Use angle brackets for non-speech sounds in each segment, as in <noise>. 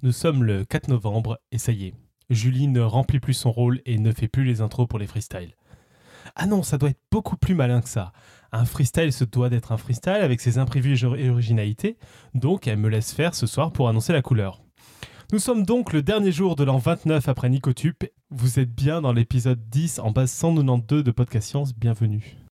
Nous sommes le 4 novembre et ça y est, Julie ne remplit plus son rôle et ne fait plus les intros pour les freestyles. Ah non, ça doit être beaucoup plus malin que ça. Un freestyle se doit d'être un freestyle avec ses imprévus et originalités, donc elle me laisse faire ce soir pour annoncer la couleur. Nous sommes donc le dernier jour de l'an 29 après Nicotube. Vous êtes bien dans l'épisode 10 en base 192 de Podcast Science, bienvenue.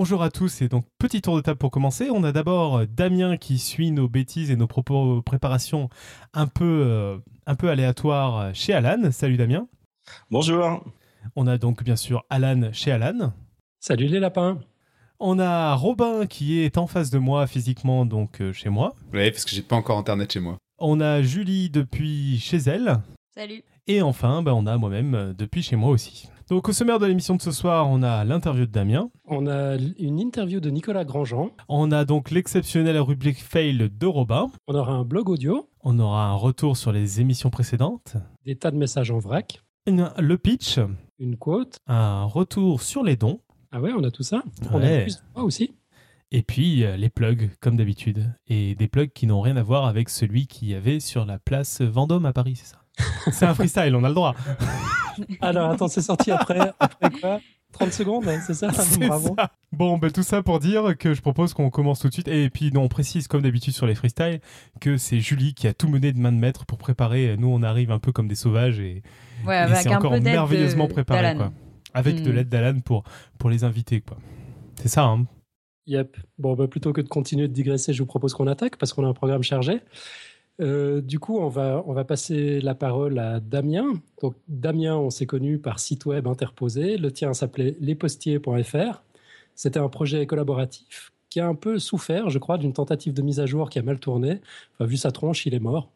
Bonjour à tous et donc petit tour de table pour commencer. On a d'abord Damien qui suit nos bêtises et nos propos préparations un peu, euh, un peu aléatoires chez Alan. Salut Damien. Bonjour. On a donc bien sûr Alan chez Alan. Salut les lapins. On a Robin qui est en face de moi physiquement, donc euh, chez moi. Oui, parce que j'ai pas encore internet chez moi. On a Julie depuis chez elle. Salut. Et enfin, bah, on a moi-même euh, depuis chez moi aussi. Donc au sommaire de l'émission de ce soir, on a l'interview de Damien. On a une interview de Nicolas Grandjean. On a donc l'exceptionnelle rubrique fail de Robin. On aura un blog audio. On aura un retour sur les émissions précédentes. Des tas de messages en vrac. le pitch. Une quote. Un retour sur les dons. Ah ouais, on a tout ça. On a plus aussi. Et puis euh, les plugs, comme d'habitude. Et des plugs qui n'ont rien à voir avec celui qu'il y avait sur la place Vendôme à Paris, c'est ça? <laughs> C'est un freestyle, on a le droit. <laughs> Alors, attends, c'est sorti après, après quoi? 30 secondes, c'est ça? <laughs> Bravo. Bon, ben, tout ça pour dire que je propose qu'on commence tout de suite. Et puis, non, on précise, comme d'habitude sur les freestyles, que c'est Julie qui a tout mené de main de maître pour préparer. Nous, on arrive un peu comme des sauvages et, c'est encore merveilleusement préparé. Quoi. Avec de hmm. l'aide d'Alan pour, pour les inviter. Quoi. C'est ça, hein? Yep. Bon, bah, plutôt que de continuer de digresser, je vous propose qu'on attaque parce qu'on a un programme chargé. Euh, du coup, on va, passer la parole à Damien. Donc, Damien, on s'est connu par site web interposé. Le tien s'appelait lespostiers.fr. C'était un projet collaboratif qui a un peu souffert, je crois, d'une tentative de mise à jour qui a mal tourné. Vu sa tronche, il est mort.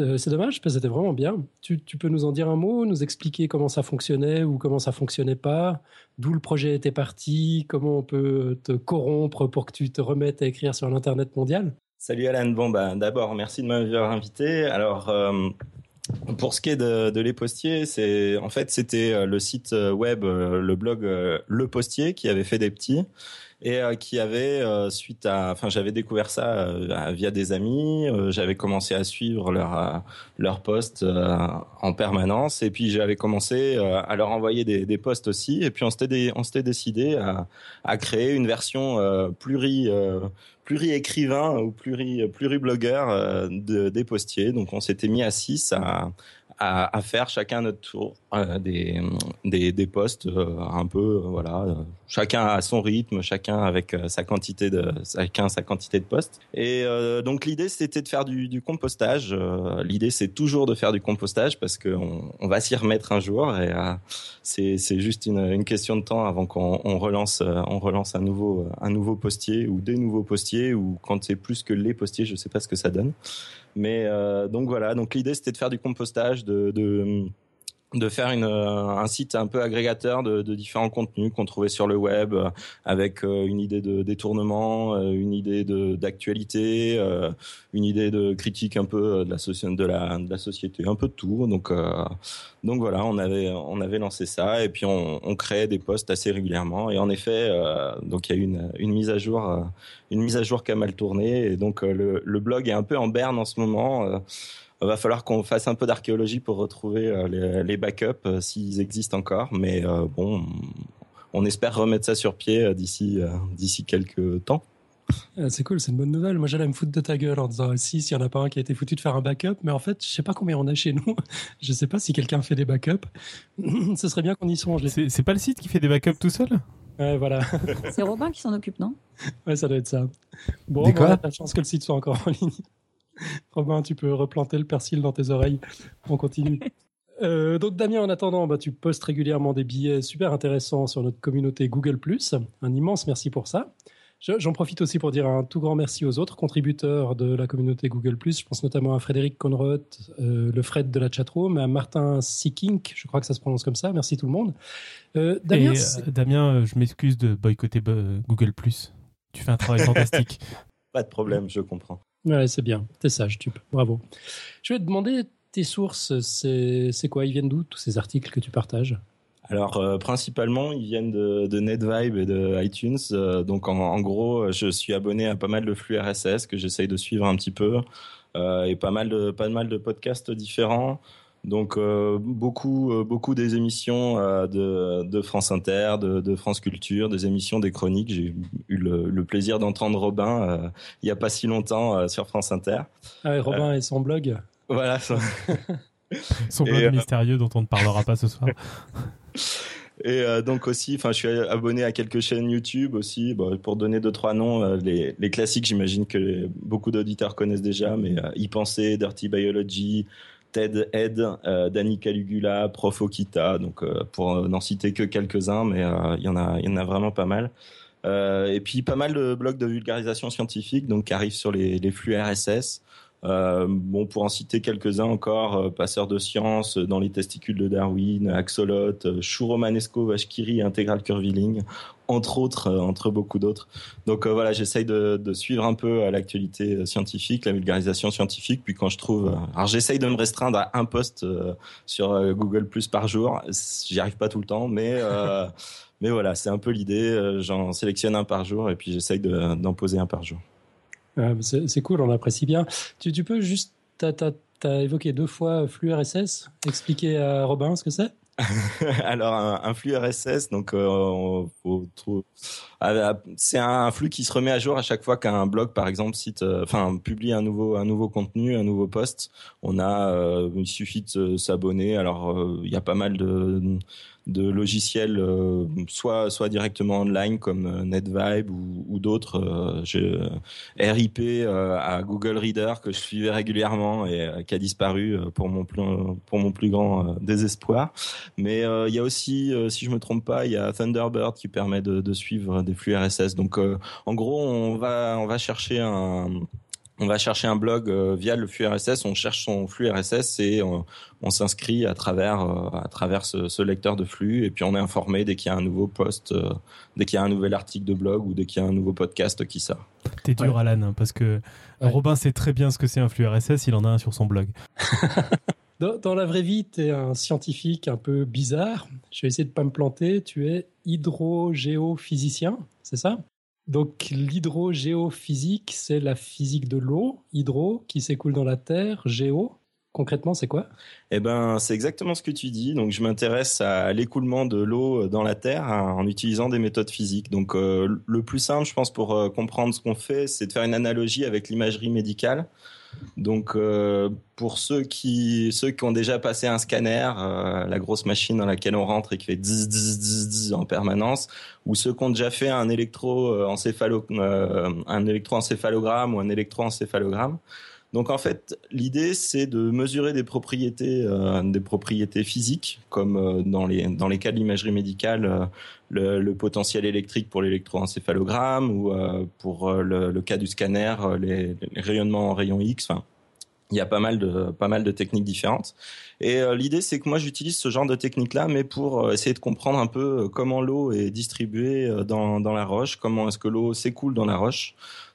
Euh, c'est dommage parce que c'était vraiment bien. Tu, tu, peux nous en dire un mot, nous expliquer comment ça fonctionnait ou comment ça fonctionnait pas, d'où le projet était parti, comment on peut te corrompre pour que tu te remettes à écrire sur l'internet mondial? Salut Alan. Bon, bah, d'abord, merci de m'avoir invité. Alors, euh, pour ce qui est de, de Les Postiers, c'est en fait c'était euh, le site euh, web, le blog Le Postier qui avait fait des petits et qui avait suite à, enfin j'avais découvert ça via des amis, j'avais commencé à suivre leur leur posts en permanence et puis j'avais commencé à leur envoyer des, des posts aussi et puis on s'était on s'était décidé à, à créer une version pluri pluri-écrivain ou pluri, pluri-blogueur euh, de, des postiers. Donc on s'était mis à 6 à, à, faire chacun notre tour euh, des, des, des postes euh, un peu voilà chacun à son rythme chacun avec sa quantité de chacun sa quantité de postes. Et donc l'idée c'était de faire du, compostage l'idée c'est toujours de faire du compostage parce qu'on on va s'y remettre un jour et c'est juste une, question de temps avant qu'on on relance on relance un nouveau un nouveau postier ou des nouveaux postiers ou quand c'est plus que les postiers je sais pas ce que ça donne mais euh, donc voilà, donc l'idée c'était de faire du compostage, de, de de faire une, euh, un site un peu agrégateur de, de différents contenus qu'on trouvait sur le web, euh, avec euh, une idée de détournement, une idée d'actualité, une idée de critique un peu de la, de la, de la société, un peu de tout. Donc donc voilà, on avait on avait lancé ça et puis on, on créait des posts assez régulièrement. Et en effet, donc il y a une, une mise à jour, une mise à jour qui a mal tourné et donc le, le blog est un peu en berne en ce moment va falloir qu'on fasse un peu d'archéologie pour retrouver euh, les, backups euh, s'ils existent encore. Mais euh, bon, on espère remettre ça sur pied d'ici d'ici quelques temps. Ah, c'est cool, c'est une bonne nouvelle. Moi, j'allais me foutre de ta gueule en disant si, s'il n'y en a pas un qui a été foutu de faire un backup, mais en fait, je sais pas combien on a chez nous. <laughs> je sais pas si quelqu'un fait des backups. <clears throat> Ce serait bien qu'on y songe. C'est pas le site qui fait des backups tout seul? Ouais, voilà. c'est Robin qui s'en occupe, non? Ouais, ça doit être ça. Bon, on a la chance que le site soit encore en ligne. Robin, tu peux replanter le persil dans tes oreilles. On continue. <laughs> Euh, donc Damien, en attendant, bah, tu postes régulièrement des billets super intéressants sur notre communauté Google ⁇ Un immense merci pour ça. J'en profite aussi pour dire un tout grand merci aux autres contributeurs de la communauté Google ⁇ Je pense notamment à Frédéric Conroth, euh, le Fred de la chatroom, à Martin Seekink, je crois que ça se prononce comme ça. Merci tout le monde. Euh, Damien, Damien, je m'excuse de boycotter Google ⁇ Tu fais un travail <laughs> fantastique. Pas de problème, je comprends. Ouais, c'est bien. T'es sage, tu. Bravo. Je vais te demander tes sources. C'est quoi? Ils viennent d'où tous ces articles que tu partages? Alors euh, principalement, ils viennent de, NetVibe et de iTunes. Euh, donc en, gros, je suis abonné à pas mal de flux RSS que j'essaye de suivre un petit peu euh, et pas mal de pas mal de podcasts différents. Donc euh, beaucoup euh, beaucoup des émissions euh, de, de France Inter, de, de France Culture, des émissions des chroniques. J'ai eu le, le plaisir d'entendre Robin euh, il y a pas si longtemps euh, sur France Inter. ah, ouais, Robin et son blog. Voilà. ça. <laughs> Son Et, blog euh, mystérieux dont on ne parlera pas ce soir. <laughs> Et euh, donc aussi, enfin, je suis abonné à quelques chaînes YouTube aussi. Bon, pour donner deux trois noms, euh, les, les classiques, j'imagine que les- beaucoup d'auditeurs connaissent déjà, mais euh, y penser, Dirty Biology, Ted Ed, euh, Danny Caligula, Prof Okita. Donc euh, pour euh, n'en citer que quelques-uns, mais il y en a, vraiment pas mal. Et puis pas mal de blogs de vulgarisation scientifique, donc qui arrivent sur les, flux RSS. Bon, pour en citer quelques-uns encore, Passeur de science, dans les testicules de Darwin, Axolot, Chou Romanesco, Vachkiri, Integral Curviligne, entre autres, euh, entre beaucoup d'autres. Donc euh, voilà, j'essaye de, de suivre un peu euh, l'actualité scientifique, la vulgarisation scientifique, puis quand je trouve... alors j'essaye de me restreindre à un post sur Google Plus par jour, j'y arrive pas tout le temps, mais... <laughs> mais voilà, c'est un peu l'idée. J'en sélectionne un par jour et puis j'essaye de- d'en poser un par jour. C'est cool, on apprécie bien. Tu, peux juste, t'as as, évoqué deux fois flux RSS. Expliquer à Robin ce que c'est? <laughs> Alors un, un flux RSS, donc euh, trou- ah, c'est un flux qui se remet à jour à chaque fois qu'un blog, par exemple, cite, euh, enfin publie un nouveau un nouveau contenu, un nouveau post. On a, euh, il suffit de s'abonner. Alors euh, il y a pas mal de logiciels, euh, soit soit directement online comme euh, NetVibe ou, ou d'autres. Euh, euh, RIP euh, à Google Reader que je suivais régulièrement et euh, qui a disparu pour mon plus pour mon plus grand désespoir. Mais il y a aussi, si je me trompe pas, il y a Thunderbird qui permet de, de suivre des flux RSS. Donc, en gros, on va on va chercher un on va chercher un blog euh, via le flux RSS, on cherche son flux RSS et on, on s'inscrit à travers euh, à travers ce, ce lecteur de flux et puis on est informé dès qu'il y a un nouveau post, euh, dès qu'il y a un nouvel article de blog ou dès qu'il y a un nouveau podcast qui sort. T'es dur, Alan, hein, parce que Ouais. Robin sait très bien ce que c'est un flux RSS, il en a un sur son blog. <laughs> Dans, dans la vraie vie, tu es un scientifique un peu bizarre. Je vais essayer de pas me planter. Tu es hydrogéophysicien, c'est ça? Donc l'hydrogéophysique, c'est la physique de l'eau. Hydro, qui s'écoule dans la terre. Géo, concrètement, c'est quoi? Eh ben, c'est exactement ce que tu dis. Donc, je m'intéresse à l'écoulement de l'eau dans la terre hein, en utilisant des méthodes physiques. Donc, euh, le plus simple, je pense, pour euh, comprendre ce qu'on fait, c'est de faire une analogie avec l'imagerie médicale. Donc, euh, pour ceux qui ceux qui ont déjà passé un scanner, euh, la grosse machine dans laquelle on rentre et qui fait zzz, zzz, zzz, zzz en permanence, ou ceux qui ont déjà fait un électroencéphalo euh, un électroencéphalogramme ou un électroencéphalogramme. Donc en fait, l'idée c'est de mesurer des propriétés, euh, des propriétés physiques, comme euh, dans les dans les cas de l'imagerie médicale, euh, le, potentiel électrique pour l'électroencéphalogramme ou euh, pour euh, le, cas du scanner, euh, les, rayonnements en rayon X. Enfin, il y a pas mal de pas mal de techniques différentes. Et l'idée c'est que moi j'utilise ce genre de technique là, mais pour essayer de comprendre un peu comment l'eau est distribuée dans dans la roche, comment est-ce que l'eau s'écoule dans la roche.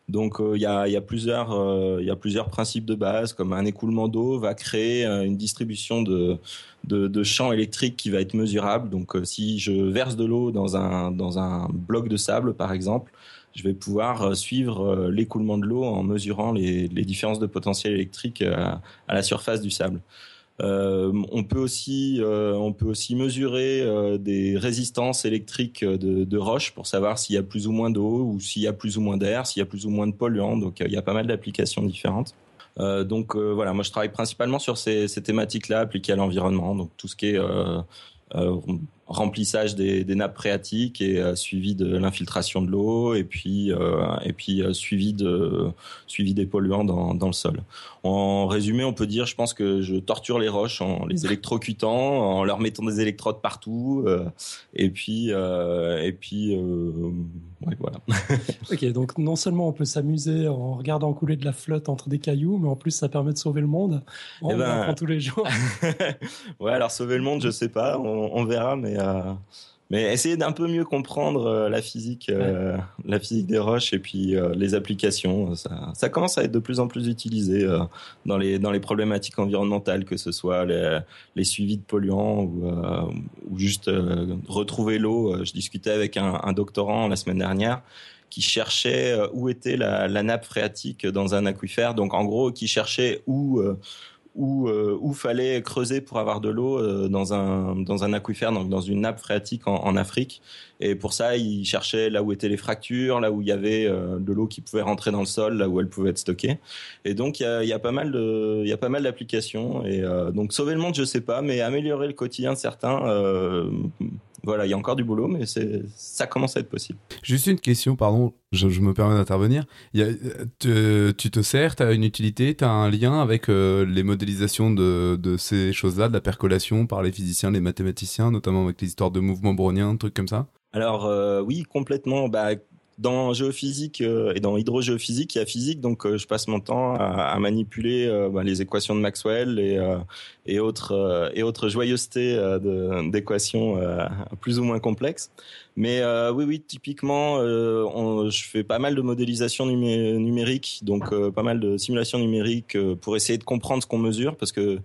Donc euh, il y, a, y a plusieurs euh, y a plusieurs principes de base comme un écoulement d'eau va créer euh, une distribution de, de de champs électriques qui va être mesurable. Donc si je verse de l'eau dans un dans un bloc de sable par exemple, je vais pouvoir suivre l'écoulement de l'eau en mesurant les, les différences de potentiel électrique à la surface du sable. Euh, on peut aussi euh, on peut aussi mesurer euh, des résistances électriques de, roches pour savoir s'il y a plus ou moins d'eau ou s'il y a plus ou moins d'air, s'il y a plus ou moins de polluants. Donc il y a pas mal d'applications différentes. Donc voilà, moi je travaille principalement sur ces, thématiques-là appliquées à l'environnement, donc tout ce qui est remplissage des, des nappes phréatiques et euh, suivi de l'infiltration de l'eau et puis euh, et puis euh, suivi de suivi des polluants dans, dans le sol. En résumé, on peut dire, je pense que je torture les roches en les électrocutant, en leur mettant des électrodes partout, et puis et puis ouais, voilà. <laughs> Ok, donc non seulement on peut s'amuser en regardant couler de la flotte entre des cailloux, mais en plus ça permet de sauver le monde. On Eh ben, apprend tous les jours. <laughs> ouais, alors sauver le monde, je sais pas, on, on verra, mais euh, mais essayer d'un peu mieux comprendre euh, la physique, euh, la physique des roches et puis euh, les applications. Ça, ça, commence à être de plus en plus utilisé dans les dans les problématiques environnementales, que ce soit les, les suivis de polluants ou, ou juste retrouver l'eau. Je discutais avec un, un, doctorant la semaine dernière qui cherchait où était la, la, nappe phréatique dans un aquifère. Donc en gros, qui cherchait où où euh, où fallait creuser pour avoir de l'eau euh, dans un dans un aquifère donc dans une nappe phréatique en, en, Afrique. Et pour ça ils cherchaient là où étaient les fractures là où il y avait euh, de l'eau qui pouvait rentrer dans le sol là où elle pouvait être stockée. Et donc il y a, y a pas mal de il y a pas mal d'applications. Et donc sauver le monde je sais pas mais améliorer le quotidien de certains voilà, il y a encore du boulot, mais ça commence à être possible. Juste une question, pardon, je, me permets d'intervenir. Tu, tu, te sers, tu as une utilité, tu as un lien avec euh, les modélisations de, de ces choses-là, de la percolation par les physiciens, les mathématiciens, notamment avec les histoires de mouvements browniens, trucs comme ça? Alors euh, oui, complètement. Bah, dans géophysique euh, et dans hydrogéophysique, il y a physique, donc euh, je passe mon temps à, manipuler euh, bah, les équations de Maxwell et, et autres et autres joyeusetés d'équations plus ou moins complexes. Mais oui, oui, typiquement, je fais pas mal de modélisation numérique, donc pas mal de simulation numérique pour essayer de comprendre ce qu'on mesure, parce que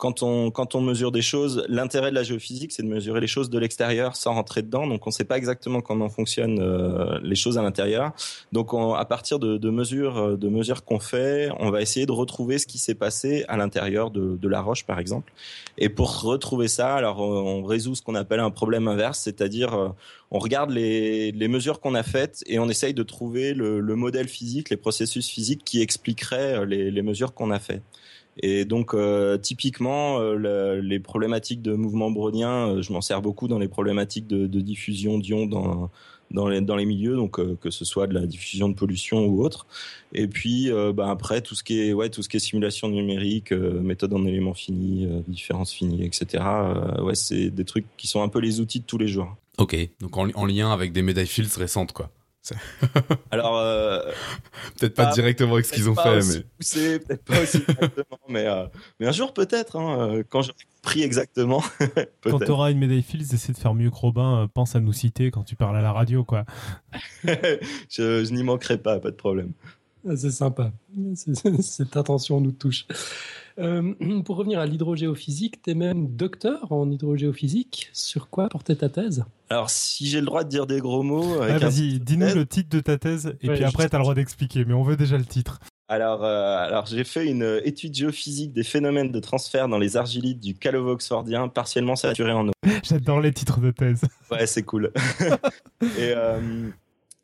quand on quand on mesure des choses, l'intérêt de la géophysique, c'est de mesurer les choses de l'extérieur sans rentrer dedans. Donc, on ne sait pas exactement comment fonctionnent euh, les choses à l'intérieur. Donc, à partir de, de, mesures euh, de mesures qu'on fait, on va essayer de retrouver ce qui s'est passé à l'intérieur de, de, la roche, par exemple. Et pour retrouver ça, alors on résout ce qu'on appelle un problème inverse, c'est-à-dire euh, on regarde les, les mesures qu'on a faites et on essaye de trouver le, le, modèle physique, les processus physiques qui expliqueraient les, les mesures qu'on a faites. Et donc, euh, typiquement, euh, les problématiques de mouvement brownien, euh, je m'en sers beaucoup dans les problématiques de, diffusion d'ions dans, dans, les, dans les milieux, donc que ce soit de la diffusion de pollution ou autre. Et puis, bah, après, tout ce qui est, ouais, tout ce qui est simulation numérique, méthode en éléments finis, différences finies, etc. ouais, c'est des trucs qui sont un peu les outils de tous les jours. Ok, donc en, en lien avec des médailles Fields récentes, quoi. Alors, euh, peut-être pas, directement avec ce qu'ils ont fait, mais c'est peut-être pas aussi exactement, mais, euh, mais un jour peut-être, hein, euh, quand j'aurai pris exactement. <laughs> quand tu auras une médaille Fields, essaie de faire mieux que Robin. pense à nous citer quand tu parles à la radio, quoi. <laughs> je, je n'y manquerai pas, pas de problème. Ah, c'est sympa. Cette attention nous touche. Euh, <clears throat> pour revenir à l'hydrogéophysique, tu es même docteur en hydrogéophysique. Sur quoi portait ta thèse? Alors, si j'ai le droit de dire des gros mots. Vas-y, dis-nous le titre de ta thèse et puis après, tu as le droit d'expliquer, mais on veut déjà le titre. Alors, euh, alors j'ai fait une étude géophysique des phénomènes de transfert dans les argilites du calovo oxfordien partiellement saturé en eau. <laughs> J'adore les titres de thèse. Ouais, c'est cool. <laughs> et, euh,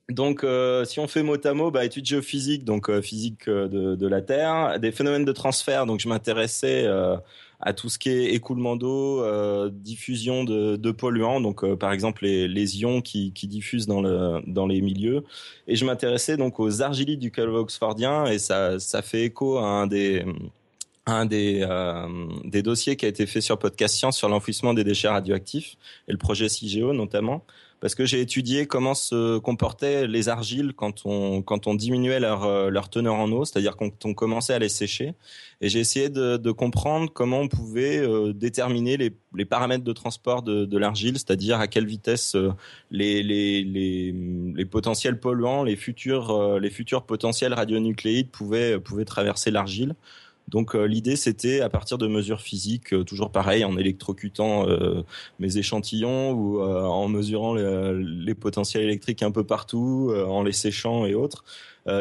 donc, euh, si on fait mot à mot, bah, études géophysiques, donc euh, physique euh, de, de, la Terre, des phénomènes de transfert. Donc, je m'intéressais à tout ce qui est écoulement d'eau, diffusion de, de, polluants, donc par exemple les, les ions qui, qui, diffusent dans, le, dans les milieux. Et je m'intéressais donc aux argilites du calvo oxfordien, et ça, ça fait écho à un des un des, des dossiers qui a été fait sur Podcast Science sur l'enfouissement des déchets radioactifs et le projet CIGEO notamment parce que j'ai étudié comment se comportaient les argiles quand on quand on diminuait leur euh, leur teneur en eau, c'est-à-dire quand on commençait à les sécher. Et j'ai essayé de, comprendre comment on pouvait euh, déterminer les, les, paramètres de transport de, de l'argile, c'est-à-dire à quelle vitesse euh, les, les, les, les, potentiels polluants, les futurs les futurs potentiels radionucléides pouvaient pouvaient traverser l'argile. Donc euh, l'idée c'était à partir de mesures physiques, euh, toujours pareil, en électrocutant euh, mes échantillons ou en mesurant les, potentiels électriques un peu partout, en les séchant et autres.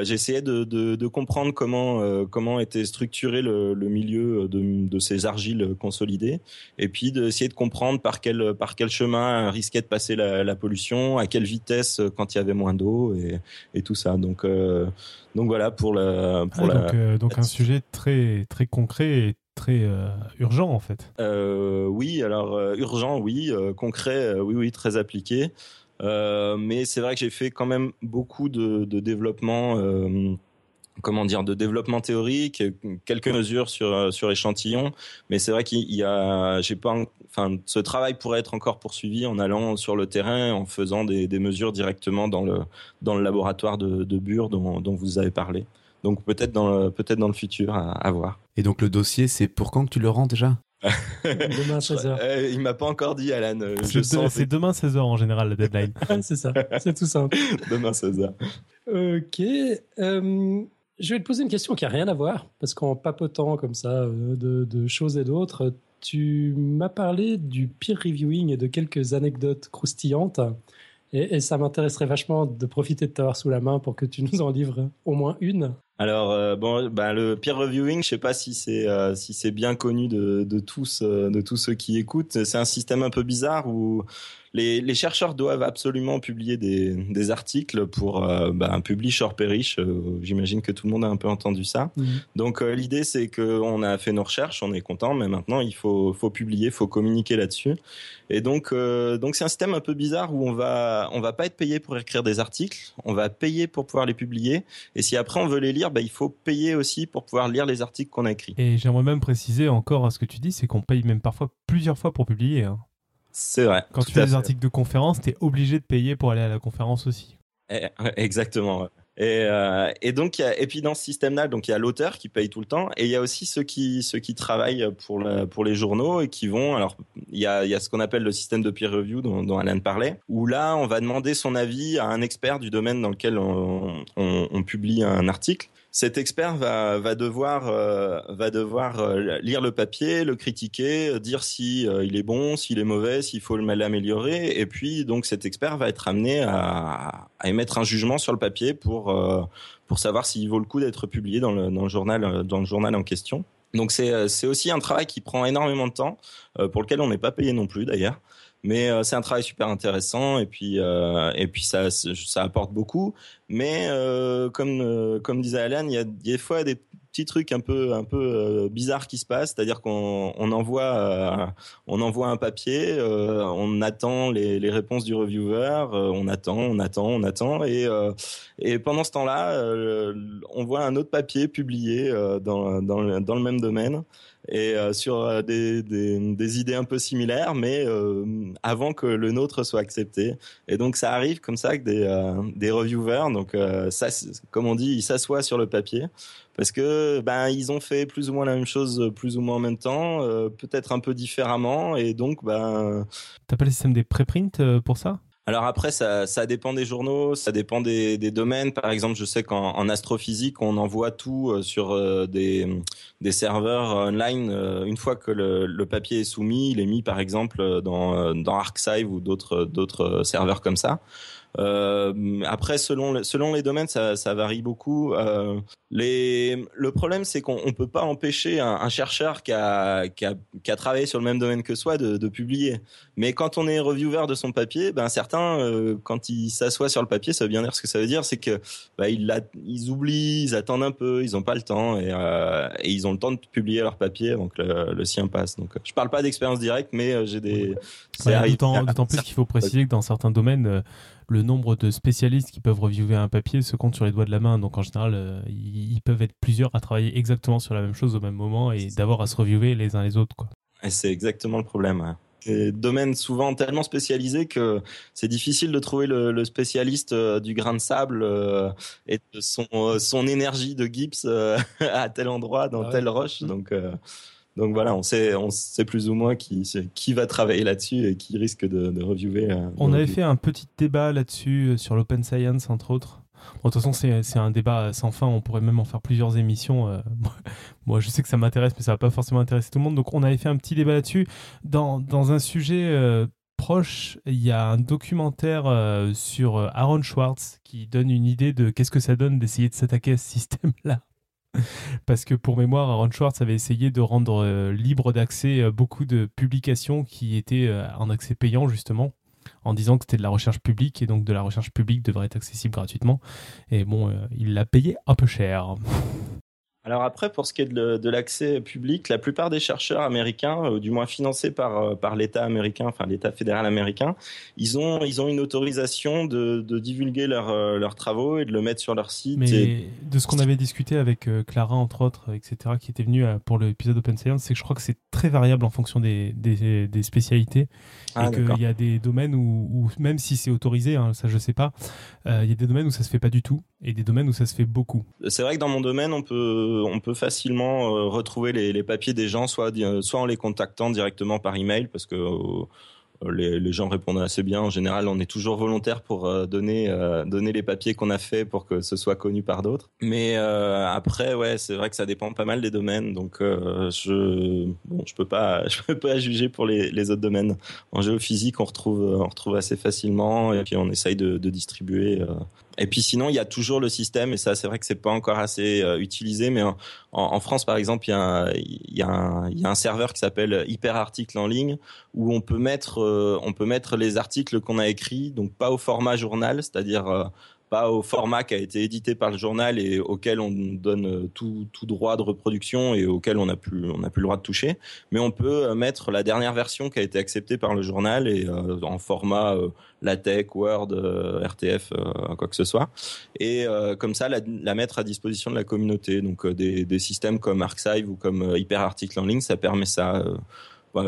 J'essayais de, de, de, comprendre comment comment était structuré le, le milieu de, de, ces argiles consolidées, et puis d'essayer de comprendre par quel par quel chemin risquait de passer la, la pollution, à quelle vitesse quand il y avait moins d'eau et, et tout ça. Donc donc voilà pour la. Pour ah, donc, euh, donc un sujet très très concret et très euh, urgent en fait. Euh, oui, alors urgent, oui, concret, oui, oui, très appliqué. Mais c'est vrai que j'ai fait quand même beaucoup de, développement comment dire de développement théorique, quelques mesures sur euh, sur échantillons, mais c'est vrai qu'il y a j'ai pas enfin ce travail pourrait être encore poursuivi en allant sur le terrain en faisant des, mesures directement dans le dans le laboratoire de, Bure dont, dont vous avez parlé. Donc peut-être dans le peut-être dans le futur à, à, voir. Et donc le dossier c'est pour quand que tu le rends déjà? <laughs> Demain à 16h. Euh, il m'a pas encore dit, Alan. euh, C'est de- demain 16h en général la deadline. <laughs> C'est ça, c'est tout simple. <laughs> demain 16h. Ok. euh, je vais te poser une question qui a rien à voir, parce qu'en papotant comme ça euh, de, de choses et d'autres, tu m'as parlé du peer reviewing et de quelques anecdotes croustillantes. Et, et ça m'intéresserait vachement de profiter de t'avoir sous la main pour que tu nous en livres au moins une. Alors euh, bon, bah, le peer reviewing, je sais pas si c'est euh, si c'est bien connu de, de tous euh, de tous ceux qui écoutent. C'est un système un peu bizarre où les, les chercheurs doivent absolument publier des, des articles pour un publish or perish. Euh, J'imagine que tout le monde a un peu entendu ça. Donc euh, l'idée c'est que on a fait nos recherches, on est content, mais maintenant il faut faut publier, faut communiquer là-dessus. Et donc euh, donc c'est un système un peu bizarre où on va on va pas être payé pour écrire des articles, on va payer pour pouvoir les publier. Et si après on veut les lire, bah, il faut payer aussi pour pouvoir lire les articles qu'on a écrits. Et j'aimerais même préciser encore à ce que tu dis, c'est qu'on paye même parfois plusieurs fois pour publier. hein. C'est vrai. Quand tu fais des articles de conférence, tu es obligé de payer pour aller à la conférence aussi. Eh, Exactement. ouais. Et, euh, et donc, y a, et puis dans ce système-là, donc il y a l'auteur qui paye tout le temps, et il y a aussi ceux qui ceux qui travaillent pour la, pour les journaux et qui vont. Alors, il y a, il y a ce qu'on appelle le système de peer review dont, dont Alan parlait, où là, on va demander son avis à un expert du domaine dans lequel on, on, on publie un article. Cet expert va, va devoir, euh, va devoir euh, lire le papier, le critiquer, euh, dire si il est bon, s'il est mauvais, s'il faut l'améliorer. Et puis, donc, cet expert va être amené à, émettre un jugement sur le papier pour, pour savoir s'il vaut le coup d'être publié dans le, dans le journal, dans le journal en question. Donc, c'est, aussi un travail qui prend énormément de temps, pour lequel on n'est pas payé non plus d'ailleurs. Mais euh, c'est un travail super intéressant et puis euh, et puis ça ça apporte beaucoup. Mais euh, comme euh, comme disait Alan, il y a des fois des petits trucs un peu un peu euh, bizarres qui se passent, c'est-à-dire qu'on on envoie euh, on envoie un papier, on attend les, les réponses du reviewer, on attend, on attend, on attend. Et et pendant ce temps-là, on voit un autre papier publié dans dans le, dans le même domaine et euh, sur euh, des, des, des idées un peu similaires, mais euh, avant que le nôtre soit accepté. Et donc ça arrive comme ça que des, des reviewers, donc ça, comme on dit, ils s'assoient sur le papier parce que ben ils ont fait plus ou moins la même chose, plus ou moins en même temps, euh, peut-être un peu différemment, et donc ben T'as pas le système des préprints pour ça? Alors après, ça, ça dépend des journaux, ça dépend des, domaines. Par exemple, je sais qu'en en astrophysique, on envoie tout euh, sur euh, des, des serveurs online. euh, Une fois que le, papier est soumis, il est mis par exemple dans, dans ArcSive ou d'autres serveurs comme ça. Euh, après, selon selon les domaines, ça, ça varie beaucoup. Euh, les, le problème, c'est qu'on on peut pas empêcher un, un chercheur qui a, qui, a, qui a travaillé sur le même domaine que soi de, de publier. Mais quand on est reviewer de son papier, ben certains, euh, quand ils s'assoient sur le papier, ça veut bien dire ce que ça veut dire, c'est que bah, ils, la- ils oublient, ils attendent un peu, ils ont pas le temps et, euh, et ils ont le temps de publier leur papier avant que le, le sien passe. Donc, euh, je parle pas d'expérience directe, mais euh, j'ai des. Ouais, D'autant plus qu'il faut préciser que dans certains domaines, euh, le nombre de spécialistes qui peuvent reviewer un papier se compte sur les doigts de la main. Donc en général, euh, ils peuvent être plusieurs à travailler exactement sur la même chose au même moment et d'avoir à se reviewer les uns les autres. Quoi. Et c'est exactement le problème. ouais. Des domaines souvent tellement spécialisés que c'est difficile de trouver le, le spécialiste euh, du grain de sable euh, et de son, son énergie de Gibbs <laughs> à tel endroit, dans Ah ouais. telle roche. Donc, euh, donc voilà, on sait, on sait plus ou moins qui, qui va travailler là-dessus et qui risque de, de reviewer. euh, On de avait fait un petit débat là-dessus euh, sur l'open science, entre autres. Bon, de toute façon, c'est un débat sans fin. On pourrait même en faire plusieurs émissions. euh, <laughs> Moi, je sais que ça m'intéresse, mais ça va pas forcément intéresser tout le monde. Donc, on avait fait un petit débat là-dessus. Dans, dans un sujet euh, proche, il y a un documentaire euh, sur euh, Aaron Schwartz qui donne une idée de qu'est-ce que ça donne d'essayer de s'attaquer à ce système-là. <laughs> Parce que pour mémoire, Aaron Schwartz avait essayé de rendre euh, libre d'accès euh, beaucoup de publications qui étaient euh, en accès payant, justement en disant que c'était de la recherche publique et donc de la recherche publique devrait être accessible gratuitement. Et bon, il l'a payé un peu cher. Alors après, pour ce qui est de, de l'accès public, la plupart des chercheurs américains, ou du moins financés par, euh, par l'État américain, enfin l'État fédéral américain, ils ont, ils ont une autorisation de, de divulguer leurs euh, leurs travaux et de le mettre sur leur site. Mais et- de ce qu'on avait discuté avec euh, Clara, entre autres, etc., qui était venue euh, pour l'épisode Open Science, c'est que je crois que c'est très variable en fonction des, des, des spécialités. Ah, et qu'il y a des domaines où, où même si c'est autorisé, hein, ça je sais pas, euh, il y a des domaines où ça se fait pas du tout. et des domaines où ça se fait beaucoup. C'est vrai que dans mon domaine, on peut, on peut facilement euh, retrouver les, papiers des gens, soit, soit en les contactant directement par email, parce que euh, les, gens répondent assez bien. En général, on est toujours volontaire pour euh, donner, euh, les papiers qu'on a fait pour que ce soit connu par d'autres. Mais euh, après, ouais, c'est vrai que ça dépend pas mal des domaines. Donc, je, bon, <laughs> je peux pas, juger pour les, autres domaines. En géophysique, on retrouve, assez facilement et puis on essaye de distribuer et puis sinon, il y a toujours le système, et ça, c'est vrai que c'est pas encore assez euh, utilisé, mais en, en, France, par exemple, il y a un, y y a un serveur qui s'appelle Hyperarticle en ligne, où on peut mettre, euh, on peut mettre les articles qu'on a écrits, donc pas au format journal, c'est-à-dire euh, au format qui a été édité par le journal et auquel on donne euh, tout, tout droit de reproduction et auquel on n'a plus plus le droit de toucher, mais on peut euh, mettre la dernière version qui a été acceptée par le journal et euh, en format euh, LaTeX, Word, RTF, quoi que ce soit, et comme ça la, mettre à disposition de la communauté. Donc des, systèmes comme ArcSive ou comme HyperArticle en ligne, ça permet ça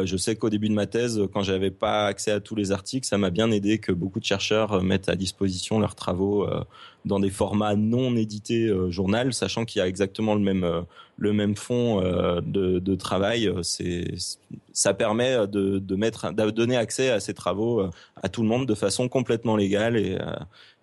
je sais qu'au début de ma thèse, quand j'avais pas accès à tous les articles, ça m'a bien aidé que beaucoup de chercheurs euh, mettent à disposition leurs travaux euh, dans des formats non édités euh, journal, sachant qu'il y a exactement le même le même fond de, de, travail. C'est ça permet de, de mettre de donner accès à ces travaux à tout le monde de façon complètement légale et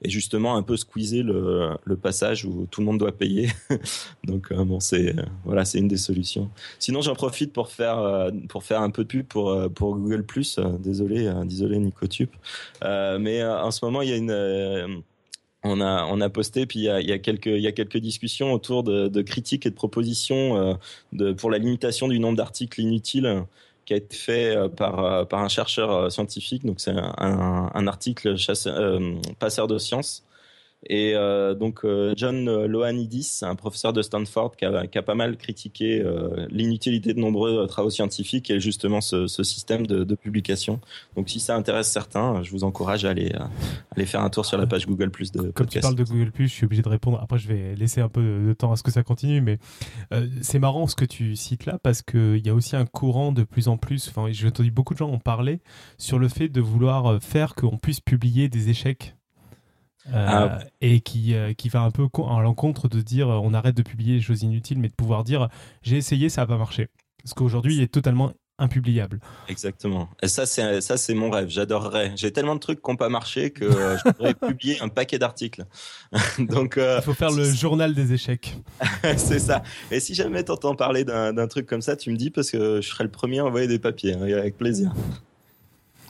et justement un peu squeezer le, le passage où tout le monde doit payer. <laughs> Donc euh, bon, c'est voilà, c'est une des solutions. Sinon, j'en profite pour faire euh, pour faire un peu de pub pour euh, pour Google Plus. désolé, désolé Nicotube. mais en ce moment, il y a une on a on a posté puis il y a, y a quelques y a quelques discussions autour de, critiques et de propositions de pour la limitation du nombre d'articles inutiles qui a été fait euh, par, euh, par un chercheur euh, scientifique. Donc c'est un, article chasseur, passeur de sciences et euh, donc euh, John Loanidis, un professeur de Stanford qui a, qui a pas mal critiqué euh, l'inutilité de nombreux travaux scientifiques et justement ce, ce système de, de, publication. Donc si ça intéresse certains, je vous encourage à aller, à aller faire un tour sur la page Google Plus de Comme tu parles de Google Plus, je suis obligé de répondre. Après, je vais laisser un peu de temps à ce que ça continue, mais euh, c'est marrant ce que tu cites là parce qu'il y a aussi un courant de plus en plus. Enfin, j'ai entendu beaucoup de gens en parler sur le fait de vouloir faire qu'on puisse publier des échecs euh, ah. et qui, euh, qui va un peu à l'encontre de dire euh, on arrête de publier les choses inutiles, mais de pouvoir dire j'ai essayé, ça n'a pas marché. Parce qu'aujourd'hui, il est totalement impubliable. Exactement. Et ça, c'est ça, c'est mon rêve. J'adorerais. J'ai tellement de trucs qui n'ont pas marché que je pourrais <laughs> publier un paquet d'articles. <laughs> Donc, il faut faire le journal des échecs. <laughs> c'est ça. Et si jamais t'entends parler d'un truc comme ça, tu me dis parce que je serai le premier à envoyer des papiers hein, avec plaisir.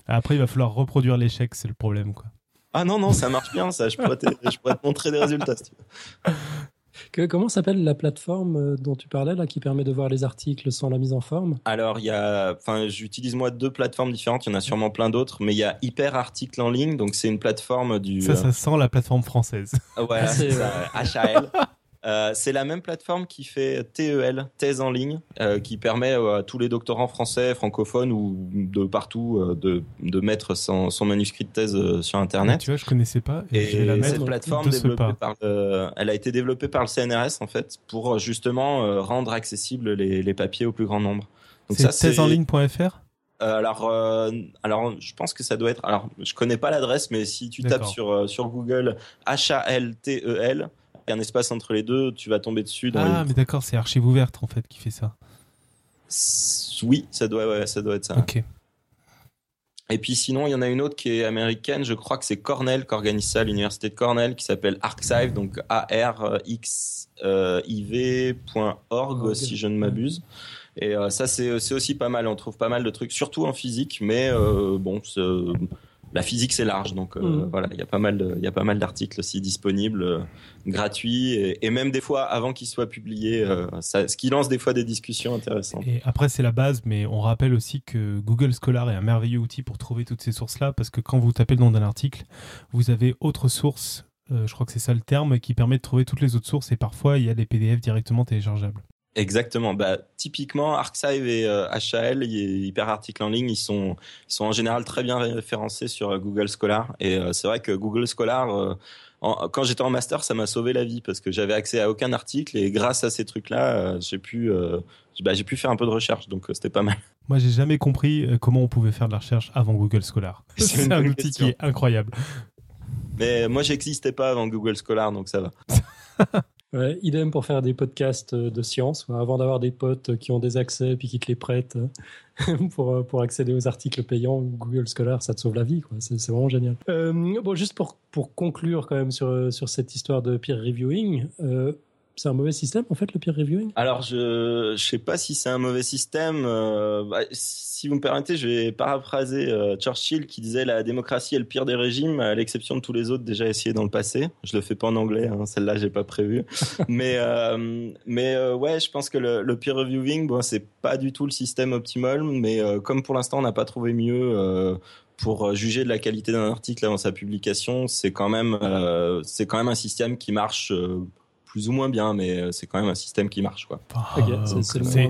Après, il va falloir reproduire l'échec, c'est le problème, quoi. Ah non, non, ça marche bien, ça. Je pourrais, te, je pourrais te montrer des résultats si tu veux. Que, comment s'appelle la plateforme euh, dont tu parlais là qui permet de voir les articles sans la mise en forme? Alors il y a, enfin j'utilise moi deux plateformes différentes. Il y en a sûrement plein d'autres, mais il y a Hyper Article en ligne, donc c'est une plateforme du. Ça, ça sent la plateforme française. Voilà, c'est ça, HAL. Euh, c'est la même plateforme qui fait TEL, thèse en ligne, euh, qui permet à tous les doctorants français, francophones ou de partout euh, de, de, mettre son, son, manuscrit de thèse sur Internet. tu vois, je connaissais pas. Et, et cette plateforme, par elle a été développée par le CNRS en fait pour justement rendre accessibles les, les, papiers au plus grand nombre. C'est thèseenligne.fr alors, euh, alors, je pense que ça doit être. Alors, je connais pas l'adresse, mais si tu tapes sur sur Google H A L T E L, un espace entre les deux, tu vas tomber dessus. Dans ah, mais d'accord, c'est Archive ouverte en fait qui fait ça. Oui, ça doit, ouais, ça doit être ça. Ok. Et puis sinon, il y en a une autre qui est américaine, je crois que c'est Cornell qui organise ça, l'université de Cornell, qui s'appelle ArXiv, donc A-R-X-I-V.org, si je ne m'abuse. Et euh, ça, c'est aussi pas mal, on trouve pas mal de trucs, surtout en physique, mais euh, bon, la physique c'est large, donc euh, mm. voilà, il y a pas mal, il y a pas mal d'articles aussi disponibles, euh, gratuits et, et, même des fois avant qu'ils soient publiés, euh, ça, ce qui lance des fois des discussions intéressantes. Et après c'est la base, mais on rappelle aussi que Google Scholar est un merveilleux outil pour trouver toutes ces sources-là, parce que quand vous tapez le nom d'un article, vous avez autre source. je crois que c'est ça le terme qui permet de trouver toutes les autres sources et parfois il y a des PDF directement téléchargeables. Exactement. Bah, typiquement, ArcSive et euh, HAL, Hyperarticle en ligne, ils sont, ils sont en général très bien référencés sur euh, Google Scholar. Et euh, c'est vrai que Google Scholar, euh, en, quand j'étais en master, ça m'a sauvé la vie parce que j'avais accès à aucun article et grâce à ces trucs-là, j'ai pu, bah, j'ai pu faire un peu de recherche. Donc c'était pas mal. Moi, j'ai jamais compris comment on pouvait faire de la recherche avant Google Scholar. <laughs> C'est un outil qui est incroyable. Mais moi, j'existais pas avant Google Scholar, donc ça va. <laughs> Idem pour faire des podcasts euh, de science, avant d'avoir des potes qui ont des accès puis qui te les prêtent euh, <laughs> pour, euh, pour accéder aux articles payants. Google Scholar, ça te sauve la vie. C'est, vraiment génial. Euh, bon, juste pour, pour conclure quand même sur, sur cette histoire de peer reviewing, euh, c'est un mauvais système en fait le peer reviewing? Alors, je je sais pas si c'est un mauvais système. euh, bah, si vous me permettez, je vais paraphraser euh, Churchill qui disait la démocratie est le pire des régimes, à l'exception de tous les autres déjà essayés dans le passé. Je le fais pas en anglais, hein, celle-là j'ai pas prévu. <laughs> mais euh, mais ouais, je pense que le, le peer reviewing, bon, c'est pas du tout le système optimal, mais comme pour l'instant on n'a pas trouvé mieux. pour juger de la qualité d'un article avant sa publication, c'est quand même c'est quand même un système qui marche plus ou moins bien, mais euh, c'est quand même un système qui marche quoi. Ok,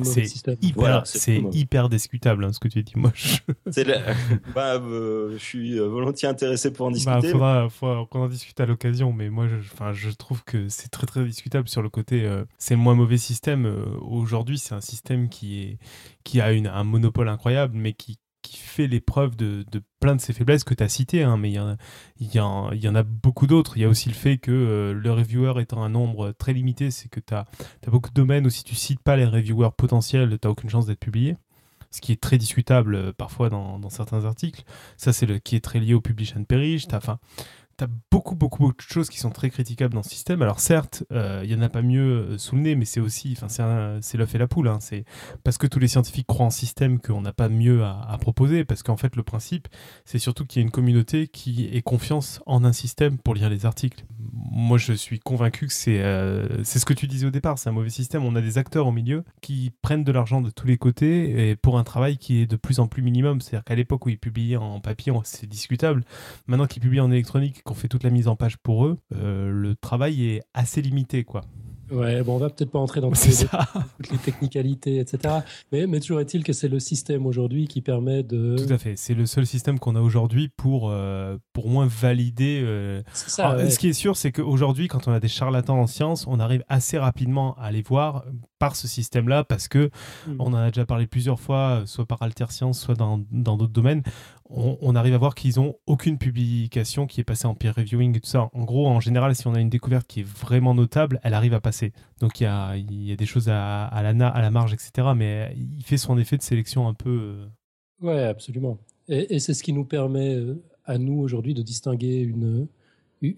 c'est- système. hyper, Voilà, c'est c'est le mauvais. hyper discutable hein, ce que tu dis. Moi, je, C'est le- <laughs> bah, euh, je suis euh, volontiers intéressé pour en Bah, discuter. faudra, faudra qu'on en discute à l'occasion, mais moi, je, enfin, je trouve que c'est très très discutable sur le côté. euh, c'est le moins mauvais système. euh, Aujourd'hui, c'est un système qui est qui a une, un monopole incroyable, mais qui qui fait l'épreuve de, plein de ces faiblesses que tu as citées, hein, mais il y, en a- beaucoup d'autres. Il y a aussi le fait que euh, le reviewer étant un nombre très limité, c'est que tu as, beaucoup de domaines où si tu cites pas les reviewers potentiels, tu n'as aucune chance d'être publié. Ce qui est très discutable euh, parfois dans, certains articles. Ça, c'est le qui est très lié au publish and perish. Enfin, t'as beaucoup, beaucoup, beaucoup de choses qui sont très critiquables dans ce système. Alors certes, euh, il y en a pas mieux euh, sous le nez, mais c'est aussi, enfin, c'est, l'œuf et la poule. hein. C'est parce que tous les scientifiques croient en système qu'on n'a pas mieux à, proposer. Parce qu'en fait, le principe, c'est surtout qu'il y a une communauté qui ait confiance en un système pour lire les articles. Moi, je suis convaincu que c'est, euh, c'est ce que tu disais au départ. C'est un mauvais système. On a des acteurs au milieu qui prennent de l'argent de tous les côtés et pour un travail qui est de plus en plus minimum. C'est-à-dire qu'à l'époque où ils publiaient en papier, c'est discutable. Maintenant qu'ils publient en électronique, qu'on fait toute la mise en page pour eux, euh, le travail est assez limité, quoi. Ouais, bon, on va peut-être pas entrer dans <laughs> les toutes les technicalités, etc. Mais, mais toujours est-il que c'est le système aujourd'hui qui permet de. Tout à fait. C'est le seul système qu'on a aujourd'hui pour, euh, pour moins valider. euh, ça, Alors, ouais. Ce qui est sûr, c'est qu'aujourd'hui, quand on a des charlatans en sciences, on arrive assez rapidement à les voir par ce système-là parce que Mm. on en a déjà parlé plusieurs fois, soit par Alter Science, soit dans d'autres domaines. On, arrive à voir qu'ils ont aucune publication qui est passée en peer reviewing et tout ça. En gros, en général, si on a une découverte qui est vraiment notable, elle arrive à passer. Donc il y a, y a des choses à, à, la, à la marge, etc. Mais il fait son effet de sélection un peu. euh, Ouais, absolument. Et, et c'est ce qui nous permet euh, à nous aujourd'hui de distinguer une,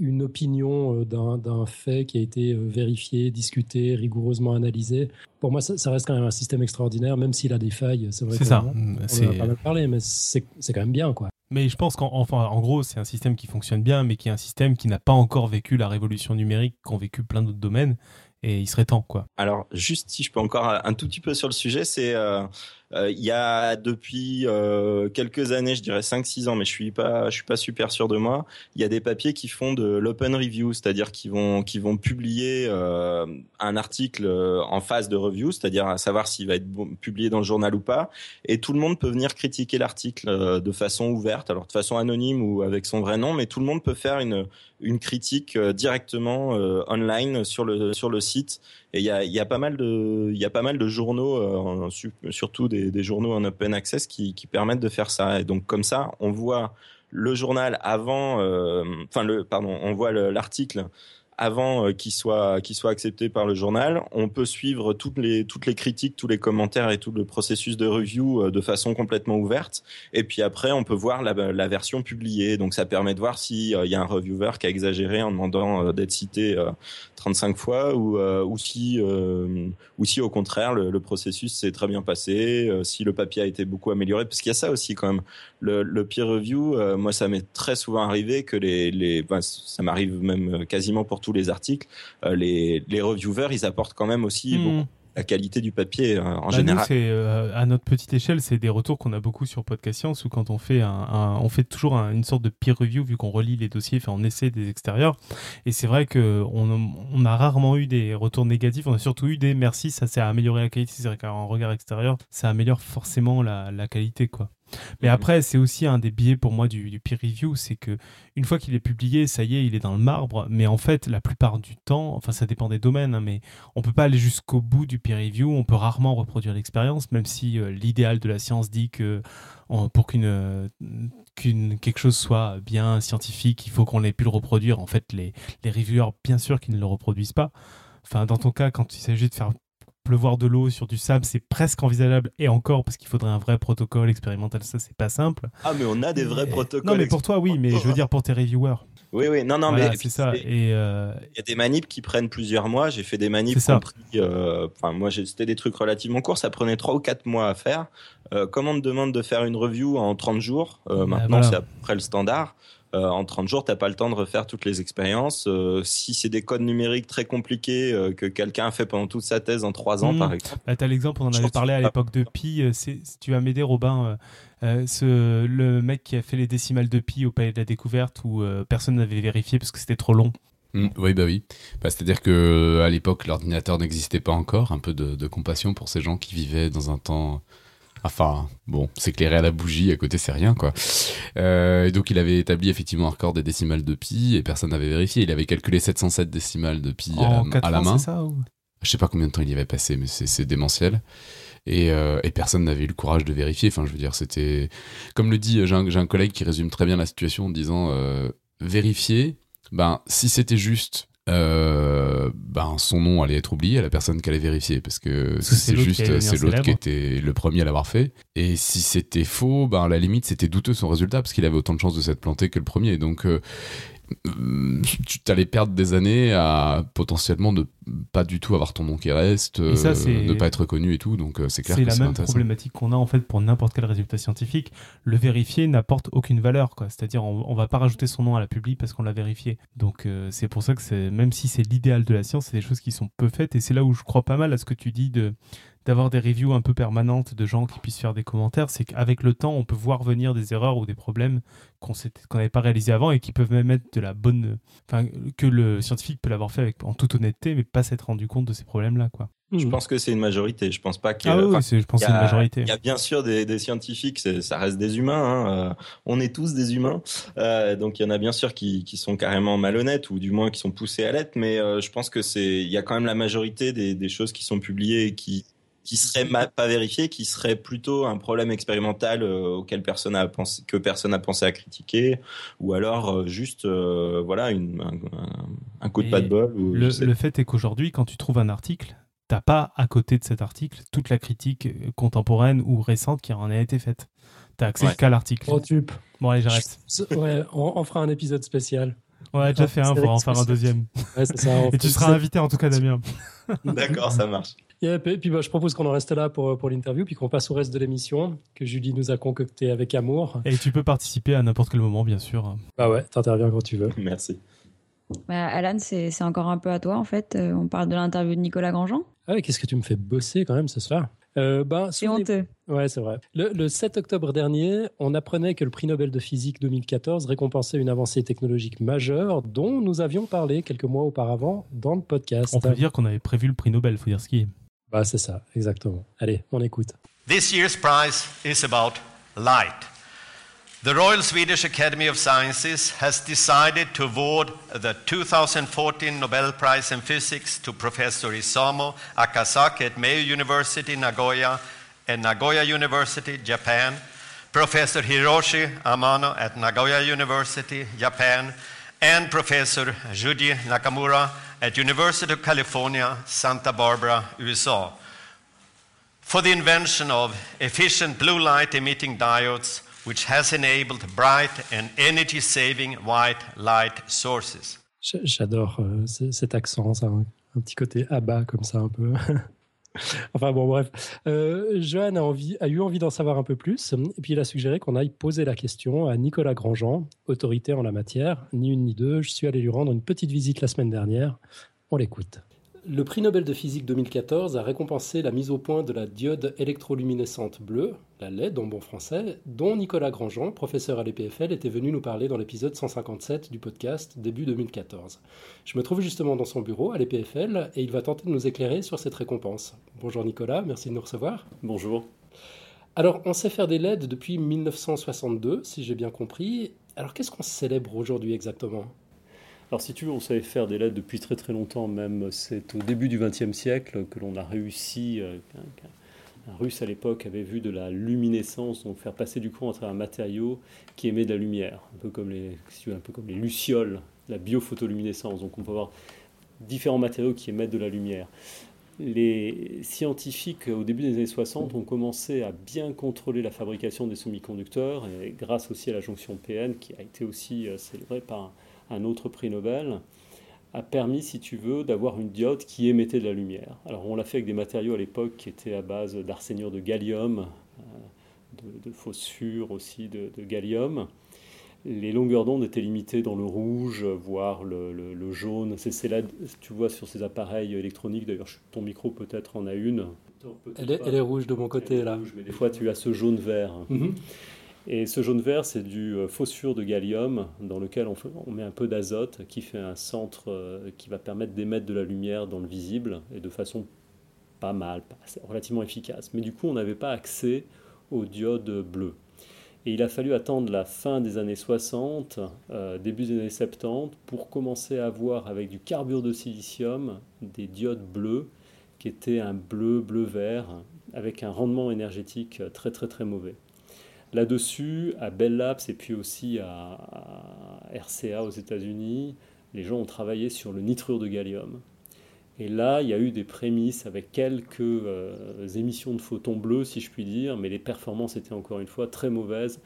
une opinion euh, d'un fait qui a été euh, vérifié, discuté, rigoureusement analysé. Pour moi, ça, ça reste quand même un système extraordinaire, même s'il a des failles. C'est vrai C'est ça. en a- On en a C'est- pas mal parlé, mais c'est quand même bien, quoi. Mais je pense qu'en enfin, en gros, c'est un système qui fonctionne bien, mais qui est un système qui n'a pas encore vécu la révolution numérique qu'ont vécu plein d'autres domaines. Et il serait temps, quoi. Alors, juste si je peux encore un tout petit peu sur le sujet, c'est euh, il y a depuis euh, quelques années, je dirais 5-6 ans, mais je suis pas, je suis pas super sûr de moi. Il y a des papiers qui font de l'open review, c'est-à-dire qui vont, qui vont publier euh, un article euh, en phase de review, c'est-à-dire à savoir s'il va être publié dans le journal ou pas, et tout le monde peut venir critiquer l'article euh, de façon ouverte, alors de façon anonyme ou avec son vrai nom, mais tout le monde peut faire une une critique euh, directement euh, online sur le sur le site et il y a, y a pas mal de il y a pas mal de journaux euh, surtout des, des journaux en open access qui, permettent de faire ça. Et donc comme ça on voit le journal avant euh, enfin le pardon on voit le- l'article avant euh, qu'il soit qu'il soit accepté par le journal on peut suivre toutes les toutes les critiques tous les commentaires et tout le processus de review euh, de façon complètement ouverte et puis après, on peut voir la, la version publiée. Donc ça permet de voir s'il y a un reviewer qui a exagéré en demandant euh, d'être cité euh, 35 fois ou, euh, ou, si, euh, ou si au contraire le, le processus s'est très bien passé, euh, si le papier a été beaucoup amélioré. Parce qu'il y a ça aussi quand même. Le, le peer review, euh, moi ça m'est très souvent arrivé que les... les ben, ça m'arrive même quasiment pour tous les articles. euh, les, les reviewers, ils apportent quand même aussi Hmm. beaucoup la qualité du papier euh, en Bah, général. euh, à notre petite échelle, c'est des retours qu'on a beaucoup sur Podcast Science où quand on fait un, un- on fait toujours un- une sorte de peer review vu qu'on relit les dossiers, enfin on essaie des extérieurs. Et c'est vrai que on, on a rarement eu des retours négatifs. On a surtout eu des merci, ça s'est amélioré la qualité. C'est vrai qu'un regard extérieur, ça améliore forcément la, la qualité, quoi. Mais Mhm. après, c'est aussi un des biais pour moi du, du peer review, c'est que une fois qu'il est publié, ça y est, il est dans le marbre. Mais en fait, la plupart du temps, enfin, ça dépend des domaines, hein, mais on peut pas aller jusqu'au bout du peer review. On peut rarement reproduire l'expérience, même si euh, l'idéal de la science dit que on- pour qu'une euh, qu'une quelque chose soit bien scientifique, il faut qu'on ait pu le reproduire. En fait, les les reviewers, bien sûr, qu'ils ne le reproduisent pas. Enfin, dans ton cas, quand il s'agit de faire pleuvoir de l'eau sur du sable, c'est presque envisageable et encore parce qu'il faudrait un vrai protocole expérimental, ça c'est pas simple. Ah, mais on a des vrais protocoles. Non, mais pour toi, oui, mais je veux dire pour tes reviewers. Oui, oui, non, non, Voilà, mais c'est ça. Et euh, Il y a des manips qui prennent plusieurs mois. J'ai fait des manips ça. compris. euh, Enfin, moi, j'ai- c'était des trucs relativement courts. Ça prenait trois ou quatre mois à faire. Euh, comme on te demande de faire une review en 30 jours, euh, Bah, maintenant voilà. c'est à peu près le standard. Euh, en 30 jours, t'as pas le temps de refaire toutes les expériences. Euh, si c'est des codes numériques très compliqués euh, que quelqu'un a fait pendant toute sa thèse en trois ans, Mhm. par exemple. Là, tu as l'exemple, on en avait parlé à que- l'époque de pi. Si tu vas m'aider, Robin, euh, euh, ce, le mec qui a fait les décimales de pi au Palais de la Découverte où euh, personne n'avait vérifié parce que c'était trop long. Mm, oui, bah oui. Bah, C'est-à-dire que à l'époque, l'ordinateur n'existait pas encore. Un peu de, de compassion pour ces gens qui vivaient dans un temps. Enfin, bon, s'éclairer à la bougie à côté, c'est rien, quoi. Euh, et donc, il avait établi effectivement un record des décimales de pi et personne n'avait vérifié. Il avait calculé 707 décimales de pi à, la- 4 à la ans, main. ça ou- Je sais pas combien de temps il y avait passé, mais c'est démentiel. Et, euh, et personne n'avait eu le courage de vérifier. Enfin, je veux dire, c'était. Comme le dit, j'ai un, un collègue qui résume très bien la situation en disant euh, vérifier, ben, si c'était juste. Euh, ben son nom allait être oublié à la personne qui allait vérifier parce que c'est juste c'est l'autre qui était le premier à l'avoir fait. Et si c'était faux ben à la limite c'était douteux son résultat parce qu'il avait autant de chances de s'être planté que le premier. Donc euh, tu allais perdre des années à potentiellement ne pas du tout avoir ton nom qui reste, Et ça, euh, ne pas être reconnu et tout. Donc euh, c'est clair C'est que la même problématique qu'on a en fait pour n'importe quel résultat scientifique. Le vérifier n'apporte aucune valeur, quoi. C'est-à-dire, on, on va pas rajouter son nom à la publi parce qu'on l'a vérifié. Donc, euh, c'est pour ça que même si c'est l'idéal de la science, c'est des choses qui sont peu faites. Et c'est là où je crois pas mal à ce que tu dis de d'avoir des reviews un peu permanentes de gens qui puissent faire des commentaires. C'est qu'avec le temps, on peut voir venir des erreurs ou des problèmes qu'on qu'on n'avait pas réalisés avant et qui peuvent même être de la bonne, enfin, que le scientifique peut l'avoir fait avec, en toute honnêteté, mais pas s'être rendu compte de ces problèmes-là, quoi. Je Mhm. pense que c'est une majorité. Je pense pas qu'il y Ah ait- oui, je pense y, une a, majorité. il y a bien sûr des, des scientifiques, ça reste des humains. hein, euh, on est tous des humains, Euh, donc il y en a bien sûr qui, qui sont carrément malhonnêtes ou du moins qui sont poussés à l'être. Mais euh, je pense que c'est, il y a quand même la majorité des, des choses qui sont publiées et qui qui seraient ma- pas vérifiées, qui seraient plutôt un problème expérimental euh, auquel personne a pensé, que personne a pensé à critiquer, ou alors euh, juste euh, voilà une, un, coup de Et pas de bol. Ou, Le, fait est qu'aujourd'hui, quand tu trouves un article, t'as pas à côté de cet article toute la critique contemporaine ou récente qui en a été faite. T'as accès Ouais. qu'à l'article. Tube. Bon, allez, j'arrête. Ouais, on, on fera un épisode spécial. On a déjà Ah, fait un, c'est faut en faire un deuxième. Ouais, c'est ça. on <laughs> Et tu seras invité en tout cas, Damien. D'accord, ça marche. Yep, et puis bah, je propose qu'on en reste là pour, pour l'interview, puis qu'on passe au reste de l'émission, que Julie nous a concocté avec amour. Et tu peux participer à n'importe quel moment, bien sûr. Bah ouais, t'interviens quand tu veux. <laughs> Merci. Bah, Alan, c'est c'est encore un peu à toi en fait. Euh, on parle de l'interview de Nicolas Grandjean. Ah ouais, qu'est-ce que tu me fais bosser quand même ce soir? Euh, bah, C'est honteux. Ouais, c'est vrai. Le, le 7 octobre dernier, on apprenait que le prix Nobel de physique 2014 récompensait une avancée technologique majeure dont nous avions parlé quelques mois auparavant dans le podcast. On peut dire qu'on avait prévu le prix Nobel, faut dire ce qui est. Bah, c'est ça, exactement. Allez, on écoute. This year's prize is about light. The Royal Swedish Academy of Sciences has decided to award the 2014 Nobel Prize in Physics to Professor Isamu Akasaki at Mayo University, Nagoya, and Nagoya University, Japan, Professor Hiroshi Amano at Nagoya University, Japan, and Professor Juji Nakamura at University of California, Santa Barbara, USA for the invention of efficient blue light emitting diodes, which has enabled bright and energy saving white light sources. J'adore euh, cet accent, ça, un petit côté abat comme ça un peu. <laughs> <laughs> enfin bon, bref. Euh, a, a eu envie d'en savoir un peu plus, et puis il a suggéré qu'on aille poser la question à Nicolas Grandjean, autorité en la matière. Ni une ni deux, je suis allé lui rendre une petite visite la semaine dernière. On l'écoute. Le prix Nobel de physique 2014 a récompensé la mise au point de la diode électroluminescente bleue, la LED en bon français, dont Nicolas Grandjean, professeur à l'EPFL, était venu nous parler dans l'épisode 157 du podcast début 2014. Je me trouve justement dans son bureau à l'EPFL et il va tenter de nous éclairer sur cette récompense. Bonjour Nicolas, merci de nous recevoir. Bonjour. Alors, on sait faire des LED depuis 1962, si j'ai bien compris. Alors, qu'est-ce qu'on célèbre aujourd'hui exactement? Alors si tu veux, on savait faire des LED depuis très très longtemps, même c'est au début du XXe siècle que l'on a réussi, euh, un, russe à l'époque avait vu de la luminescence, donc faire passer du courant à travers un matériau qui émet de la lumière, un peu comme les, un peu comme les lucioles, la biophotoluminescence. Donc on peut avoir différents matériaux qui émettent de la lumière. Les scientifiques, au début des années 60, ont commencé à bien contrôler la fabrication des semi-conducteurs, et grâce aussi à la jonction PN, qui a été aussi euh, célébrée par un autre prix Nobel, a permis, si tu veux, d'avoir une diode qui émettait de la lumière. Alors on l'a fait avec des matériaux à l'époque qui étaient à base d'arsénure de gallium, euh, de, phosphore aussi de, gallium. Les longueurs d'onde étaient limitées dans le rouge, voire le, jaune. C'est là, tu vois, sur ces appareils électroniques, d'ailleurs ton micro peut-être en a une. Elle est, rouge de mon côté là. mais des fois tu as ce jaune-vert. Mhm. Et ce jaune-vert, c'est du euh, phosphore de gallium dans lequel on, met un peu d'azote qui fait un centre euh, qui va permettre d'émettre de la lumière dans le visible et de façon pas mal, relativement efficace. Mais du coup, on n'avait pas accès aux diodes bleues. Et il a fallu attendre la fin des années 60, euh, début des années 70, pour commencer à avoir avec du carbure de silicium des diodes bleues qui étaient un bleu, bleu-vert, avec un rendement énergétique très très très mauvais. Là-dessus, à Bell Labs et puis aussi à, RCA aux États-Unis, les gens ont travaillé sur le nitrure de gallium. Et là, il y a eu des prémices avec quelques euh, émissions de photons bleus, si je puis dire, mais les performances étaient encore une fois très mauvaises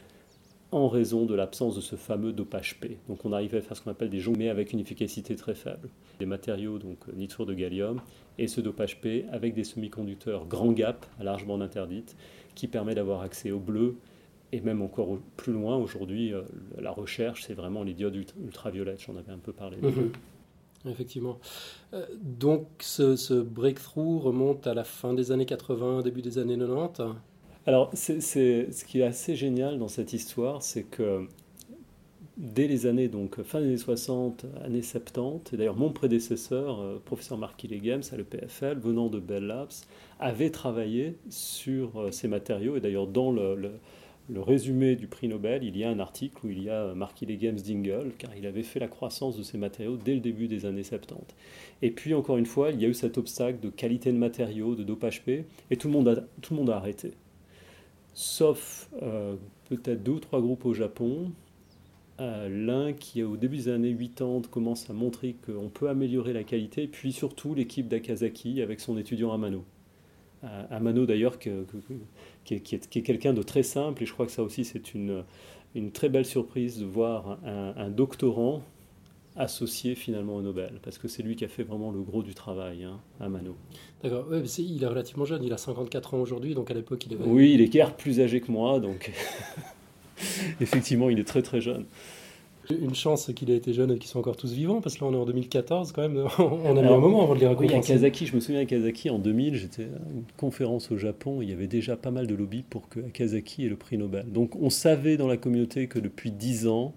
en raison de l'absence de ce fameux dopage P. Donc on arrivait à faire ce qu'on appelle des joncs, mais avec une efficacité très faible. Des matériaux, donc euh, nitrure de gallium, et ce dopage P avec des semi-conducteurs grand gap à large interdite, qui permet d'avoir accès au bleu et même encore plus loin, aujourd'hui, euh, la recherche, c'est vraiment les diodes ultraviolettes, j'en avais un peu parlé. Mhm. Effectivement. Euh, donc ce, breakthrough remonte à la fin des années 80, début des années 90 Alors, c'est, ce qui est assez génial dans cette histoire, c'est que dès les années, donc fin des années 60, années 70, et d'ailleurs mon prédécesseur, euh, professeur Mark Games à l'EPFL, venant de Bell Labs, avait travaillé sur ces matériaux, et d'ailleurs dans le le résumé du prix Nobel, il y a un article où il y a marqué les Games Dingle, car il avait fait la croissance de ces matériaux dès le début des années 70. Et puis, encore une fois, il y a eu cet obstacle de qualité de matériaux, de dopage P, et tout le monde a, le arrêté. Sauf euh, peut-être deux ou trois groupes au Japon, euh, l'un qui, au début des années 80, commence à montrer qu'on peut améliorer la qualité, puis surtout l'équipe d'Akazaki avec son étudiant Amano. Euh, Amano d'ailleurs, que qui est, quelqu'un de très simple. Et je crois que ça aussi, c'est une, une très belle surprise de voir un, doctorant associé finalement au Nobel, parce que c'est lui qui a fait vraiment le gros du travail, hein, à Mano. D'accord, ouais, il est relativement jeune, il a 54 ans aujourd'hui, donc à l'époque il est... Oui, il est guère plus âgé que moi, donc <laughs> effectivement il est très très jeune. Une chance qu'il ait été jeune et qu'ils soient encore tous vivants, parce que là on est en 2014 quand même, <laughs> on a mis un moment avant de les. Oui, à Kazaki, je me souviens à Kazaki en 2000, j'étais à une conférence au Japon, il y avait déjà pas mal de lobbies pour que Kazaki ait le prix Nobel. Donc on savait dans la communauté que depuis 10 ans,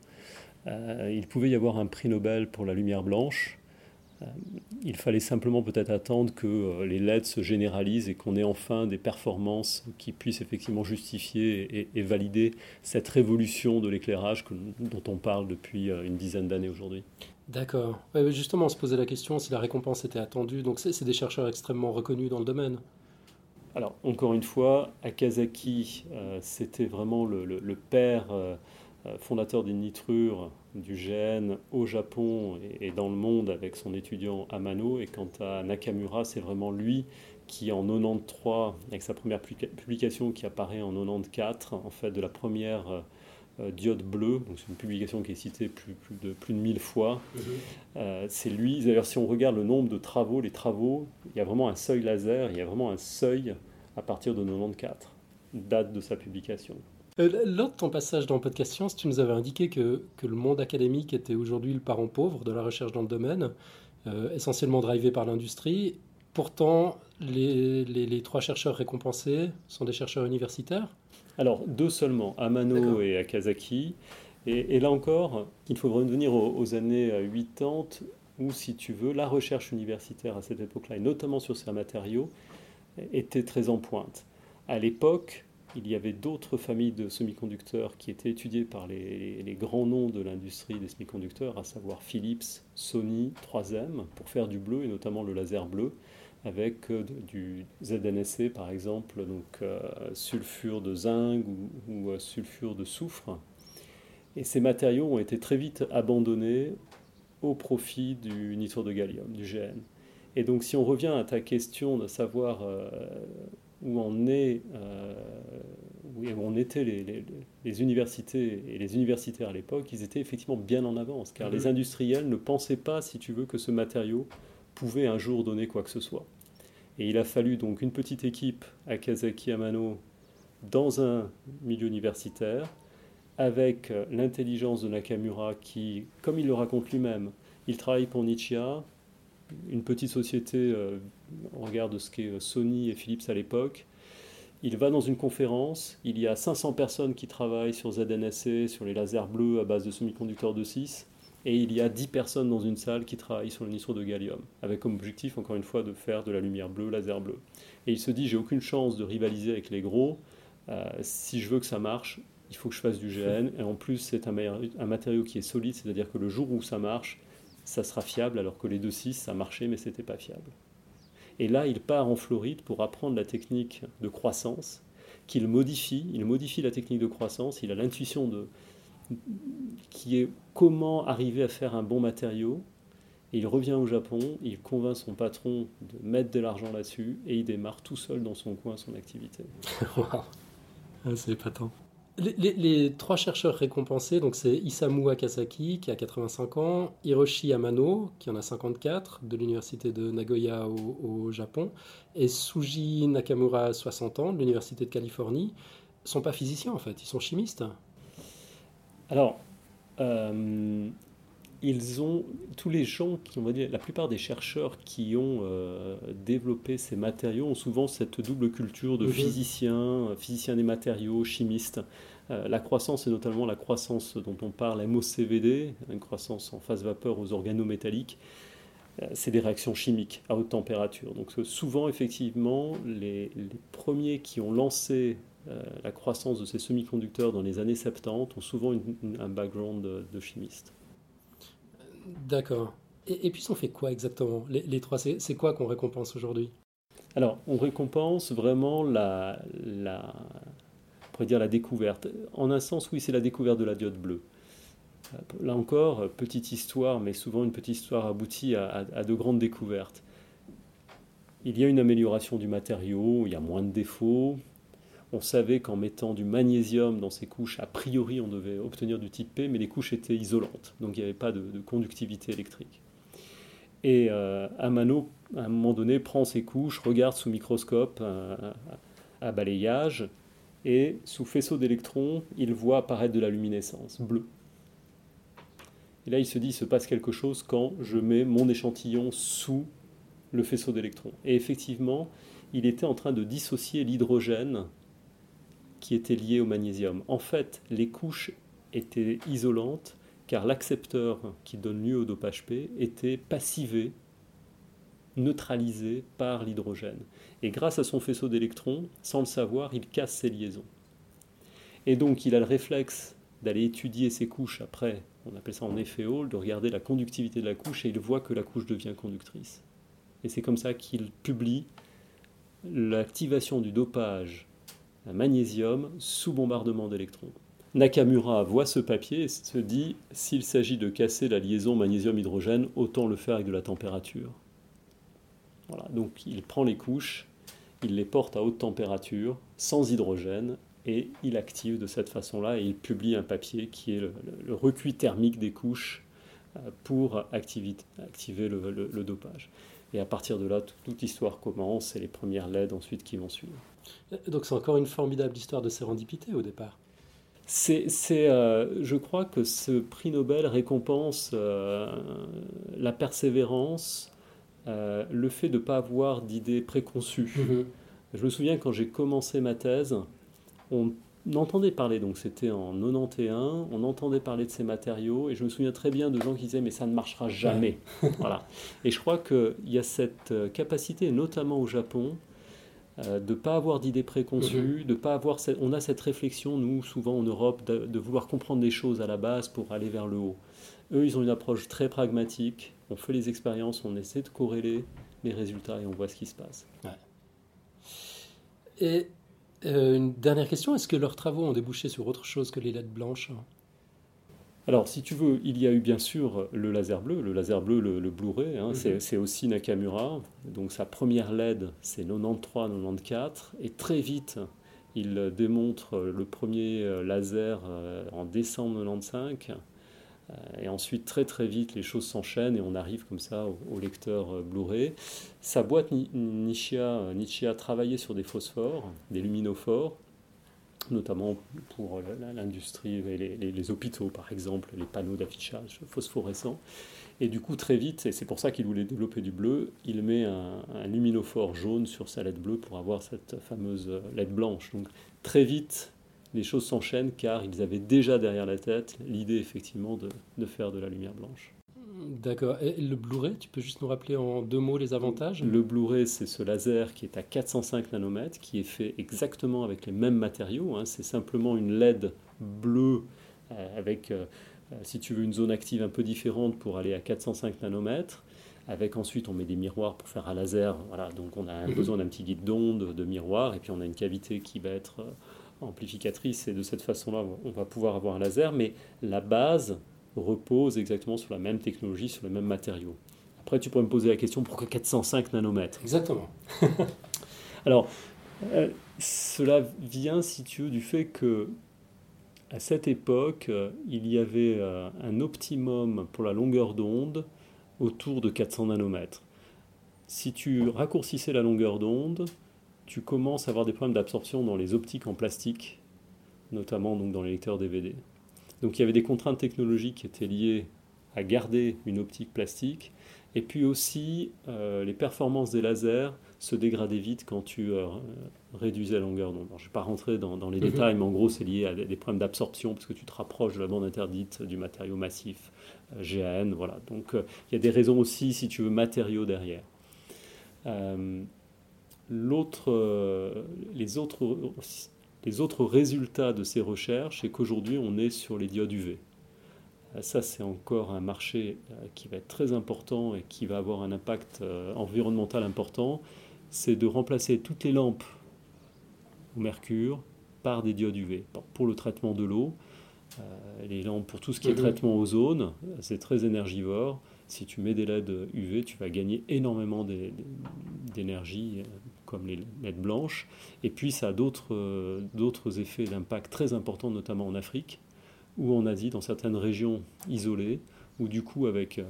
euh, il pouvait y avoir un prix Nobel pour la lumière blanche. Euh, il fallait simplement peut-être attendre que euh, les LED se généralisent et qu'on ait enfin des performances qui puissent effectivement justifier et, valider cette révolution de l'éclairage dont on parle depuis euh, une dizaine d'années aujourd'hui. D'accord. justement, on se posait la question si la récompense était attendue. Donc c'est des chercheurs extrêmement reconnus dans le domaine. Alors, encore une fois, Akazaki, c'était vraiment le, père fondateur des nitrures du gène au Japon et, dans le monde avec son étudiant Amano. Et quant à Nakamura, c'est vraiment lui qui, en 93, avec sa première publication qui apparaît en 94, en fait, de la première euh, diode bleue, donc c'est une publication qui est citée plus, de, plus de 1000 fois. Mm-hmm. Euh, c'est lui, d'ailleurs, si on regarde le nombre de travaux, les travaux, il y a vraiment un seuil laser, il y a vraiment un seuil à partir de 94, date de sa publication. Euh, lors de ton passage dans le podcast Science, tu nous avais indiqué que, que le monde académique était aujourd'hui le parent pauvre de la recherche dans le domaine, euh, essentiellement drivé par l'industrie. Pourtant, les, les, trois chercheurs récompensés sont des chercheurs universitaires Alors, deux seulement, Amano et Akazaki. Et, et, là encore, il faut revenir aux, aux, années 80 où, si tu veux, la recherche universitaire à cette époque-là, et notamment sur ces matériaux, était très en pointe. À l'époque, il y avait d'autres familles de semi-conducteurs qui étaient étudiées par les, grands noms de l'industrie des semi-conducteurs, à savoir Philips, Sony, 3M, pour faire du bleu et notamment le laser bleu, avec euh, du ZNSC par exemple, donc euh, sulfure de zinc ou, euh, sulfure de soufre. Et ces matériaux ont été très vite abandonnés au profit du nitrure de gallium, du GN. Et donc si on revient à ta question de savoir où en est, euh, où on étaient les, universités et les universitaires à l'époque, ils étaient effectivement bien en avance, car les mhm. industriels ne pensaient pas, si tu veux, que ce matériau pouvait un jour donner quoi que ce soit. Et il a fallu donc une petite équipe à Kazaki Amano dans un milieu universitaire, avec euh, l'intelligence de Nakamura qui, comme il le raconte lui-même, il travaille pour Nichia, une petite société, euh, on regarde ce qu'est euh, Sony et Philips à l'époque. Il va dans une conférence, il y a 500 personnes qui travaillent sur ZNSC, sur les lasers bleus à base de semi-conducteurs de 6, et il y a 10 personnes dans une salle qui travaillent sur le nitrure de gallium, avec comme objectif, encore une fois, de faire de la lumière bleue, laser bleu. Et il se dit, j'ai aucune chance de rivaliser avec les gros, euh, si je veux que ça marche, il faut que je fasse du GN, et en plus c'est un matériau qui est solide, c'est-à-dire que le jour où ça marche, ça sera fiable, alors que les 2.6, ça marchait, mais c'était pas fiable. Et là, il part en Floride pour apprendre la technique de croissance, qu'il modifie. Il modifie la technique de croissance, il a l'intuition de qui est comment arriver à faire un bon matériau. Et il revient au Japon, il convainc son patron de mettre de l'argent là-dessus, et il démarre tout seul dans son coin son activité. <laughs> Ah, c'est épatant. Les, trois chercheurs récompensés, donc c'est Isamu Akasaki qui a 85 ans, Hiroshi Amano qui en a 54 de l'université de Nagoya au, Japon, et Suji Nakamura 60 ans de l'université de Californie, sont pas physiciens en fait, ils sont chimistes. Alors, euh, ils ont tous les gens qui, on va dire, la plupart des chercheurs qui ont euh, développé ces matériaux ont souvent cette double culture de physiciens, euh, physiciens des matériaux, chimistes. Euh, la croissance, et notamment la croissance dont on parle, MOCVD, une croissance en phase vapeur aux organométalliques, c'est des réactions chimiques à haute température. Donc souvent, effectivement, les, premiers qui ont lancé la croissance de ces semi-conducteurs dans les années 70 ont souvent un background de, de chimistes. D'accord. Et, puis on fait quoi exactement les, trois, c'est quoi qu'on récompense aujourd'hui? Alors, on récompense vraiment la, la, dire la découverte. En un sens, oui, c'est la découverte de la diode bleue. Euh, là encore, petite histoire, mais souvent une petite histoire aboutit à de grandes découvertes. Il y a une amélioration du matériau, il y a moins de défauts, on savait qu'en mettant du magnésium dans ces couches, a priori, on devait obtenir du type P, mais les couches étaient isolantes, donc il n'y avait pas de, conductivité électrique. Et euh, Amano, à un moment donné, prend ces couches, regarde sous microscope euh, à, balayage, et sous faisceau d'électrons, il voit apparaître de la luminescence bleue. Et là, il se dit, il se passe quelque chose quand je mets mon échantillon sous le faisceau d'électrons. Et effectivement, il était en train de dissocier l'hydrogène qui était lié au magnésium. En fait, les couches étaient isolantes car l'accepteur qui donne lieu au dopage P était passivé, neutralisé par l'hydrogène. Et grâce à son faisceau d'électrons, sans le savoir, il casse ces liaisons. Et donc il a le réflexe d'aller étudier ces couches après, on appelle ça en effet Hall, de regarder la conductivité de la couche et il voit que la couche devient conductrice. Et c'est comme ça qu'il publie l'activation du dopage un magnésium sous bombardement d'électrons. Nakamura voit ce papier et se dit s'il s'agit de casser la liaison magnésium-hydrogène, autant le faire avec de la température. Donc il prend les couches, il les porte à haute température, sans hydrogène, et il active de cette façon-là, et il publie un papier qui est le, recuit thermique des couches euh, pour activer, le, dopage. Et à partir de là, toute l'histoire commence, et les premières LED ensuite qui vont suivre. Donc c'est encore une formidable histoire de sérendipité au départ. C'est, euh, je crois que ce prix Nobel récompense euh, la persévérance, euh, le fait de ne pas avoir d'idées préconçues. Mm-hmm. Je me souviens quand j'ai commencé ma thèse, on entendait parler, donc c'était en 91, on entendait parler de ces matériaux, et je me souviens très bien de gens qui disaient mais ça ne marchera jamais. voilà. Et je crois qu'il y a cette capacité, notamment au Japon, de ne pas avoir d'idées préconçues, Mhm. de pas avoir cette- on a cette réflexion, nous, souvent en Europe, de, de vouloir comprendre des choses à la base pour aller vers le haut. Eux, ils ont une approche très pragmatique, on fait les expériences, on essaie de corréler les résultats et on voit ce qui se passe. Et euh, une dernière question, est-ce que leurs travaux ont débouché sur autre chose que les lettres blanches? Alors, si tu veux, il y a eu bien sûr le laser bleu, le laser bleu, le, le Blu-ray, hein, Mhm. c'est- c'est aussi Nakamura. Donc sa première LED, c'est 93-94, et très vite, il démontre le premier euh, laser euh, en décembre 95. Euh, Et ensuite, très très vite, les choses s'enchaînent et on arrive comme ça au, au lecteur Blu-ray. Sa boîte Ni- Nishia, Nichia travaillait sur des phosphores, des luminophores, notamment pour euh, l'industrie les, hôpitaux, par exemple, les panneaux d'affichage phosphorescents. Et du coup, très vite, et c'est pour ça qu'il voulait développer du bleu, il met un, luminophore jaune sur sa LED bleue pour avoir cette fameuse euh, LED blanche. Donc très vite, les choses s'enchaînent car ils avaient déjà derrière la tête l'idée effectivement de faire de la lumière blanche. D'accord. Et le Blu-ray, tu peux juste nous rappeler en deux mots les avantages? Le Blu-ray, c'est ce laser qui est à 405 nanomètres, qui est fait exactement avec les mêmes matériaux. hein. C'est simplement une LED bleue euh, avec, euh, euh, si tu veux, une zone active un peu différente pour aller à 405 nanomètres. Avec ensuite, on met des miroirs pour faire un laser. Voilà, donc on a Mhm. besoin d'un petit guide d'onde, de miroir, et puis on a une cavité qui va être amplificatrice. Et de cette façon-là, on va pouvoir avoir un laser. Mais la base repose exactement sur la même technologie, sur les mêmes matériaux. Après, tu pourrais me poser la question pourquoi 405 nanomètres? Exactement. <laughs> Alors, euh, cela vient, si tu veux, du fait que à cette époque, euh, il y avait euh, un optimum pour la longueur d'onde autour de 400 nanomètres. Si tu raccourcissais la longueur d'onde, tu commences à avoir des problèmes d'absorption dans les optiques en plastique, notamment donc dans les lecteurs DVD. Donc il y avait des contraintes technologiques qui étaient liées à garder une optique plastique, et puis aussi euh, les performances des lasers se dégradaient vite quand tu euh, réduisais la longueur d'onde. Je ne vais pas rentrer dans, dans les Mhm. détails, mais en gros c'est lié à des, des problèmes d'absorption parce que tu te rapproches de la bande interdite du matériau massif euh, GAN. Voilà. Donc il y a des raisons aussi, si tu veux, matériaux derrière. L'autre, les, autres, les autres résultats de ces recherches, c'est qu'aujourd'hui, on est sur les diodes UV. Euh, Ça, c'est encore un marché euh, qui va être très important et qui va avoir un impact euh, environnemental important. C'est de remplacer toutes les lampes au mercure par des diodes UV. Pour le traitement de l'eau, les lampes pour tout ce qui est traitement ozone, c'est très énergivore. Si tu mets des LED UV, tu vas gagner énormément d'é- d'é- d'énergie, comme les LED blanches. Et puis, ça a d'autres euh, d'autres effets d'impact très importants, notamment en Afrique ou en Asie, dans certaines régions isolées, où du coup, avec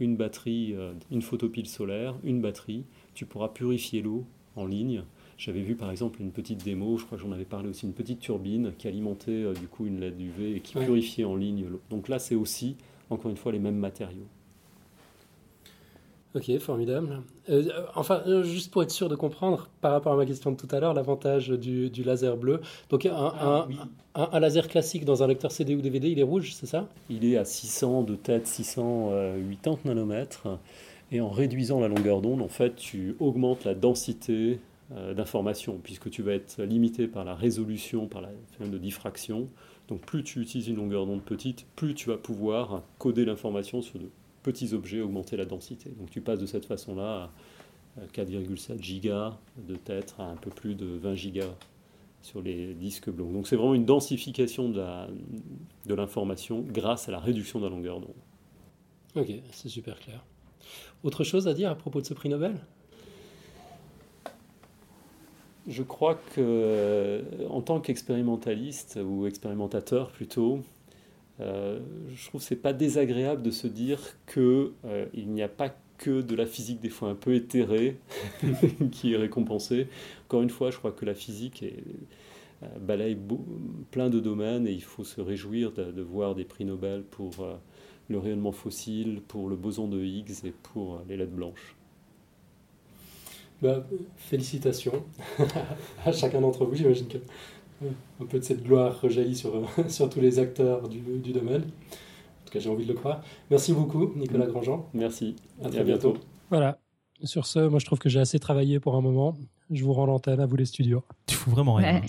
une batterie, euh, une photopile solaire, une batterie, tu pourras purifier l'eau en ligne. J'avais vu par exemple une petite démo, je crois que j'en avais parlé aussi, une petite turbine qui alimentait euh, du coup une LED UV et qui purifiait en ligne l'eau. Donc là, c'est aussi, encore une fois, les mêmes matériaux. Ok, formidable. Euh, enfin, euh, juste pour être sûr de comprendre, par rapport à ma question de tout à l'heure, l'avantage du, du laser bleu. Donc, un, un- un- un laser classique dans un lecteur CD ou DVD, il est rouge, c'est ça? Il est à 600 de tête, 680 nanomètres. Et en réduisant la longueur d'onde, en fait, tu augmentes la densité euh, d'information, puisque tu vas être limité par la résolution, par la phénomène de diffraction. Donc plus tu utilises une longueur d'onde petite, plus tu vas pouvoir coder l'information sur de petits objets, augmenter la densité. Donc tu passes de cette façon-là à 4,7 gigas de tête à un peu plus de 20 gigas sur les disques blancs. Donc c'est vraiment une densification de l'information grâce à la réduction de la longueur d'onde. Ok, c'est super clair. Autre chose à dire à propos de ce prix Nobel? Je crois que, euh, en tant qu'expérimentaliste ou expérimentateur plutôt, euh, je trouve que c'est pas désagréable de se dire que euh, il n'y a pas que de la physique des fois un peu éthérée <laughs> qui est récompensée. Encore une fois, je crois que la physique euh, balaye plein de domaines et il faut se réjouir de, voir des prix Nobel pour le rayonnement fossile, pour le boson de Higgs et pour les LED blanches. Bah, félicitations <laughs> à chacun d'entre vous. J'imagine que un peu de cette gloire rejaillit sur, euh, <laughs> sur tous les acteurs du, du domaine. En tout cas, j'ai envie de le croire. Merci beaucoup, Nicolas Grandjean. Merci. À très bientôt. Voilà. Sur ce, moi je trouve que j'ai assez travaillé pour un moment. Je vous rends l'antenne à vous les studios. Tu fous vraiment rien.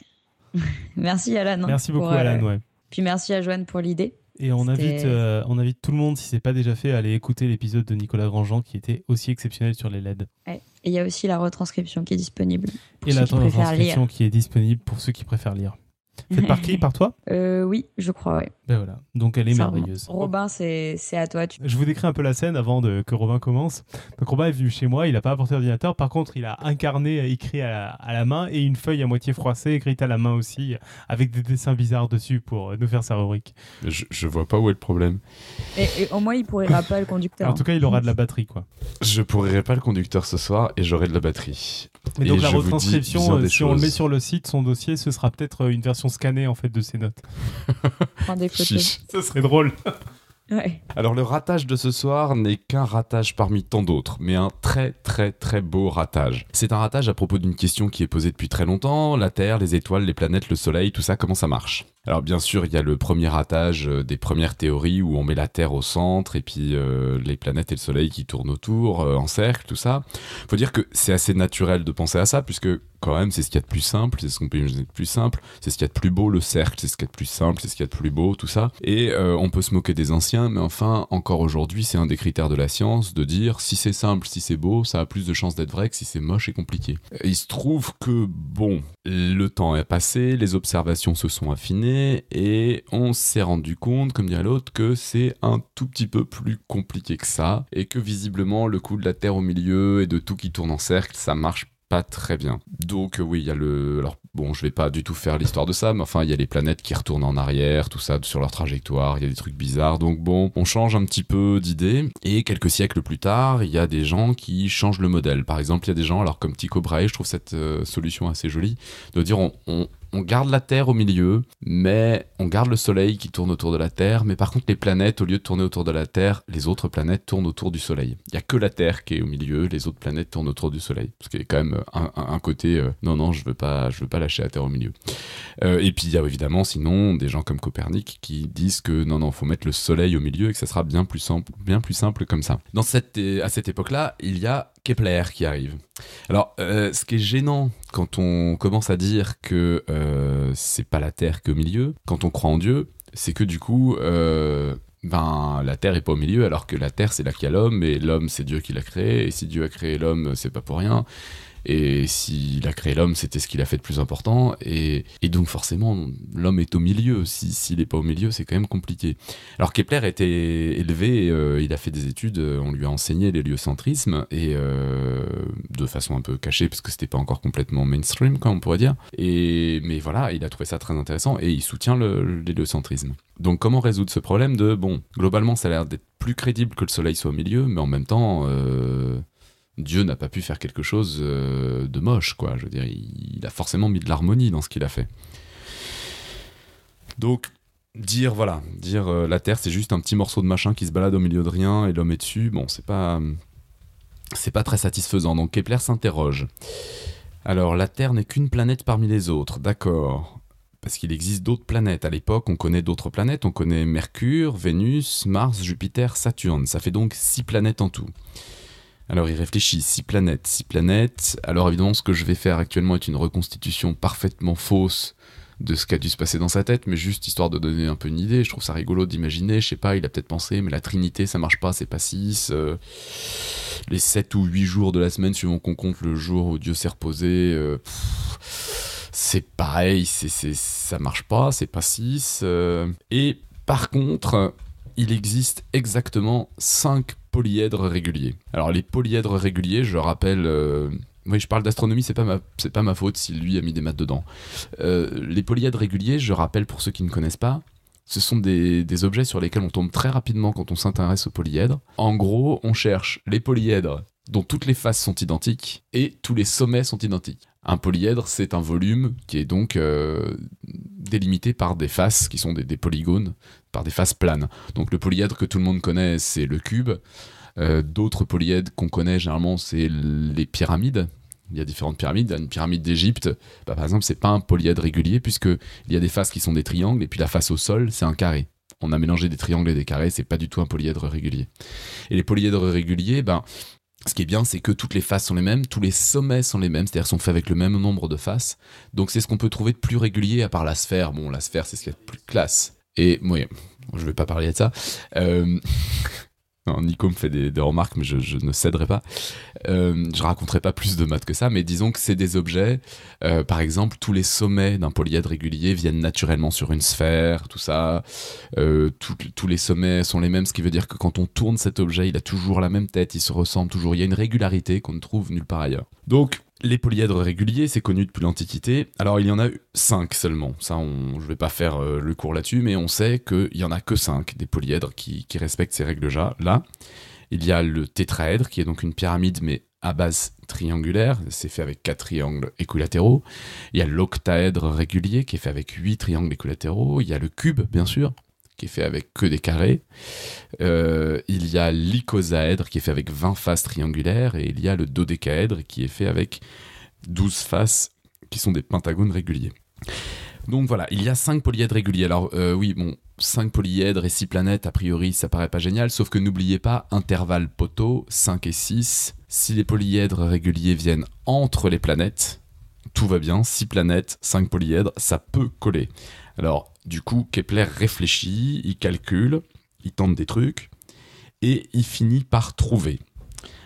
Ouais. <laughs> merci Alan. hein, Merci beaucoup, pour, euh, Alan. Ouais. Puis merci à Joanne pour l'idée. Et on invite, euh, on invite tout le monde, si c'est pas déjà fait, à aller écouter l'épisode de Nicolas Grandjean qui était aussi exceptionnel sur les LED. Ouais. Et il y a aussi la retranscription qui est disponible. pour Et ceux la qui préfèrent transcription lire. qui est disponible pour ceux qui préfèrent lire. Faites par <laughs> qui Par toi Euh, oui, je crois, ouais. Ben voilà. Donc elle est merveilleuse. Robin, c'est à toi. Tu... Je vous décris un peu la scène avant de, que Robin commence. Donc Robin est venu chez moi, il n'a pas apporté d'ordinateur, par contre il a incarné, écrit à la, à la main et une feuille à moitié froissée écrite à la main aussi, avec des dessins bizarres dessus pour euh, nous faire sa rubrique. Je, je vois pas où est le problème. Et, et au moins, il pourrira pas le conducteur. En tout cas, il aura de la batterie quoi. Je pourrai pas le conducteur ce soir et j'aurai de la batterie. Mais Et donc la retranscription, euh, si on le met sur le site, son dossier, ce sera peut-être euh, une version scannée en fait de ses notes. Chiche. Ce serait drôle. <laughs> Ouais. Alors le ratage de ce soir n'est qu'un ratage parmi tant d'autres, mais un très très très beau ratage. C'est un ratage à propos d'une question qui est posée depuis très longtemps, la Terre, les étoiles, les planètes, le Soleil, tout ça, comment ça marche? Alors bien sûr, il y a le premier ratage euh, des premières théories où on met la Terre au centre et puis euh, les planètes et le Soleil qui tournent autour, euh, en cercle, tout ça. Faut dire que c'est assez naturel de penser à ça, puisque quand même c'est ce qu'il y a de plus simple, c'est ce qu'on peut imaginer de plus simple, c'est ce qu'il y a de plus beau, le cercle, c'est ce qu'il y a de plus simple, c'est ce qu'il y a de plus beau, tout ça. Et on peut se moquer des anciens, mais enfin, encore aujourd'hui, c'est un des critères de la science de dire si c'est simple, si c'est beau, ça a plus de chances d'être vrai que si c'est moche et compliqué. Il se trouve que, bon, le temps est passé, les observations se sont affinées, et on s'est rendu compte, comme dirait l'autre, que c'est un tout petit peu plus compliqué que ça, et que visiblement, le coup de la Terre au milieu et de tout qui tourne en cercle, ça marche pas très bien. Donc euh, oui, il y a le... Alors bon, je vais pas du tout faire l'histoire de ça, mais enfin, il y a les planètes qui retournent en arrière, tout ça, sur leur trajectoire, il y a des trucs bizarres. Donc bon, on change un petit peu d'idée. Et quelques siècles plus tard, il y a des gens qui changent le modèle. Par exemple, il y a des gens, alors comme Tycho Brahe, je trouve cette euh, solution assez jolie, de dire on, on, on garde la Terre au milieu, mais on garde le Soleil qui tourne autour de la Terre, mais par contre les planètes, au lieu de tourner autour de la Terre, les autres planètes tournent autour du Soleil. Il y a que la Terre qui est au milieu, les autres planètes tournent autour du Soleil. Qu'il y a quand même un, un- un côté, euh, non, non, je veux pas, je veux pas lâcher la Terre au milieu. Euh, et puis il y a évidemment sinon des gens comme Copernic qui disent que non, non, faut mettre le Soleil au milieu et que ça sera bien plus simple, bien plus simple comme ça. Dans cette, à cette époque-là, il y a Kepler qui arrive. Alors, euh, ce qui est gênant quand on commence à dire que euh, c'est pas la Terre qui est au milieu, quand on croit en Dieu, c'est que du coup, euh, ben la Terre est pas au milieu, alors que la Terre c'est là qu'il y a l'homme, et l'homme c'est Dieu qui l'a créé, et si Dieu a créé l'homme, c'est pas pour rien. Et s'il a créé l'homme, c'était ce qu'il a fait de plus important. Et, donc forcément, l'homme est au milieu. Si- S'il n'est pas au milieu, c'est quand même compliqué. Alors Kepler était élevé, euh, il a fait des études, euh, on lui a enseigné l'héliocentrisme, et euh, de façon un peu cachée, parce que c'était pas encore complètement mainstream, comme on pourrait dire. Et, mais voilà, il a trouvé ça très intéressant, et il soutient l'héliocentrisme. Donc comment résoudre ce problème de, bon, globalement ça a l'air d'être plus crédible que le Soleil soit au milieu, mais en même temps... Dieu n'a pas pu faire quelque chose euh, de moche, quoi. Je veux dire, il, a forcément mis de l'harmonie dans ce qu'il a fait. Donc, dire, voilà, dire euh, la Terre, c'est juste un petit morceau de machin qui se balade au milieu de rien et l'homme est dessus, bon, c'est pas, c'est pas très satisfaisant. Donc Kepler s'interroge. Alors, la Terre n'est qu'une planète parmi les autres, d'accord. Parce qu'il existe d'autres planètes. À l'époque, on connaît d'autres planètes. On connaît Mercure, Vénus, Mars, Jupiter, Saturne. Ça fait donc six planètes en tout. Alors il réfléchit, six planètes, six planètes. Alors évidemment, ce que je vais faire actuellement est une reconstitution parfaitement fausse de ce qu'a dû se passer dans sa tête, mais juste histoire de donner un peu une idée. Je trouve ça rigolo d'imaginer, je sais pas, il a peut-être pensé, mais la Trinité, ça marche pas, c'est pas 6. les 7 ou 8 jours de la semaine, suivant qu'on compte le jour où Dieu s'est reposé, euh, c'est pareil, c'est, ça marche pas, c'est pas 6. et par contre, il existe exactement 5 polyèdres réguliers. Alors les polyèdres réguliers, je rappelle, euh, oui je parle d'astronomie, c'est pas ma, pas ma faute si lui a mis des maths dedans. Euh, les polyèdres réguliers, je rappelle pour ceux qui ne connaissent pas, ce sont des objets sur lesquels on tombe très rapidement quand on s'intéresse aux polyèdres. En gros, on cherche les polyèdres dont toutes les faces sont identiques et tous les sommets sont identiques. Un polyèdre, c'est un volume qui est donc euh, délimité par des faces qui sont des, polygones, par des faces planes. Donc le polyèdre que tout le monde connaît, c'est le cube. Euh, D'autres polyèdres qu'on connaît généralement, c'est les pyramides. Il y a différentes pyramides. Une pyramide d'Égypte, bah, par exemple, c'est pas un polyèdre régulier puisque il y a des faces qui sont des triangles et puis la face au sol, c'est un carré. On a mélangé des triangles et des carrés, c'est pas du tout un polyèdre régulier. Et les polyèdres réguliers, ben ce qui est bien, c'est que toutes les faces sont les mêmes, tous les sommets sont les mêmes, c'est-à-dire sont faits avec le même nombre de faces. Donc c'est ce qu'on peut trouver de plus régulier à part la sphère. Bon, la sphère, c'est ce qu'il y a de plus classe. Et oui, je vais pas parler de ça. Euh, <laughs> non, Nico me fait des, remarques, mais je, ne céderai pas. Euh, je raconterai pas plus de maths que ça, mais disons que c'est des objets. Euh, par exemple, tous les sommets d'un polyèdre régulier viennent naturellement sur une sphère, tout ça. Euh, tous les sommets sont les mêmes, ce qui veut dire que quand on tourne cet objet, il a toujours la même tête, il se ressemble toujours. Il y a une régularité qu'on ne trouve nulle part ailleurs. Donc, les polyèdres réguliers, c'est connu depuis l'Antiquité. Alors il y en a cinq seulement. Ça, on, je vais pas faire euh, le cours là-dessus, mais on sait qu'il y en a que cinq des polyèdres qui, respectent ces règles-là. Là, il y a le tétraèdre, qui est donc une pyramide, mais à base triangulaire. C'est fait avec quatre triangles équilatéraux. Il y a l'octaèdre régulier, qui est fait avec huit triangles équilatéraux. Il y a le cube, bien sûr, qui est fait avec que des carrés. Euh, il y a l'icosaèdre qui est fait avec 20 faces triangulaires et il y a le dodécaèdre qui est fait avec 12 faces qui sont des pentagones réguliers. Donc voilà, il y a 5 polyèdres réguliers. Alors euh, oui, bon, 5 polyèdres et 6 planètes, a priori, ça paraît pas génial, sauf que n'oubliez pas, intervalle poteau, 5 et 6. Si les polyèdres réguliers viennent entre les planètes, tout va bien, 6 planètes, 5 polyèdres, ça peut coller. Alors, du coup, Kepler réfléchit, il calcule, il tente des trucs, et il finit par trouver.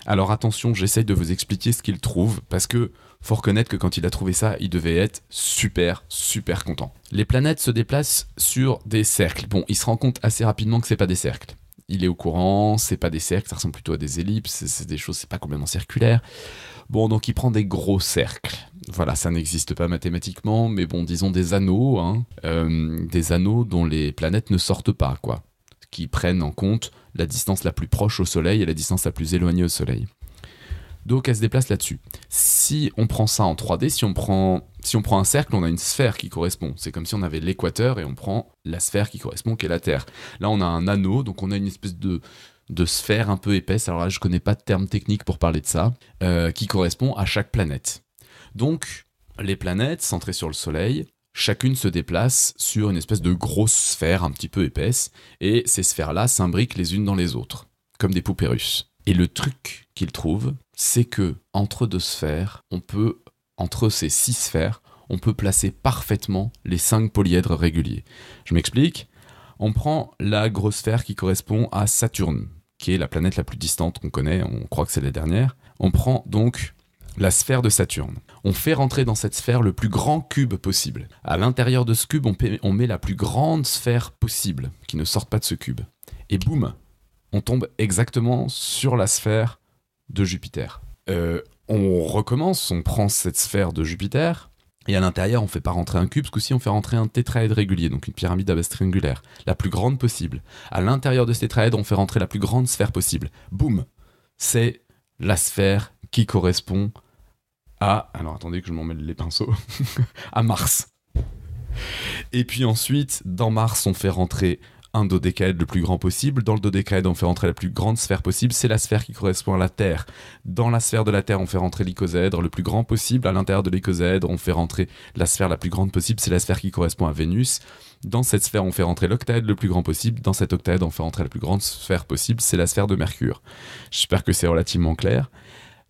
Alors attention, j'essaye de vous expliquer ce qu'il trouve, parce que faut reconnaître que quand il a trouvé ça, il devait être super, super content. Les planètes se déplacent sur des cercles. Bon, il se rend compte assez rapidement que c'est pas des cercles. Il est au courant, c'est pas des cercles, ça ressemble plutôt à des ellipses, c'est des choses, c'est pas complètement circulaire. Bon, donc il prend des gros cercles. Voilà, ça n'existe pas mathématiquement, mais bon, disons des anneaux, hein. euh, des anneaux dont les planètes ne sortent pas, quoi, qui prennent en compte la distance la plus proche au Soleil et la distance la plus éloignée au Soleil. Donc elle se déplace là-dessus. Si on prend ça en 3D, si on prend, si on prend un cercle, on a une sphère qui correspond. C'est comme si on avait l'équateur et on prend la sphère qui correspond, qui est la Terre. Là, on a un anneau, donc on a une espèce de, de sphère un peu épaisse, alors là je connais pas de terme technique pour parler de ça, euh, qui correspond à chaque planète. Donc, les planètes centrées sur le Soleil, chacune se déplace sur une espèce de grosse sphère un petit peu épaisse, et ces sphères-là s'imbriquent les unes dans les autres, comme des poupées russes. Et le truc qu'il trouve, c'est que entre deux sphères, on peut, entre ces six sphères, on peut placer parfaitement les cinq polyèdres réguliers. Je m'explique. On prend la grosse sphère qui correspond à Saturne, qui est la planète la plus distante qu'on connaît, on croit que c'est la dernière. On prend donc la sphère de Saturne. On fait rentrer dans cette sphère le plus grand cube possible. À l'intérieur de ce cube, on, met la plus grande sphère possible, qui ne sorte pas de ce cube. Et boum, on tombe exactement sur la sphère de Jupiter. Euh, on recommence, on prend cette sphère de Jupiter, et à l'intérieur, on fait pas rentrer un cube, ce coup-ci, on fait rentrer un tétraèdre régulier, donc une pyramide à base triangulaire, la plus grande possible. À l'intérieur de ce tétraèdre, on fait rentrer la plus grande sphère possible. Boum C'est la sphère qui correspond à... Alors attendez que je m'en mêle les pinceaux. <laughs> à Mars. Et puis ensuite, dans Mars, on fait rentrer un dodécaèdre le plus grand possible. Dans le dodécaèdre, on fait rentrer la plus grande sphère possible. C'est la sphère qui correspond à la Terre. Dans la sphère de la Terre, on fait rentrer l'icosèdre le plus grand possible. À l'intérieur de l'icosèdre, on fait rentrer la sphère la plus grande possible. C'est la sphère qui correspond à Vénus. Dans cette sphère, on fait rentrer l'octaèdre le plus grand possible. Dans cet octaèdre, on fait rentrer la plus grande sphère possible. C'est la sphère de Mercure. J'espère que c'est relativement clair.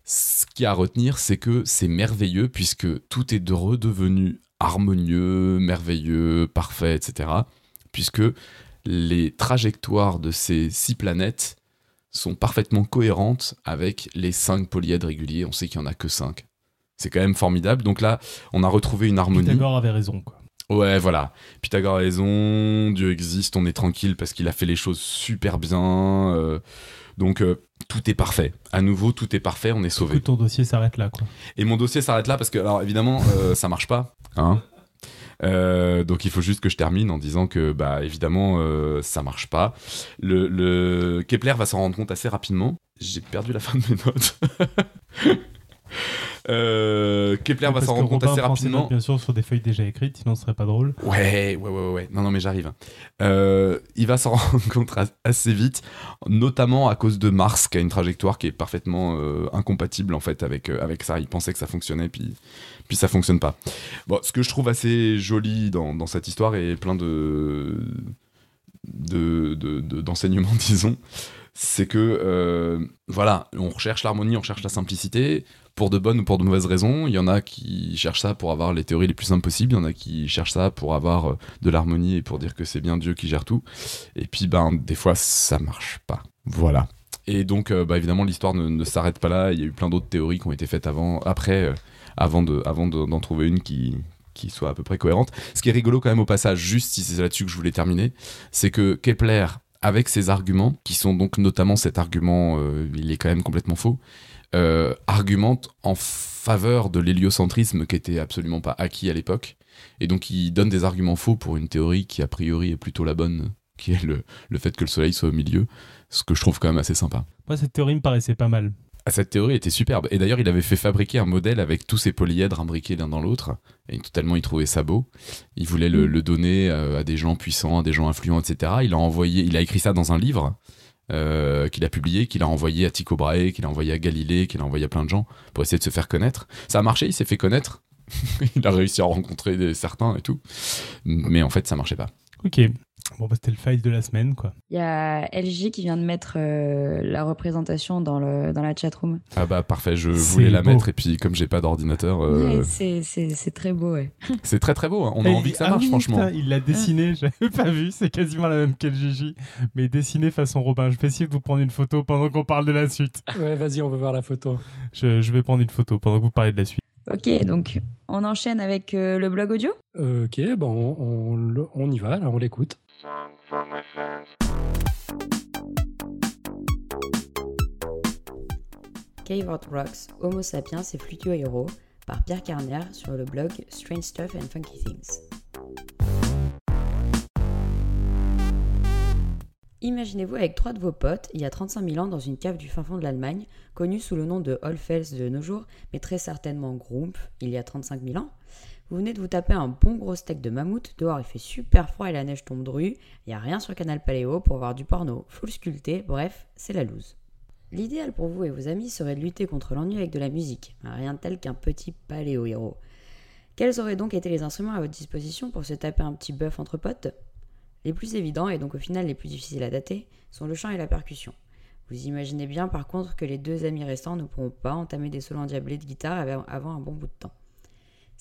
Ce qu'il y a à retenir, c'est que c'est merveilleux puisque tout est redevenu harmonieux, merveilleux, parfait, etc. Puisque les trajectoires de ces six planètes sont parfaitement cohérentes avec les cinq polyèdres réguliers. On sait qu'il n'y en a que cinq. C'est quand même formidable. Donc là, on a retrouvé une harmonie. Pythagore avait raison, quoi. Ouais, voilà. Pythagore a raison, Dieu existe, on est tranquille parce qu'il a fait les choses super bien. Euh, donc euh, tout est parfait. À nouveau, tout est parfait, on est sauvé. ton dossier s'arrête là, quoi. Et mon dossier s'arrête là parce que, alors évidemment, euh, ça marche pas. Hein euh, donc il faut juste que je termine en disant que bah évidemment euh, ça marche pas. Le, Kepler va s'en rendre compte assez rapidement. J'ai perdu la fin de mes notes. <laughs> Euh, Kepler va s'en rendre compte assez rapidement. bien sûr sur des feuilles déjà écrites, sinon ce serait pas drôle. Ouais, ouais, ouais, ouais. Non, non, mais j'arrive. il va s'en <laughs> rendre compte assez vite, notamment à cause de Mars, qui a une trajectoire qui est parfaitement incompatible en fait avec avec ça. Il pensait que ça fonctionnait, puis puis ça fonctionne pas. Bon, ce que je trouve assez joli dans, cette histoire et plein de d'enseignements, <laughs> disons, c'est que euh, voilà, on recherche l'harmonie, on recherche la simplicité pour de bonnes ou pour de mauvaises raisons. Il y en a qui cherchent ça pour avoir les théories les plus simples possibles, il y en a qui cherchent ça pour avoir euh, de l'harmonie et pour dire que c'est bien Dieu qui gère tout. Et puis ben des fois ça marche pas. Voilà. Et donc euh, bah, évidemment l'histoire ne, s'arrête pas là. Il y a eu plein d'autres théories qui ont été faites avant, après, euh, avant de, avant de- d'en trouver une qui qui soit à peu près cohérente. Ce qui est rigolo quand même au passage, juste si c'est là-dessus que je voulais terminer, c'est que Kepler, avec ses arguments, qui sont donc notamment cet argument, il est quand même complètement faux, euh, argumente en faveur de l'héliocentrisme qui était absolument pas acquis à l'époque. Et donc il donne des arguments faux pour une théorie qui a priori est plutôt la bonne, qui est le, le fait que le Soleil soit au milieu, ce que je trouve quand même assez sympa. Moi, cette théorie me paraissait pas mal. Ah, cette théorie était superbe. Et d'ailleurs, il avait fait fabriquer un modèle avec tous ces polyèdres imbriqués l'un dans l'autre. Et totalement, il trouvait ça beau. Il voulait le, le donner euh, à des gens puissants, à des gens influents, etc. Il a envoyé, il a écrit ça dans un livre euh, qu'il a publié, qu'il a envoyé à Tycho Brahe, qu'il a envoyé à Galilée, qu'il a envoyé à plein de gens pour essayer de se faire connaître. Ça a marché, il s'est fait connaître. <laughs> il a réussi à rencontrer certains et tout. Mais en fait, ça marchait pas. Ok. Bon, bah, c'était le fail de la semaine, quoi. Il y a LG qui vient de mettre euh, la représentation dans, le, dans la chatroom. Ah bah parfait, je voulais la beau. mettre et puis comme j'ai pas d'ordinateur, euh, Ouais, c'est- très beau, ouais. <laughs> c'est très très beau. hein. On a Et- envie que ça ah marche oui, franchement. putain, il l'a dessiné, <laughs> j'avais pas vu, c'est quasiment la même Gigi, mais dessiné façon Robin. Je vais essayer de vous prendre une photo pendant qu'on parle de la suite. Ouais, vas-y, on veut voir la photo. Je, je vais prendre une photo pendant que vous parlez de la suite. Ok, donc on enchaîne avec euh, le blog audio? Euh, ok, bon, on, on le- on y va, là, on l'écoute. Cave Art Rocks, Homo sapiens et Flutuo Hero par Pierre Carner sur le blog Strange Stuff and Funky Things. Imaginez-vous avec trois de vos potes, il y a 35 000 ans, dans une cave du fin fond de l'Allemagne, connue sous le nom de Hollfels de nos jours, mais très certainement Grump, il y a 35 000 ans. Vous venez de vous taper un bon gros steak de mammouth, dehors il fait super froid et la neige tombe dru, il n'y a rien sur Canal Paléo pour voir du porno, full sculpté, bref, c'est la loose. L'idéal pour vous et vos amis serait de lutter contre l'ennui avec de la musique, rien de tel qu'un petit paléo héros. Quels auraient donc été les instruments à votre disposition pour se taper un petit bœuf entre potes? Les plus évidents, et donc au final les plus difficiles à dater, sont le chant et la percussion. Vous imaginez bien par contre que les deux amis restants ne pourront pas entamer des solos endiablés de guitare av- avant un bon bout de temps.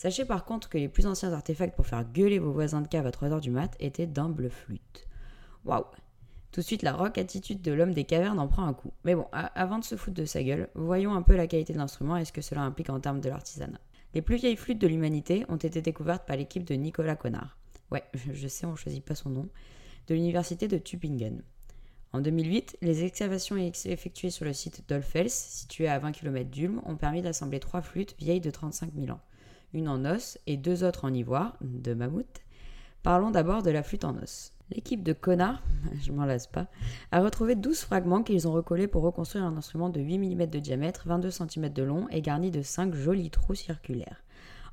Sachez par contre que les plus anciens artefacts pour faire gueuler vos voisins de cave à 3h du mat étaient d'humbles flûtes. Waouh Tout de suite, la rock attitude de l'homme des cavernes en prend un coup. Mais bon, avant de se foutre de sa gueule, voyons un peu la qualité de l'instrument et ce que cela implique en termes de l'artisanat. Les plus vieilles flûtes de l'humanité ont été découvertes par l'équipe de Nicolas Connard. Ouais, <laughs> je sais, on choisit pas son nom. De l'université de Tübingen. En 2008, les excavations ex- effectuées sur le site d'Olfels, situé à 20 km d'Ulm, ont permis d'assembler trois flûtes vieilles de 35 000 ans. Une en os et deux autres en ivoire, de mammouth. Parlons d'abord de la flûte en os. L'équipe de Connard, <laughs> je m'en lasse pas, a retrouvé 12 fragments qu'ils ont recollés pour reconstruire un instrument de 8 mm de diamètre, 22 cm de long et garni de 5 jolis trous circulaires.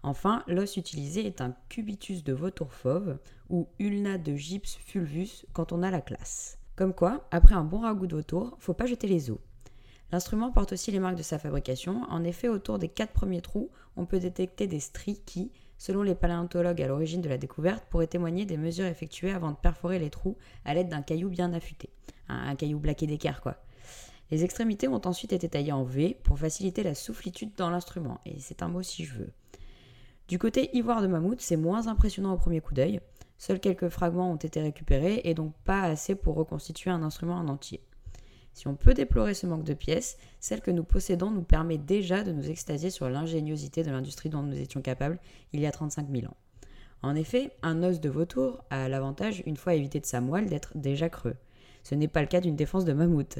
Enfin, l'os utilisé est un cubitus de vautour fauve ou ulna de gypse fulvus quand on a la classe. Comme quoi, après un bon ragoût de vautour, faut pas jeter les os. L'instrument porte aussi les marques de sa fabrication. En effet, autour des quatre premiers trous, on peut détecter des stries qui, selon les paléontologues à l'origine de la découverte, pourraient témoigner des mesures effectuées avant de perforer les trous à l'aide d'un caillou bien affûté. Un, caillou blaqué d'équerre, quoi. Les extrémités ont ensuite été taillées en V pour faciliter la soufflitude dans l'instrument, et c'est un mot si je veux. Du côté ivoire de mammouth, c'est moins impressionnant au premier coup d'œil. Seuls quelques fragments ont été récupérés et donc pas assez pour reconstituer un instrument en entier. Si on peut déplorer ce manque de pièces, celle que nous possédons nous permet déjà de nous extasier sur l'ingéniosité de l'industrie dont nous étions capables il y a 35 000 ans. En effet, un os de vautour a l'avantage, une fois évité de sa moelle, d'être déjà creux. Ce n'est pas le cas d'une défense de mammouth.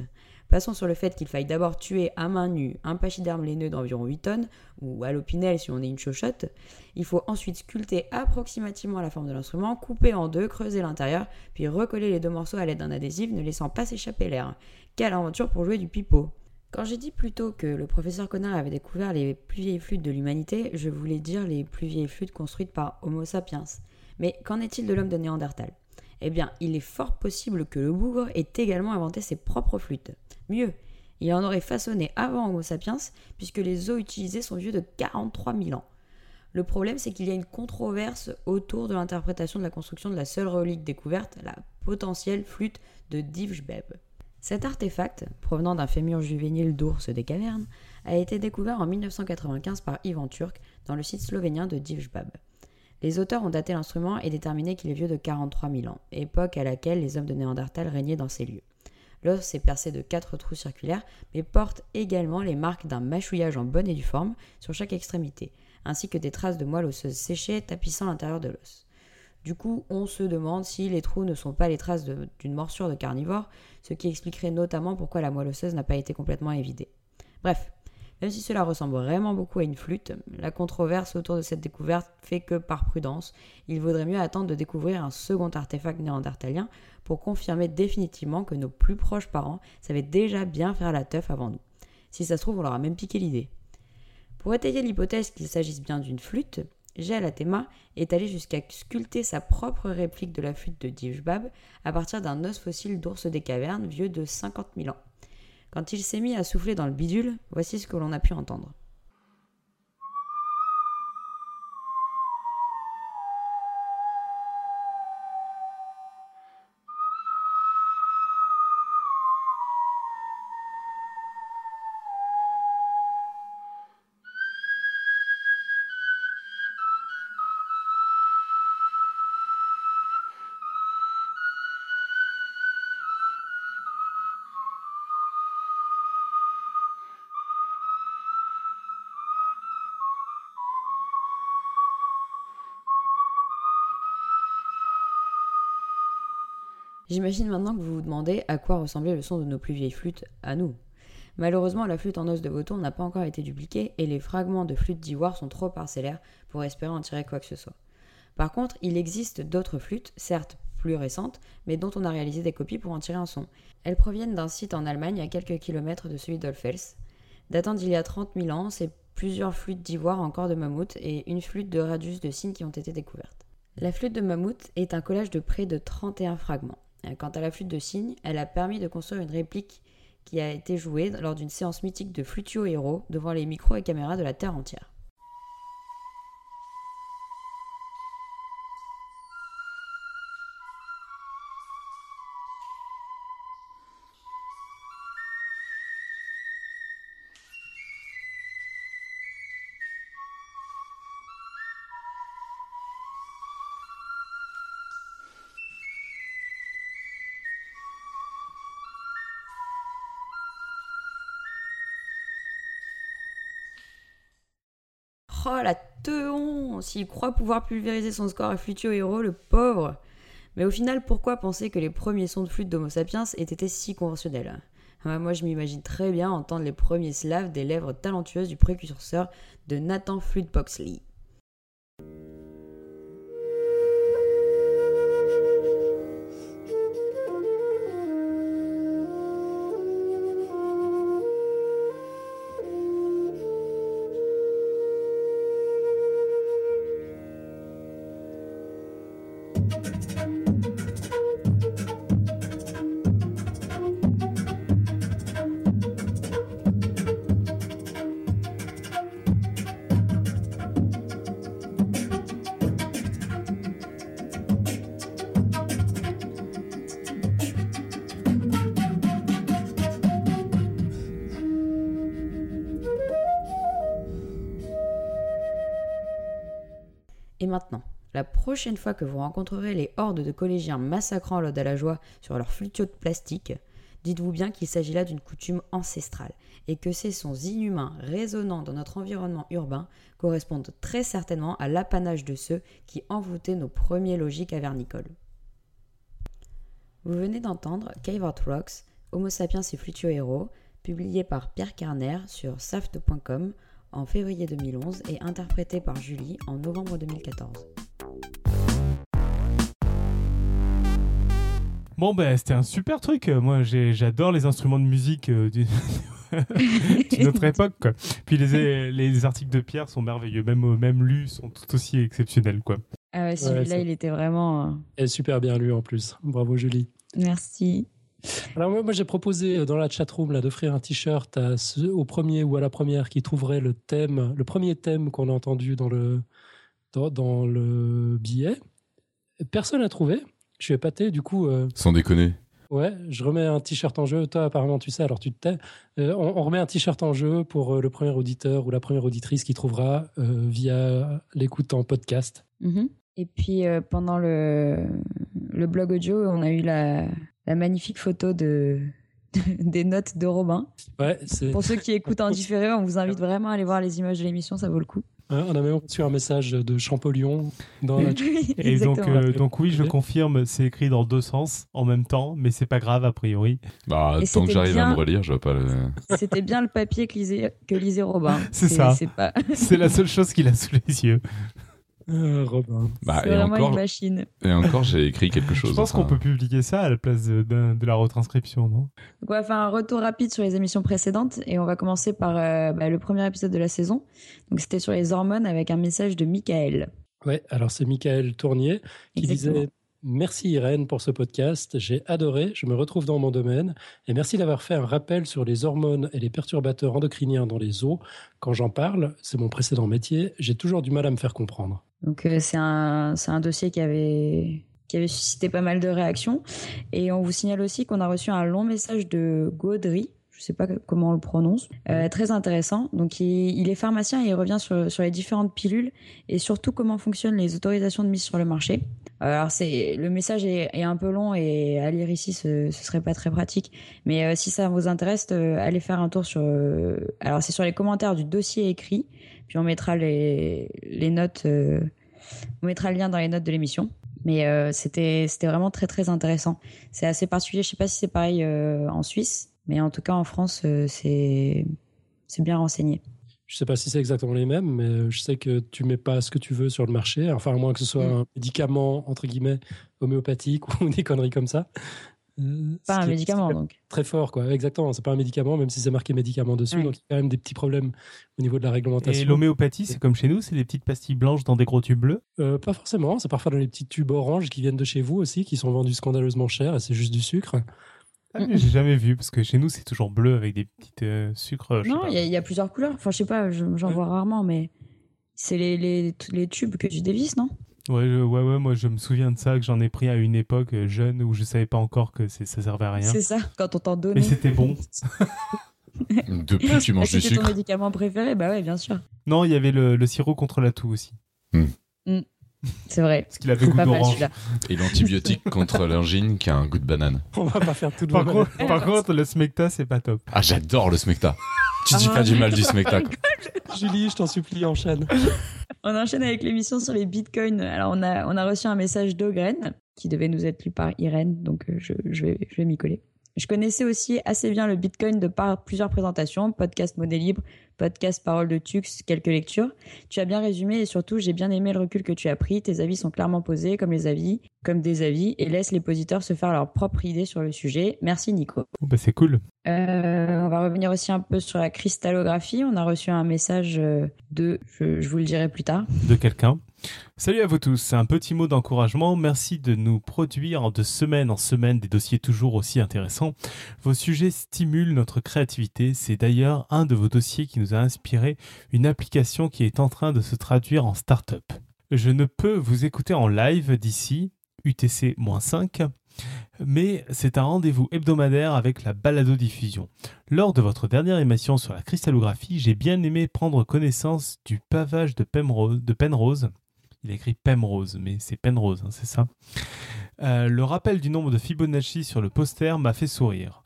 Passons sur le fait qu'il faille d'abord tuer à main nue un pachyderme laineux d'environ 8 tonnes, ou à l'opinel si on est une chochotte. Il faut ensuite sculpter approximativement la forme de l'instrument, couper en deux, creuser l'intérieur, puis recoller les deux morceaux à l'aide d'un adhésif, ne laissant pas s'échapper l'air. Quelle aventure pour jouer du pipeau Quand j'ai dit plus tôt que le professeur Connard avait découvert les plus vieilles flûtes de l'humanité, je voulais dire les plus vieilles flûtes construites par Homo sapiens. Mais qu'en est-il de l'homme de Néandertal? Eh bien, il est fort possible que le bougre ait également inventé ses propres flûtes. Mieux, il en aurait façonné avant Homo sapiens, puisque les os utilisés sont vieux de 43 000 ans. Le problème, c'est qu'il y a une controverse autour de l'interprétation de la construction de la seule relique découverte, la potentielle flûte de Divjbeb. Cet artefact, provenant d'un fémur juvénile d'ours des cavernes, a été découvert en 1995 par Ivan Turk dans le site slovénien de Divjbab. Les auteurs ont daté l'instrument et déterminé qu'il est vieux de 43 000 ans, époque à laquelle les hommes de Néandertal régnaient dans ces lieux. L'os est percé de quatre trous circulaires, mais porte également les marques d'un mâchouillage en bonne et due forme sur chaque extrémité, ainsi que des traces de moelle osseuse séchée tapissant l'intérieur de l'os. Du coup, on se demande si les trous ne sont pas les traces d'une morsure de carnivore, ce qui expliquerait notamment pourquoi la moelle osseuse n'a pas été complètement évidée. Bref, même si cela ressemble vraiment beaucoup à une flûte, la controverse autour de cette découverte fait que, par prudence, il vaudrait mieux attendre de découvrir un second artefact néandertalien pour confirmer définitivement que nos plus proches parents savaient déjà bien faire la teuf avant nous. Si ça se trouve, on leur a même piqué l'idée. Pour étayer l'hypothèse qu'il s'agisse bien d'une flûte, Théma est allé jusqu'à sculpter sa propre réplique de la flûte de Dijbab à partir d'un os fossile d'ours des cavernes vieux de 50 000 ans. Quand il s'est mis à souffler dans le bidule, voici ce que l'on a pu entendre. J'imagine maintenant que vous vous demandez à quoi ressemblait le son de nos plus vieilles flûtes à nous. Malheureusement, la flûte en os de vautour n'a pas encore été dupliquée et les fragments de flûte d'ivoire sont trop parcellaires pour espérer en tirer quoi que ce soit. Par contre, il existe d'autres flûtes, certes plus récentes, mais dont on a réalisé des copies pour en tirer un son. Elles proviennent d'un site en Allemagne à quelques kilomètres de celui d'Olfels. Datant d'il y a 30 000 ans, c'est plusieurs flûtes d'ivoire encore de mammouth et une flûte de radius de cygne qui ont été découvertes. La flûte de mammouth est un collage de près de 31 fragments. Euh, quant à la flûte de cygne, elle a permis de construire une réplique qui a été jouée lors d'une séance mythique de Flutio Hero devant les micros et caméras de la Terre entière. S'il croit pouvoir pulvériser son score à Flutio Hero, le pauvre Mais au final, pourquoi penser que les premiers sons de flûte d'Homo sapiens aient été si conventionnels? Moi, je m'imagine très bien entendre les premiers slaves des lèvres talentueuses du précurseur de Nathan Flute Boxley. Prochaine fois que vous rencontrerez les hordes de collégiens massacrant l'ode à la joie sur leur flutio de plastique, dites-vous bien qu'il s'agit là d'une coutume ancestrale et que ces sons inhumains résonnant dans notre environnement urbain correspondent très certainement à l'apanage de ceux qui envoûtaient nos premiers logis cavernicoles. Vous venez d'entendre Cave Art Rocks, Homo sapiens et Flutio Hero, publié par Pierre Carner sur saft.com en février 2011 et interprété par Julie en novembre 2014. Bon, ben, c'était un super truc. Moi, j'adore les instruments de musique euh, <laughs> d'une autre époque. Quoi. Puis les, les, articles de Pierre sont merveilleux. Même, même lus sont tout aussi exceptionnels. Quoi. Ah ouais, celui-là, il était vraiment. Et super bien lu en plus. Bravo, Julie. Merci. Alors moi, j'ai proposé euh, dans la chatroom là d'offrir un t-shirt au premier ou à la première qui trouverait le thème, le premier thème qu'on a entendu dans le dans, le billet. Personne n'a trouvé. Je suis épaté, du coup. Euh, Sans déconner. Ouais, je remets un t-shirt en jeu. Toi, apparemment, tu sais, alors tu te tais. Euh, on, on remet un t-shirt en jeu pour euh, le premier auditeur ou la première auditrice qui trouvera euh, via l'écoute en podcast. Mhm. Et puis euh, pendant le, le blog audio, on a eu la, la magnifique photo de, <laughs> des notes de Robin. Ouais, c'est. Pour ceux qui écoutent en <laughs> différé, on vous invite vraiment à aller voir les images de l'émission, ça vaut le coup. Ouais, on a même reçu un message de Champollion dans la <laughs> Oui, Et donc, euh, donc oui, je confirme, c'est écrit dans deux sens en même temps, mais c'est pas grave a priori. Bah, Et tant que c'était j'arrive à bien- me relire, je vois pas le. C'était bien le papier que lisait, que lisait Robin. <laughs> C'est ça. C'est pas... C'est la seule chose qu'il a sous les yeux. Euh, Robin. Bah, c'est et vraiment encore, une machine. et encore j'ai écrit quelque chose. Je pense enfin, qu'on peut publier ça à la place de, de- de la retranscription, non? Donc on va faire un retour rapide sur les émissions précédentes et on va commencer par euh, bah, le premier épisode de la saison. Donc c'était sur les hormones avec un message de Michael. Ouais, alors c'est Michael Tournier qui Exactement. disait Merci Irène pour ce podcast, j'ai adoré, je me retrouve dans mon domaine et merci d'avoir fait un rappel sur les hormones et les perturbateurs endocriniens dans les os. Quand j'en parle, c'est mon précédent métier, j'ai toujours du mal à me faire comprendre. Donc euh, c'est un, c'est un dossier qui avait, qui avait suscité pas mal de réactions. Et on vous signale aussi qu'on a reçu un long message de Gaudry. Je sais pas comment on le prononce. Euh, très intéressant. Donc, il, il est pharmacien et il revient sur, sur les différentes pilules et surtout comment fonctionnent les autorisations de mise sur le marché. Alors, c'est le message est, est un peu long et à lire ici, ce, ce serait pas très pratique. Mais euh, si ça vous intéresse, euh, allez faire un tour sur. euh, alors, c'est sur les commentaires du dossier écrit. Puis on mettra les, les notes. euh, on mettra le lien dans les notes de l'émission. Mais euh, c'était c'était vraiment très très intéressant. C'est assez particulier. Je sais pas si c'est pareil euh, en Suisse, mais en tout cas en France, c'est c'est bien renseigné. Je sais pas si c'est exactement les mêmes, mais je sais que tu mets pas ce que tu veux sur le marché, enfin à moins que ce soit Mm. un médicament entre guillemets homéopathique <laughs> ou des conneries comme ça. Euh, Pas un médicament donc. Très fort, quoi. Exactement. C'est pas un médicament, même si c'est marqué médicament dessus. Ouais. Donc il y a quand même des petits problèmes au niveau de la Et réglementation. l'homéopathie, c'est comme chez nous, c'est des petites pastilles blanches dans des gros tubes bleus? Euh, pas forcément. C'est parfois dans les petits tubes oranges qui viennent de chez vous aussi, qui sont vendus scandaleusement cher et c'est juste du sucre. Ah, j'ai jamais vu, parce que chez nous, c'est toujours bleu avec des petites euh, sucres. Non, il y, a- il y a plusieurs couleurs. Enfin, je sais pas, je- j'en Ouais. vois rarement, mais c'est les, les, les tubes que tu dévisses, non? Ouais, je- ouais, ouais, moi je me souviens de ça, que j'en ai pris à une époque euh, jeune où je savais pas encore que ça servait à rien. C'est ça, quand on t'en Mais donnait. c'était bon. <laughs> Depuis que tu manges du C'était ton sucre. médicament préféré? Bah ouais, bien sûr. Non, il y avait le, le sirop contre la toux aussi. C'est vrai. Parce qu'il avait C'est goût d'orange. Et l'antibiotique contre l'angine qui a un goût de banane. On va pas faire tout de Par contre, par contre, le smecta, c'est pas top. Ah, j'adore le smecta. Tu dis Ah. pas du mal du smecta. Julie, je t'en supplie, enchaîne. On enchaîne avec l'émission sur les bitcoins. Alors, on a, on a reçu un message d'Ogren qui devait nous être lu par Irène, donc euh, je, je vais, je vais m'y coller. Je connaissais aussi assez bien le bitcoin de par plusieurs présentations, podcast Monnaie Libre, podcast Parole de Tux, quelques lectures. Tu as bien résumé et surtout, j'ai bien aimé le recul que tu as pris. Tes avis sont clairement posés comme les avis, comme des avis, et laisse les positeurs se faire leur propre idée sur le sujet. Merci Nico. Bah, c'est cool. Euh, on va revenir aussi un peu sur la cristallographie. On a reçu un message euh, de, je, je vous le dirai plus tard. de quelqu'un. Salut à vous tous, un petit mot d'encouragement. Merci de nous produire de semaine en semaine des dossiers toujours aussi intéressants. Vos sujets stimulent notre créativité. C'est d'ailleurs un de vos dossiers qui nous a inspiré une application qui est en train de se traduire en start-up. Je ne peux vous écouter en live d'ici, UTC-5, mais c'est un rendez-vous hebdomadaire avec la balado-diffusion. Lors de votre dernière émission sur la cristallographie, j'ai bien aimé prendre connaissance du pavage de Penrose. De Penrose. Il a écrit Penrose, mais c'est Penrose, hein, c'est ça. Euh, le rappel du nombre de Fibonacci sur le poster m'a fait sourire.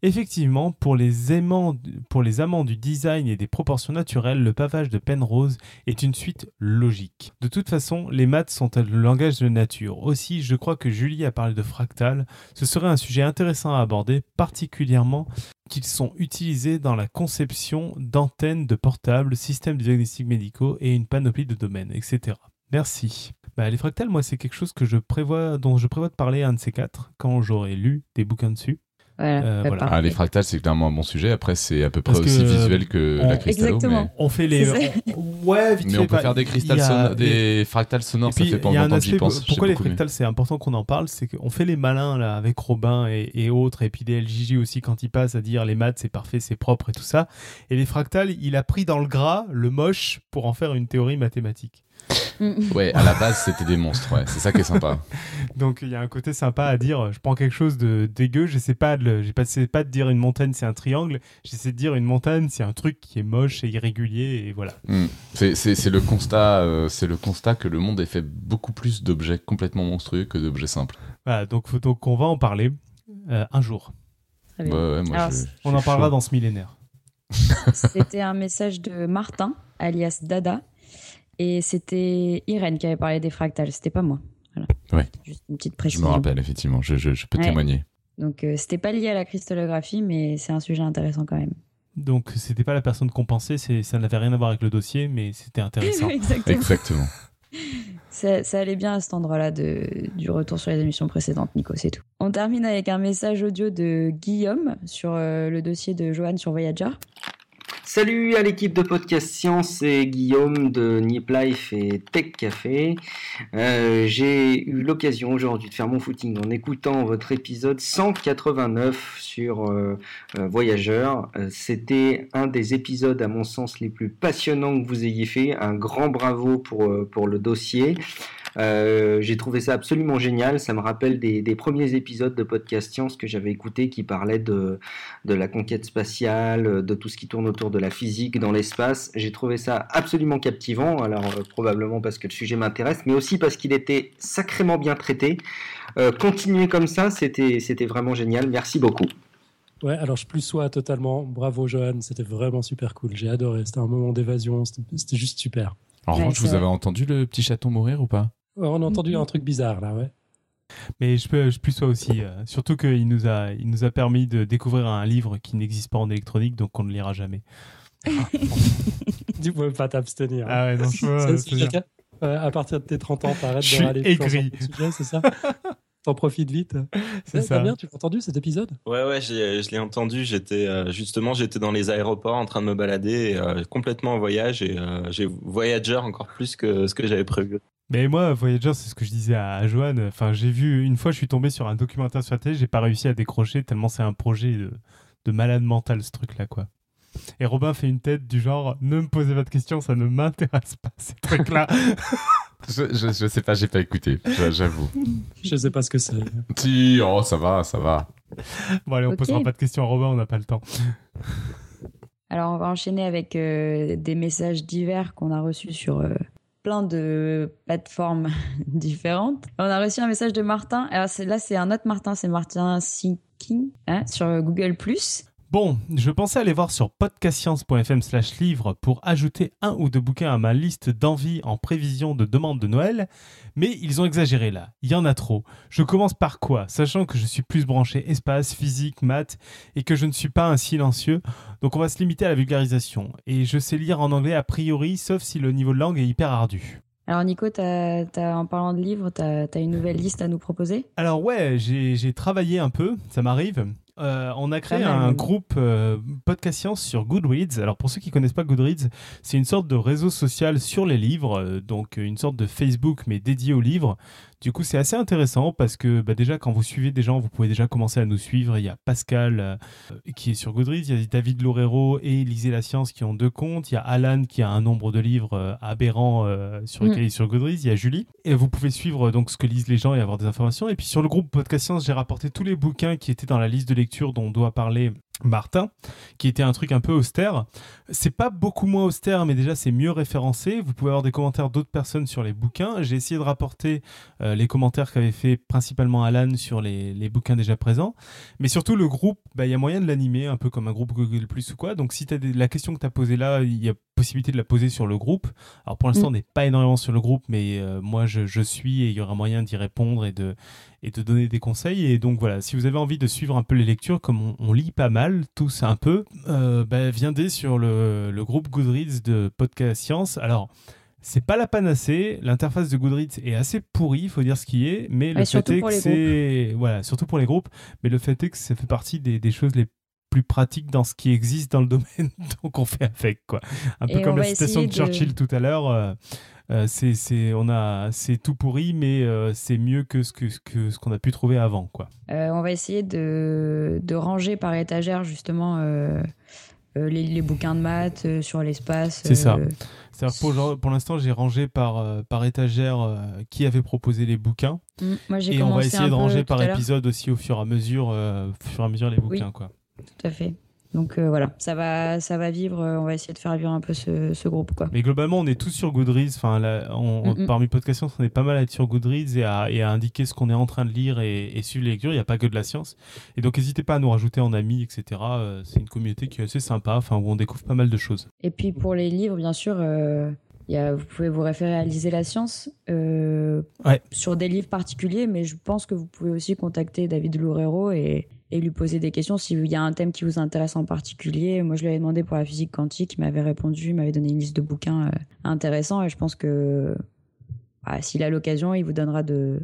Effectivement, pour les, aimants, pour les amants du design et des proportions naturelles, le pavage de Penrose est une suite logique. De toute façon, les maths sont le langage de nature. Aussi, je crois que Julie a parlé de fractal. Ce serait un sujet intéressant à aborder, particulièrement qu'ils sont utilisés dans la conception d'antennes de portables, systèmes de diagnostic médicaux et une panoplie de domaines, etc. Merci. Bah, les fractales, moi, c'est quelque chose que je prévois, dont je prévois de parler à un de ces quatre quand j'aurai lu des bouquins dessus. Voilà, Euh, voilà. Ah, les fractales, c'est clairement un bon sujet. Après, c'est à peu près Parce aussi que, visuel que on- la cristallo. Exactement. Mais, On fait les. Ouais, vite mais on peut faire des cristals a- des fractales sonores, Et ça puis, fait pas il y a un longtemps que j'y aspect- pense. Pourquoi les fractales, c'est important qu'on en parle, c'est qu'on fait les malins là avec Robin et, et autres, et puis des LJJ aussi quand ils passent à dire les maths c'est parfait, c'est propre et tout ça. Et les fractales, il a pris dans le gras le moche pour en faire une théorie mathématique. Ouais, à la base, c'était des monstres, ouais. C'est ça qui est sympa. <laughs> Donc il y a un côté sympa à dire. Je prends quelque chose de dégueu, j'essaie pas de, j'essaie pas de dire une montagne c'est un triangle. J'essaie de dire une montagne c'est un truc qui est moche et irrégulier et voilà. Hmm. C'est- C'est c'est le constat, euh, c'est le constat que le monde est fait beaucoup plus d'objets complètement monstrueux que d'objets simples. Voilà, donc faut donc on va en parler euh, un jour. Très Ouais, bien. ouais, moi, Alors, je- c'est- On en parlera chaud. dans ce millénaire. <laughs> <laughs> C'était un message de Martin, alias Dada. Et c'était Irène qui avait parlé des fractales, c'était pas moi. Voilà. Ouais. Juste une petite Je précision. me rappelle, effectivement. Je, je- je peux Ouais. témoigner. Donc euh, c'était pas lié à la cristallographie, mais c'est un sujet intéressant quand même. Donc c'était pas la personne qu'on pensait, c'est ça n'avait rien à voir avec le dossier, mais c'était intéressant. <laughs> Exactement. Exactement. Ça, ça allait bien à cet endroit-là du retour sur les émissions précédentes, Nico, c'est tout. On termine avec un message audio de Guillaume sur euh, le dossier de Johan sur Voyager. Salut à l'équipe de Podcast Science, c'est Guillaume de Nip Life et Tech Café. Euh, J'ai eu l'occasion aujourd'hui de faire mon footing en écoutant votre épisode 189 sur euh, euh, Voyageur. Euh, C'était un des épisodes, à mon sens, les plus passionnants que vous ayez fait. Un grand bravo pour le dossier. Euh, J'ai trouvé ça absolument génial. Ça me rappelle des, des premiers épisodes de Podcast Science que j'avais écoutés qui parlaient de, de la conquête spatiale, de tout ce qui tourne autour de la physique dans l'espace. J'ai trouvé ça absolument captivant, alors euh, probablement parce que le sujet m'intéresse, mais aussi parce qu'il était sacrément bien traité. Euh, continuer comme ça, c'était c'était vraiment génial. Merci beaucoup. Ouais, alors je plus sois totalement. Bravo, Johan. C'était vraiment super cool. J'ai adoré. C'était un moment d'évasion. C'était c'était juste super. En revanche, vous avez entendu le petit chaton mourir ou pas? On a entendu Mhm. un truc bizarre là, ouais. Mais je peux, je plus aussi. euh, surtout qu'il nous a, il nous a permis de découvrir un livre qui n'existe pas en électronique, donc on ne lira jamais. <laughs> Tu pouvais pas t'abstenir. Ah ouais, non, je peux, Ça, euh, je à partir de tes 30 ans, t'arrêtes Je de râler aigri. sujet, c'est ça? T'en profites vite. C'est Ouais, ça. Damien, tu l'as entendu cet épisode? Ouais, ouais, j'ai- je l'ai entendu. J'étais euh, justement, j'étais dans les aéroports en train de me balader, et, euh, complètement en voyage, et euh, j'ai Voyager encore plus que ce que j'avais prévu. Mais moi, Voyager, c'est ce que je disais à, à Johan. Enfin, j'ai vu une fois, je suis tombé sur un documentaire sur la télé, j'ai pas réussi à décrocher tellement c'est un projet de, de malade mental ce truc-là, quoi. Et Robin fait une tête du genre, ne me posez pas de questions, ça ne m'intéresse pas <laughs> ces trucs-là. je, je, je sais pas, j'ai pas écouté, j'a- j'avoue. Je sais pas ce que c'est. si, oh, ça va, ça va. bon allez, on Ok. posera pas de questions à Robin, on n'a pas le temps. Alors on va enchaîner avec euh, des messages divers qu'on a reçus sur euh, de plateformes <laughs> différentes. On a reçu un message de Martin. Alors là c'est un autre Martin, c'est Martin Sinking hein, sur Google+. Bon, je pensais aller voir sur podcastscience.fm slash livre pour ajouter un ou deux bouquins à ma liste d'envie en prévision de demande de Noël, mais ils ont exagéré là, il y en a trop. Je commence par quoi? Sachant que je suis plus branché espace, physique, maths, et que je ne suis pas un silencieux, donc on va se limiter à la vulgarisation. Et je sais lire en anglais a priori, sauf si le niveau de langue est hyper ardu. Alors Nico, t'as- t'as- en parlant de livres, tu as, une nouvelle liste à nous proposer? Alors ouais, j'ai travaillé un peu, ça m'arrive. Euh, on a créé un groupe euh, podcast science sur Goodreads. Alors pour ceux qui connaissent pas Goodreads, c'est une sorte de réseau social sur les livres, euh, donc une sorte de Facebook mais dédié aux livres. Du coup, c'est assez intéressant parce que bah, déjà quand vous suivez des gens, vous pouvez déjà commencer à nous suivre. Il y a Pascal euh, qui est sur Goodreads, il y a David Lorero et Lisez la science qui ont deux comptes. Il y a Alan qui a un nombre de livres euh, aberrant euh, sur Mm. lequel sur Goodreads. Il y a Julie et vous pouvez suivre euh, donc ce que lisent les gens et avoir des informations. Et puis sur le groupe Podcast Science, j'ai rapporté tous les bouquins qui étaient dans la liste de lecture dont doit parler Martin, qui était un truc un peu austère. C'est pas beaucoup moins austère, mais déjà c'est mieux référencé. Vous pouvez avoir des commentaires d'autres personnes sur les bouquins. J'ai essayé de rapporter euh, les commentaires qu'avait fait principalement Alan sur les, les bouquins déjà présents. Mais surtout, le groupe, bah, il y a moyen de l'animer, un peu comme un groupe Google Plus ou quoi. Donc si tu as la question que tu as posée là, il y a possibilité de la poser sur le groupe. Alors pour l'instant, on n'est pas énormément sur le groupe, mais euh, moi je, je suis et il y aura moyen d'y répondre et de, et de donner des conseils. Et donc voilà, si vous avez envie de suivre un peu les lectures, comme on, on lit pas mal, tous un peu, euh, bah, viendez sur le, le groupe Goodreads de Podcast Science. Alors, c'est pas la panacée, l'interface de Goodreads est assez pourrie, il faut dire ce qui est, mais le Ouais, fait est que c'est... Voilà, surtout pour les groupes, mais le fait est que ça fait partie des, des choses les plus pratiques dans ce qui existe dans le <laughs> domaine, donc on fait avec, quoi. Un peu Et comme la citation de Churchill tout à l'heure. euh, c'est c'est on a c'est tout pourri mais euh, c'est mieux que ce que, que ce qu'on a pu trouver avant quoi Euh, on va essayer de, de ranger par étagère justement euh, les, les, bouquins de maths sur l'espace. C'est ça. Pour, pour l'instant, j'ai rangé par, par étagère qui avait proposé les bouquins. Mm, moi, et on va essayer de ranger par épisode aussi au fur et à mesure, au fur et à mesure les bouquins. Quoi. Tout à fait. Donc euh, voilà, ça va, ça va vivre. Euh, on va essayer de faire vivre un peu ce, groupe. Quoi. Mais globalement, on est tous sur Goodreads. Enfin, parmi Podcast on est pas mal à être sur Goodreads et à, et à indiquer ce qu'on est en train de lire et, suivre les lectures. Il n'y a pas que de la science. Et donc, n'hésitez pas à nous rajouter en amis, etc. Euh, c'est une communauté qui est assez sympa, enfin, où on découvre pas mal de choses. Et puis pour les livres, bien sûr. y a, vous pouvez vous référer à Liser la science sur des livres particuliers, mais je pense que vous pouvez aussi contacter David Loureiro et, et lui poser des questions s'il y a un thème qui vous intéresse en particulier. Moi, je lui avais demandé pour la physique quantique, il m'avait répondu, il m'avait donné une liste de bouquins euh, intéressants et je pense que bah, s'il a l'occasion, il vous donnera de,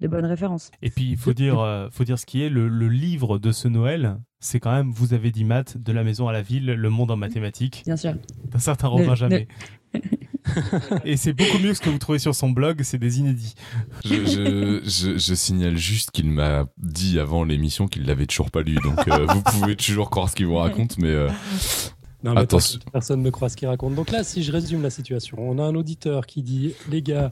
de bonnes références. Et puis, il faut dire, euh, faut dire ce qui est, le, livre de ce Noël, c'est quand même Vous avez dit maths, de la maison à la ville, le monde en mathématiques. Bien sûr. D'un certain Robin Jamais. Et c'est beaucoup mieux que ce que vous trouvez sur son blog, c'est des inédits. Je, signale juste qu'il m'a dit avant l'émission qu'il l'avait toujours pas lu, donc euh, vous pouvez toujours croire ce qu'il vous raconte, mais... Euh, non, mais Attention. Personne ne croit ce qu'il raconte. Donc là, si je résume la situation, on a un auditeur qui dit, les gars,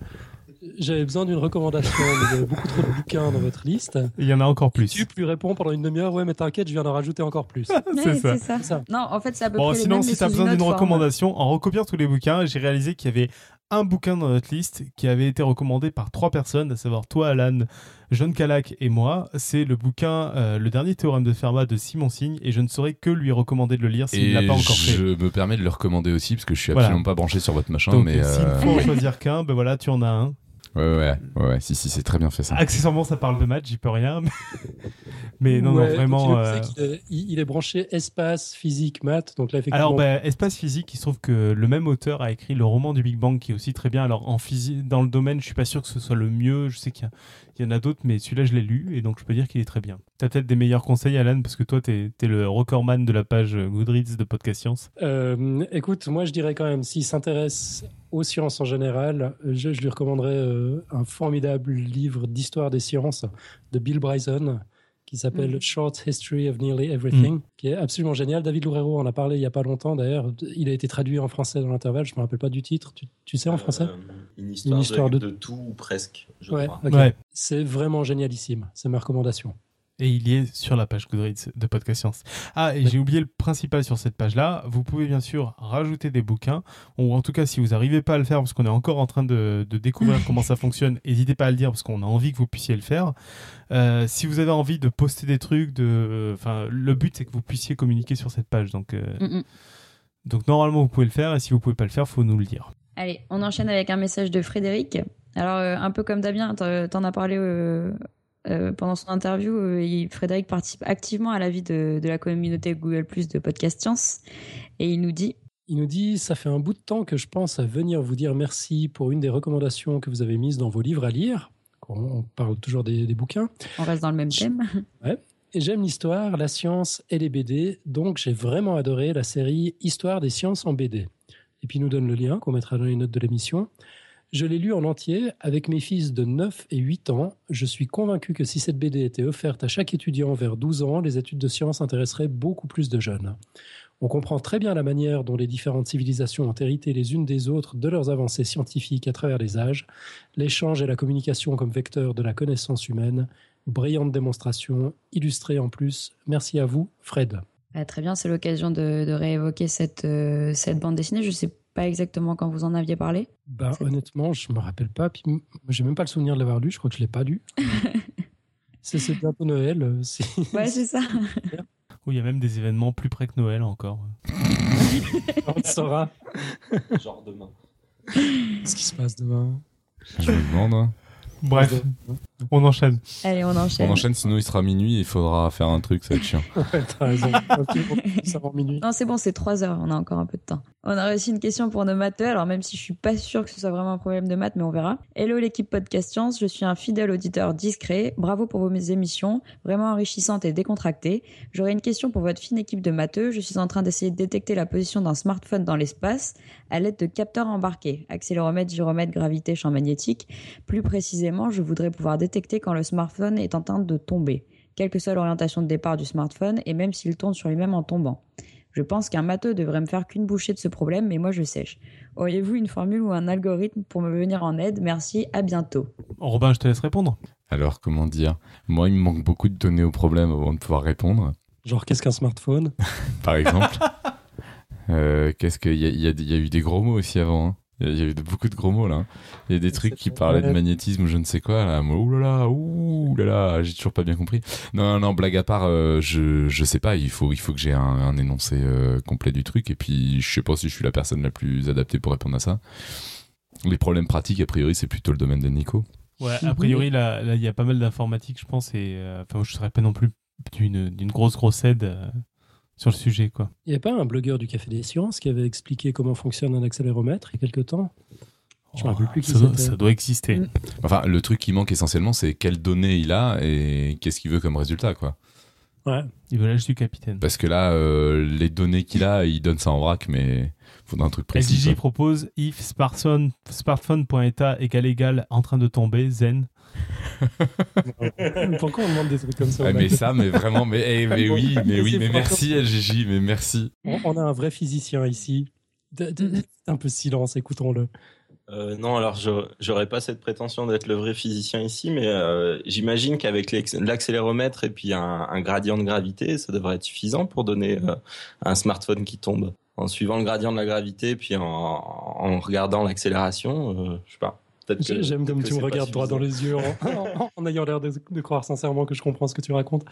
j'avais besoin d'une recommandation, vous avez beaucoup trop de bouquins dans votre liste. Il y en a encore plus. Tu lui réponds pendant une demi-heure, ouais, mais t'inquiète, je viens d'en rajouter encore plus. c'est ça. Non, en fait, c'est à peu bon, près sinon, si tu as besoin d'une recommandation, en recopiant tous les bouquins, j'ai réalisé qu'il y avait un bouquin dans notre liste qui avait été recommandé par trois personnes, à savoir toi, Alan, John Calac et moi. C'est le bouquin euh, Le dernier théorème de Fermat de Simon Signe et je ne saurais que lui recommander de le lire s'il ne l'a pas encore fait. Je me permets de le recommander aussi parce que je suis absolument pas branché sur votre machin. Donc, mais s'il euh, faut choisir qu'un, ben voilà, tu en as un. Ouais, ouais, ouais, si, si, c'est très bien fait ça. Accessoirement, ça parle de maths, j'y peux rien. Mais, non, non, vraiment. Euh, il, est, branché espace, physique, maths. Donc là, Alors, bah, espace, physique, il se trouve que le même auteur a écrit le roman du Big Bang qui est aussi très bien. Alors, en physique, dans le domaine, je suis pas sûr que ce soit le mieux. Je sais qu'il y, en a d'autres, mais celui-là, je l'ai lu et donc je peux dire qu'il est très bien. Tu as peut-être des meilleurs conseils, Alan, parce que toi, tu es, le recordman de la page Goodreads de Podcast Science. Euh, écoute, moi, je dirais quand même, s'il s'intéresse aux sciences en général, je, lui recommanderais euh, un formidable livre d'histoire des sciences de Bill Bryson qui s'appelle mm. Short History of Nearly Everything, mm. qui est absolument génial. David Loureiro en a parlé il n'y a pas longtemps d'ailleurs. Il a été traduit en français dans l'intervalle, je ne me rappelle pas du titre. Tu, sais en français? Euh, une, histoire de, tout ou presque, je crois. C'est vraiment génialissime, c'est ma recommandation. Et il y est sur la page Goodreads de Podcast Science. Ah, et j'ai oublié le principal sur cette page-là. Vous pouvez bien sûr rajouter des bouquins, ou en tout cas, si vous n'arrivez pas à le faire, parce qu'on est encore en train de, découvrir comment ça fonctionne, n'hésitez pas à le dire, parce qu'on a envie que vous puissiez le faire. Euh, si vous avez envie de poster des trucs, de, enfin, le but c'est que vous puissiez communiquer sur cette page. Donc, euh, donc normalement, vous pouvez le faire, et si vous pouvez pas le faire, faut nous le dire. Allez, on enchaîne avec un message de Frédéric. Alors, euh, un peu comme Damien, t'en as parlé euh, pendant son interview, euh, Frédéric participe activement à la vie de, la communauté Google Plus de Podcast Science et il nous dit il nous dit Ça fait un bout de temps que je pense à venir vous dire merci pour une des recommandations que vous avez mises dans vos livres à lire. On parle toujours des, bouquins. On reste dans le même thème. Ouais. Et j'aime l'histoire, la science et les BD, donc j'ai vraiment adoré la série Histoire des sciences en BD. Et puis il nous donne le lien qu'on mettra dans les notes de l'émission. Je l'ai lu en entier avec mes fils de 9 et 8 ans. Je suis convaincu que si cette BD était offerte à chaque étudiant vers 12 ans, les études de sciences intéresseraient beaucoup plus de jeunes. On comprend très bien la manière dont les différentes civilisations ont hérité les unes des autres de leurs avancées scientifiques à travers les âges, l'échange et la communication comme vecteur de la connaissance humaine. Brillante démonstration, illustrée en plus. Merci à vous, Fred. Ah, très bien, c'est l'occasion de, réévoquer cette, euh, cette bande dessinée. Je sais pas exactement quand vous en aviez parlé bah, Honnêtement, je me rappelle pas. Puis, j'ai même pas le souvenir de l'avoir lu. Je crois que je l'ai pas lu. <laughs> c'est bientôt Noël. Euh, ouais, c'est ça. <laughs> Oui, il y a même des événements plus près que Noël encore. <laughs> On le saura. Genre demain. Qu'est-ce qui se passe demain? Je me demande. Hein. Bref, on enchaîne. Allez, on enchaîne. On enchaîne, sinon il sera minuit et il faudra faire un truc, ça va être chiant. ouais, t'as raison. minuit. Non, c'est bon, c'est 3 heures, on a encore un peu de temps. On a reçu une question pour nos matheux, alors même si je suis pas sûr que ce soit vraiment un problème de maths, mais on verra. Hello l'équipe Podcast je suis un fidèle auditeur discret. Bravo pour vos émissions, vraiment enrichissantes et décontractées. J'aurais une question pour votre fine équipe de matheux. Je suis en train d'essayer de détecter la position d'un smartphone dans l'espace à l'aide de capteurs embarqués, accéléromètre, gyromètre, gravité, champ magnétique. Plus précisément, je voudrais pouvoir détecter quand le smartphone est en train de tomber, quelle que soit l'orientation de départ du smartphone et même s'il tourne sur lui-même en tombant. Je pense qu'un matheux devrait me faire qu'une bouchée de ce problème, mais moi je sèche. Auriez-vous une formule ou un algorithme pour me venir en aide? Merci, à bientôt. Robin, je te laisse répondre. Alors, comment dire? Moi, il me manque beaucoup de données au problème avant de pouvoir répondre. Genre, qu'est-ce qu'un smartphone? <laughs> Par exemple. Euh, qu'est-ce qu'il y, a- y y eu des gros mots aussi avant. hein. Il y a- eu beaucoup de gros mots là. hein. Il y a des trucs qui parlaient de magnétisme ou je ne sais quoi là. Moi, Ouh là là, ouh là là, j'ai toujours pas bien compris. Non, non, non, blague à part, euh, je, je sais pas, il faut, il faut que j'ai un, un énoncé euh, complet du truc et puis je sais pas si je suis la personne la plus adaptée pour répondre à ça. Les problèmes pratiques, a priori, c'est plutôt le domaine de Nico. Ouais, a priori, là, là, il y a pas mal d'informatique, je pense, et euh, enfin, je serais pas non plus d'une d'une grosse, grosse aide euh, sur le sujet, quoi. Il n'y a pas un blogueur du Café des Sciences qui avait expliqué comment fonctionne un accéléromètre il y a quelque temps? Je me rappelle plus qui ça, doit, ça doit exister. Mm. Enfin, le truc qui manque essentiellement, c'est quelles données il a et qu'est-ce qu'il veut comme résultat, quoi. Ouais. Il veut l'âge du capitaine. Parce que là, euh, les données qu'il a, il donne ça en vrac, mais faudra un truc précis. Quoi. propose if smartphone, smartphone.état égal égal en train de tomber, zen. Pourquoi on demande des trucs comme ça mais ça, mais vraiment, mais, eh, mais oui, mais oui, C'est mais merci LGJ, mais merci. on, a un vrai physicien ici. De- de- un peu de silence, écoutons-le. Euh, non, alors je j'aurais pas cette prétention d'être le vrai physicien ici, mais euh, j'imagine qu'avec l'accéléromètre et puis un, un gradient de gravité, ça devrait être suffisant pour donner euh, un smartphone qui tombe. En suivant le gradient de la gravité, puis en, en regardant l'accélération, euh, je sais pas. Que- J'aime comme que tu me regardes droit dans les yeux <laughs> en, en- en ayant l'air de, de croire sincèrement que je comprends ce que tu racontes.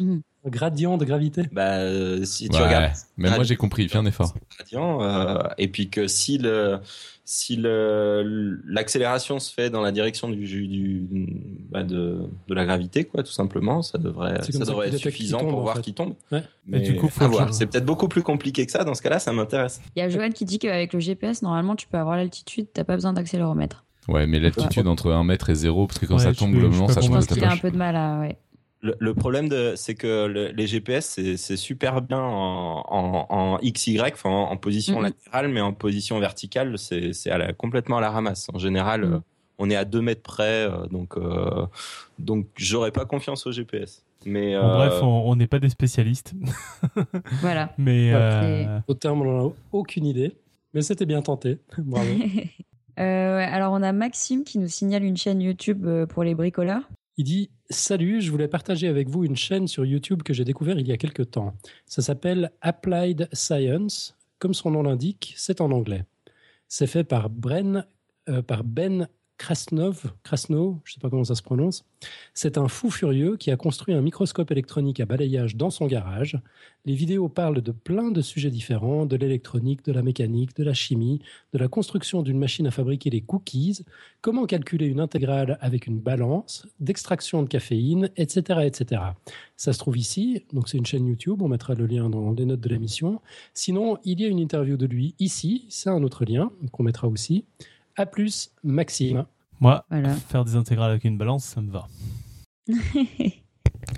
Un gradient de gravité. Bah, euh, si tu Ouais, regardes mais moi j'ai compris, fais un effort. gradient, euh, et puis que si le si le l'accélération se fait dans la direction du, du, du- bah de, de la gravité quoi tout simplement ça devrait ça devrait être suffisant tombe, pour voir fait. qui tombe Ouais. mais du coup, faut voir. c'est peut-être beaucoup plus compliqué que ça dans ce cas-là ça m'intéresse Il y a Joanne qui dit qu'avec le GPS, normalement, tu peux avoir l'altitude, t'as pas besoin d'accéléromètre. Ouais, mais l'altitude entre 1 mètre et 0, parce que quand Ouais, ça je tombe globalement, je ça Je change pense de qu'il a un peu de mal à. Ouais. le, le problème c'est que le- les GPS c'est super bien en, en, en XY enfin en, en position Mhm. latérale mais en position verticale c'est complètement à la ramasse en général Mhm. euh, on est à 2 mètres près euh, donc euh, donc j'aurais pas confiance au GPS mais Bon, euh, bref, on n'est pas des spécialistes. <laughs> Voilà. Mais euh, Au terme, on n'en a aucune idée. Mais c'était bien tenté. <laughs> Bravo. <laughs> Euh, alors, on a Maxime qui nous signale une chaîne YouTube euh, pour les bricoleurs. Il dit Salut, je voulais partager avec vous une chaîne sur YouTube que j'ai découvert il y a quelques temps. Ça s'appelle Applied Science. Comme son nom l'indique, c'est en anglais. C'est fait par, euh, par Ben Krasnov, Krasno, je ne sais pas comment ça se prononce. C'est un fou furieux qui a construit un microscope électronique à balayage dans son garage. Les vidéos parlent de plein de sujets différents, de l'électronique, de la mécanique, de la chimie, de la construction d'une machine à fabriquer des cookies, comment calculer une intégrale avec une balance, d'extraction de caféine, etc., etc. Ça se trouve ici, donc c'est une chaîne YouTube, on mettra le lien dans les notes de l'émission. Sinon, il y a une interview de lui ici, c'est un autre lien qu'on mettra aussi. À plus, Maxime. moi, Voilà. faire des intégrales avec une balance, ça me va. <laughs>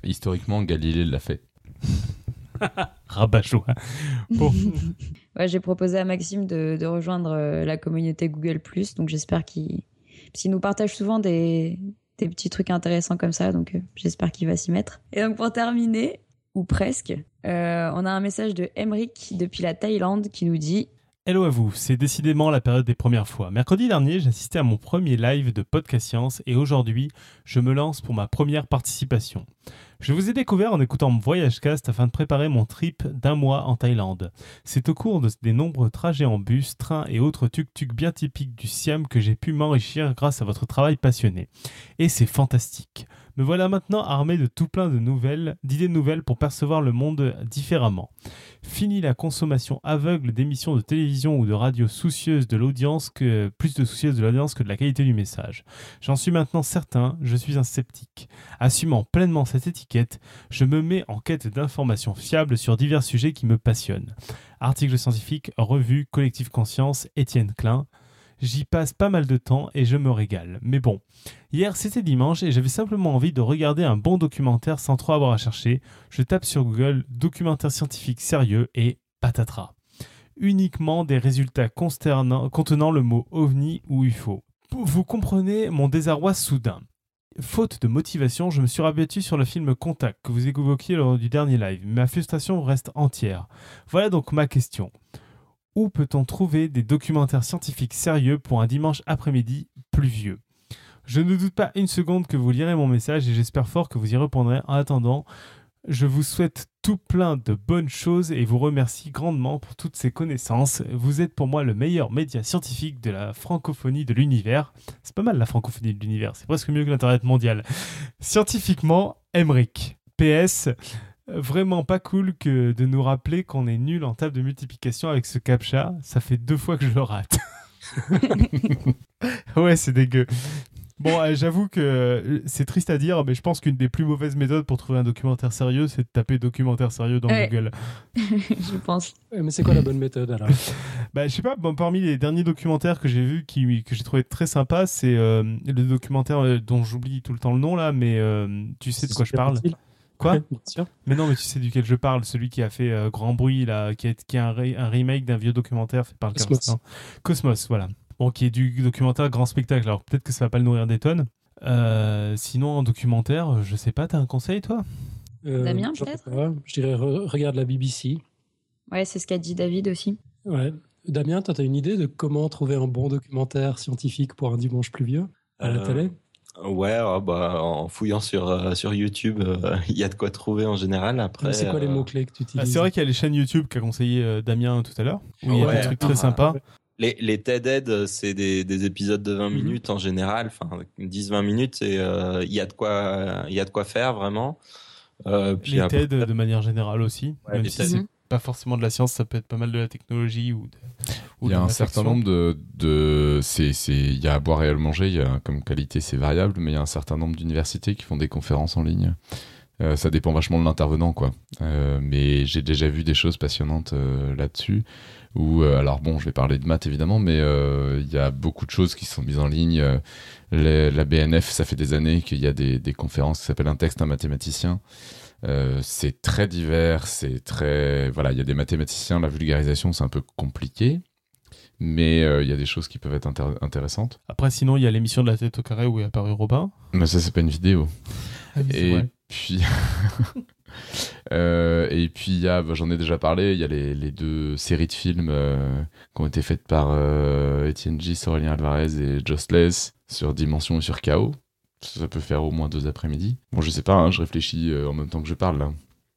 Historiquement, Galilée l'a fait. <laughs> Rabat-joie. Bon, <laughs> Ouais, j'ai proposé à Maxime de, de rejoindre euh, la communauté Google donc j'espère qu'il qu'il nous partage souvent des, des petits trucs intéressants comme ça, donc euh, j'espère qu'il va s'y mettre. Et donc pour terminer, ou presque, euh, on a un message de Emric depuis la Thaïlande qui nous dit Hello à vous, c'est décidément la période des premières fois. Mercredi dernier, j'assistais à mon premier live de Podcast Science et aujourd'hui, je me lance pour ma première participation. Je vous ai découvert en écoutant Voyagecast afin de préparer mon trip d'un mois en Thaïlande. C'est au cours de- des nombreux trajets en bus, train et autres tuk-tuk bien typiques du Siam que j'ai pu m'enrichir grâce à votre travail passionné. Et c'est fantastique. Me voilà maintenant armé de tout plein de nouvelles, d'idées nouvelles pour percevoir le monde différemment. Fini la consommation aveugle d'émissions de télévision ou de radio soucieuses de l'audience que plus de soucieuses de l'audience que de la qualité du message. J'en suis maintenant certain, je suis un sceptique. Assumant pleinement cette étiquette, je me mets en quête d'informations fiables sur divers sujets qui me passionnent. Articles scientifiques, revues, collectif conscience, Étienne Klein. J'y passe pas mal de temps et je me régale. Mais bon, hier c'était dimanche et j'avais simplement envie de regarder un bon documentaire sans trop avoir à chercher. Je tape sur Google documentaire scientifique sérieux et patatras. Uniquement des résultats contenant le mot ovni ou UFO. Vous comprenez mon désarroi soudain. faute de motivation, je me suis rabattu sur le film Contact que vous évoquiez lors du dernier live. Ma frustration reste entière. Voilà donc ma question. Où peut-on trouver des documentaires scientifiques sérieux pour un dimanche après-midi pluvieux? Je ne doute pas une seconde que vous lirez mon message et j'espère fort que vous y répondrez. En attendant, je vous souhaite tout plein de bonnes choses et vous remercie grandement pour toutes ces connaissances. Vous êtes pour moi le meilleur média scientifique de la francophonie de l'univers. C'est pas mal la francophonie de l'univers, c'est presque mieux que l'Internet mondial. Scientifiquement, Emmerich. PS, vraiment pas cool que de nous rappeler qu'on est nul en table de multiplication avec ce captcha. Ça fait deux fois que je le rate. <laughs> ouais, c'est dégueu. Bon, euh, j'avoue que euh, c'est triste à dire, mais je pense qu'une des plus mauvaises méthodes pour trouver un documentaire sérieux, c'est de taper documentaire sérieux dans Ouais. Google. <laughs> je pense. Ouais, Mais c'est quoi la bonne méthode alors? <laughs> Bah, je sais pas, bon, parmi les derniers documentaires que j'ai vus, qui, que j'ai trouvé très sympa, c'est euh, le documentaire dont j'oublie tout le temps le nom là, mais euh, tu sais de quoi je parle? Utile Quoi Ouais, <laughs> bien sûr. Mais non, mais tu sais duquel je parle, celui qui a fait euh, grand bruit là, qui est, qui est un, re- un remake d'un vieux documentaire fait par le Cosmos. Cosmos, voilà. Bon, qui est du documentaire grand spectacle. Alors peut-être que ça va pas le nourrir des tonnes. Euh, sinon, en documentaire, je sais pas, t'as un conseil toi? Euh, Damien, peut-être? Je dirais re- regarde la BBC. Ouais, c'est ce qu'a dit David aussi. Ouais. Damien, toi, tu as une idée de comment trouver un bon documentaire scientifique pour un dimanche pluvieux? À la télé? Ouais, ah bah, en fouillant sur, euh, sur YouTube, euh, <laughs> il y a de quoi trouver en général. Après, C'est quoi les euh, mots-clés que tu Ah, utilises C'est vrai qu'il y a les chaînes YouTube qu'a conseillé euh, Damien tout à l'heure, où il y a Ouais. des trucs très Ah, sympas. Les, les TED-Ed, c'est des, des épisodes de 20 Mhm. minutes en général, enfin 10-20 minutes, et euh, il y a de quoi, il y a de quoi faire vraiment. Euh, puis Les après- TED de manière générale aussi, Ouais, même si TED. c'est pas forcément de la science, ça peut être pas mal de la technologie ou de, Il y a un certain nombre de, de c'est, c'est, il y a à boire et à le manger. Il y a comme qualité, c'est variable, mais il y a un certain nombre d'universités qui font des conférences en ligne. Euh, ça dépend vachement de l'intervenant, quoi. Euh, mais j'ai déjà vu des choses passionnantes euh, là-dessus. Où, euh, alors bon, je vais parler de maths évidemment, mais euh, il y a beaucoup de choses qui sont mises en ligne. Euh, les- la BNF, ça fait des années qu'il y a des, des conférences qui s'appellent un texte, un mathématicien. Euh, c'est très divers, c'est très voilà, il y a des mathématiciens, la vulgarisation c'est un peu compliqué, mais euh, il y a des choses qui peuvent être intér- intéressantes. Après, sinon, il y a l'émission de la tête au carré où est apparu Robin. Mais ça c'est pas une vidéo. Ah c'est Et puis <laughs> Euh, et puis il y a, bah, j'en ai déjà parlé, il y a les, les deux séries de films euh, qui ont été faites par euh, Étienne Gis, Aurélien Alvarez et Joss Less sur Dimension et sur Chaos. Ça peut faire au moins deux après-midi. Bon, je sais pas, hein, je réfléchis euh, en même temps que je parle là.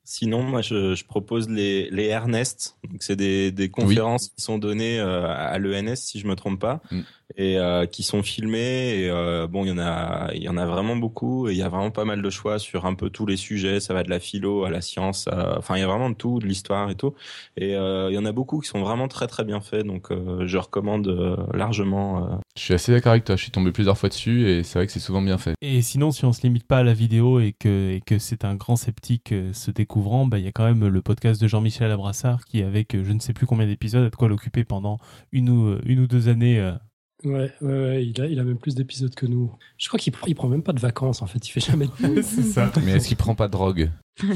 Sinon, moi, je, je propose les, les Ernest. Donc, c'est des, des conférences qui sont données euh, à l'ENS, si je me trompe pas, Mm. et euh, qui sont filmées. Et euh, bon, il y en a, il y en a vraiment beaucoup. Et il y a vraiment pas mal de choix sur un peu tous les sujets. Ça va de la philo à la science. à- Enfin, il y a vraiment de tout, de l'histoire et tout. Et euh, il y en a beaucoup qui sont vraiment très très bien faits. Donc, euh, je recommande euh, largement. euh, Je suis assez d'accord avec toi, je suis tombé plusieurs fois dessus et c'est vrai que c'est souvent bien fait. Et sinon, si on se limite pas à la vidéo et que, et que c'est un grand sceptique se découvrant, bah, il y a quand même le podcast de Jean-Michel Abrassard qui, avec euh, je ne sais plus combien d'épisodes, a de quoi l'occuper pendant une ou, euh, une ou deux années. euh. Ouais, ouais, ouais, il, a, il a même plus d'épisodes que nous. Je crois qu'il il prend même pas de vacances en fait, il fait jamais de <laughs> pause. c'est ça. Mais est-ce qu'il prend pas de drogue sans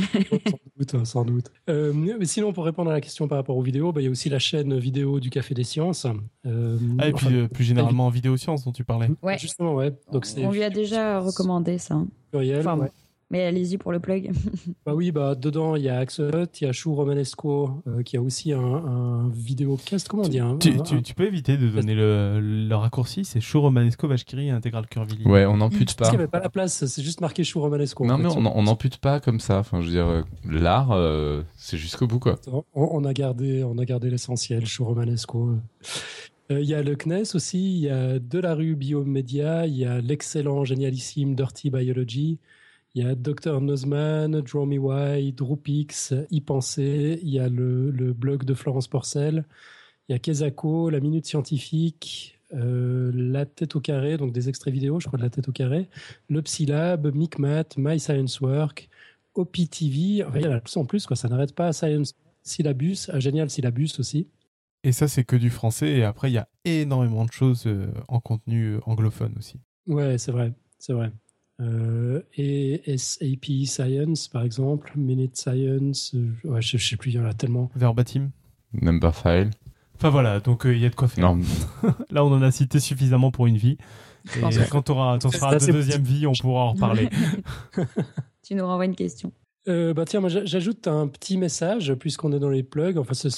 doute, hein, sans doute. Euh, mais sinon, pour répondre à la question par rapport aux vidéos, bah, il y a aussi la chaîne vidéo du Café des Sciences. Euh, Ah, et puis enfin, euh, plus généralement en vidéo science dont tu parlais. Ouais. Justement, ouais. Donc On lui a déjà recommandé ça. pluriel. Enfin, ouais. Mais allez-y pour le plug. <laughs> Bah oui, bah dedans il y a Axolot, il y a Chou Romanesco euh, qui a aussi un, un vidéocast, comment on dit un- Tu, un- tu- tu peux éviter de donner le, le raccourci C'est Chou Romanesco, Vachkiri et Intégral Curvili. Ouais, on n'ampute Parce pas. qu'il n'y avait pas la place, c'est juste marqué Chou Romanesco. Non mais on n'ampute pas comme ça, enfin je veux dire, euh, l'art euh, c'est jusqu'au bout quoi. On, on a gardé, on a gardé l'essentiel, Chou Romanesco. Euh, Il y a le CNES aussi, il y a De la rue Biomédia, il y a l'excellent, génialissime Dirty Biology, il y a Dr Nozman, Draw Me Why, Droopix, Y Penser, il y a le, le blog de Florence Porcel, il y a Kezako, La Minute Scientifique, euh, La Tête au Carré, donc des extraits vidéo, je crois, de La Tête au Carré, le Psylab, Micmat, My Science Work, OPTV, enfin, il y en a plus en plus, quoi, ça n'arrête pas, Science Syllabus, un génial syllabus aussi. Et ça, c'est que du français. Et après, il y a énormément de choses euh, en contenu euh, anglophone aussi. Ouais, c'est vrai, c'est vrai. Euh, et SAP Science, par exemple, Minute Science, euh, ouais, je, je sais plus, il y en a tellement. Verbatim. Number file. Enfin voilà, donc euh, il y a de quoi faire. Non, <laughs> Là, on en a cité suffisamment pour une vie. Et quand tu auras, C'est de deuxième vie, on pourra en reparler. <laughs> Tu nous renvoies une question. Euh, bah tiens, moi j'a- j'ajoute un petit message puisqu'on est dans les plugs. Enfin, c'est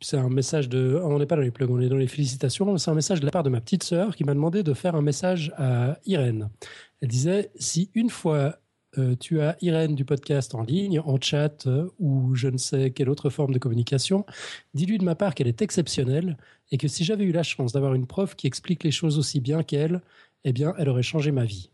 c'est un message de. On n'est pas dans les plugs, on est dans les félicitations. C'est un message de la part de ma petite sœur qui m'a demandé de faire un message à Irène. Elle disait si une fois euh, tu as Irène du podcast en ligne, en chat euh, ou je ne sais quelle autre forme de communication, dis-lui de ma part qu'elle est exceptionnelle et que si j'avais eu la chance d'avoir une prof qui explique les choses aussi bien qu'elle, eh bien, elle aurait changé ma vie.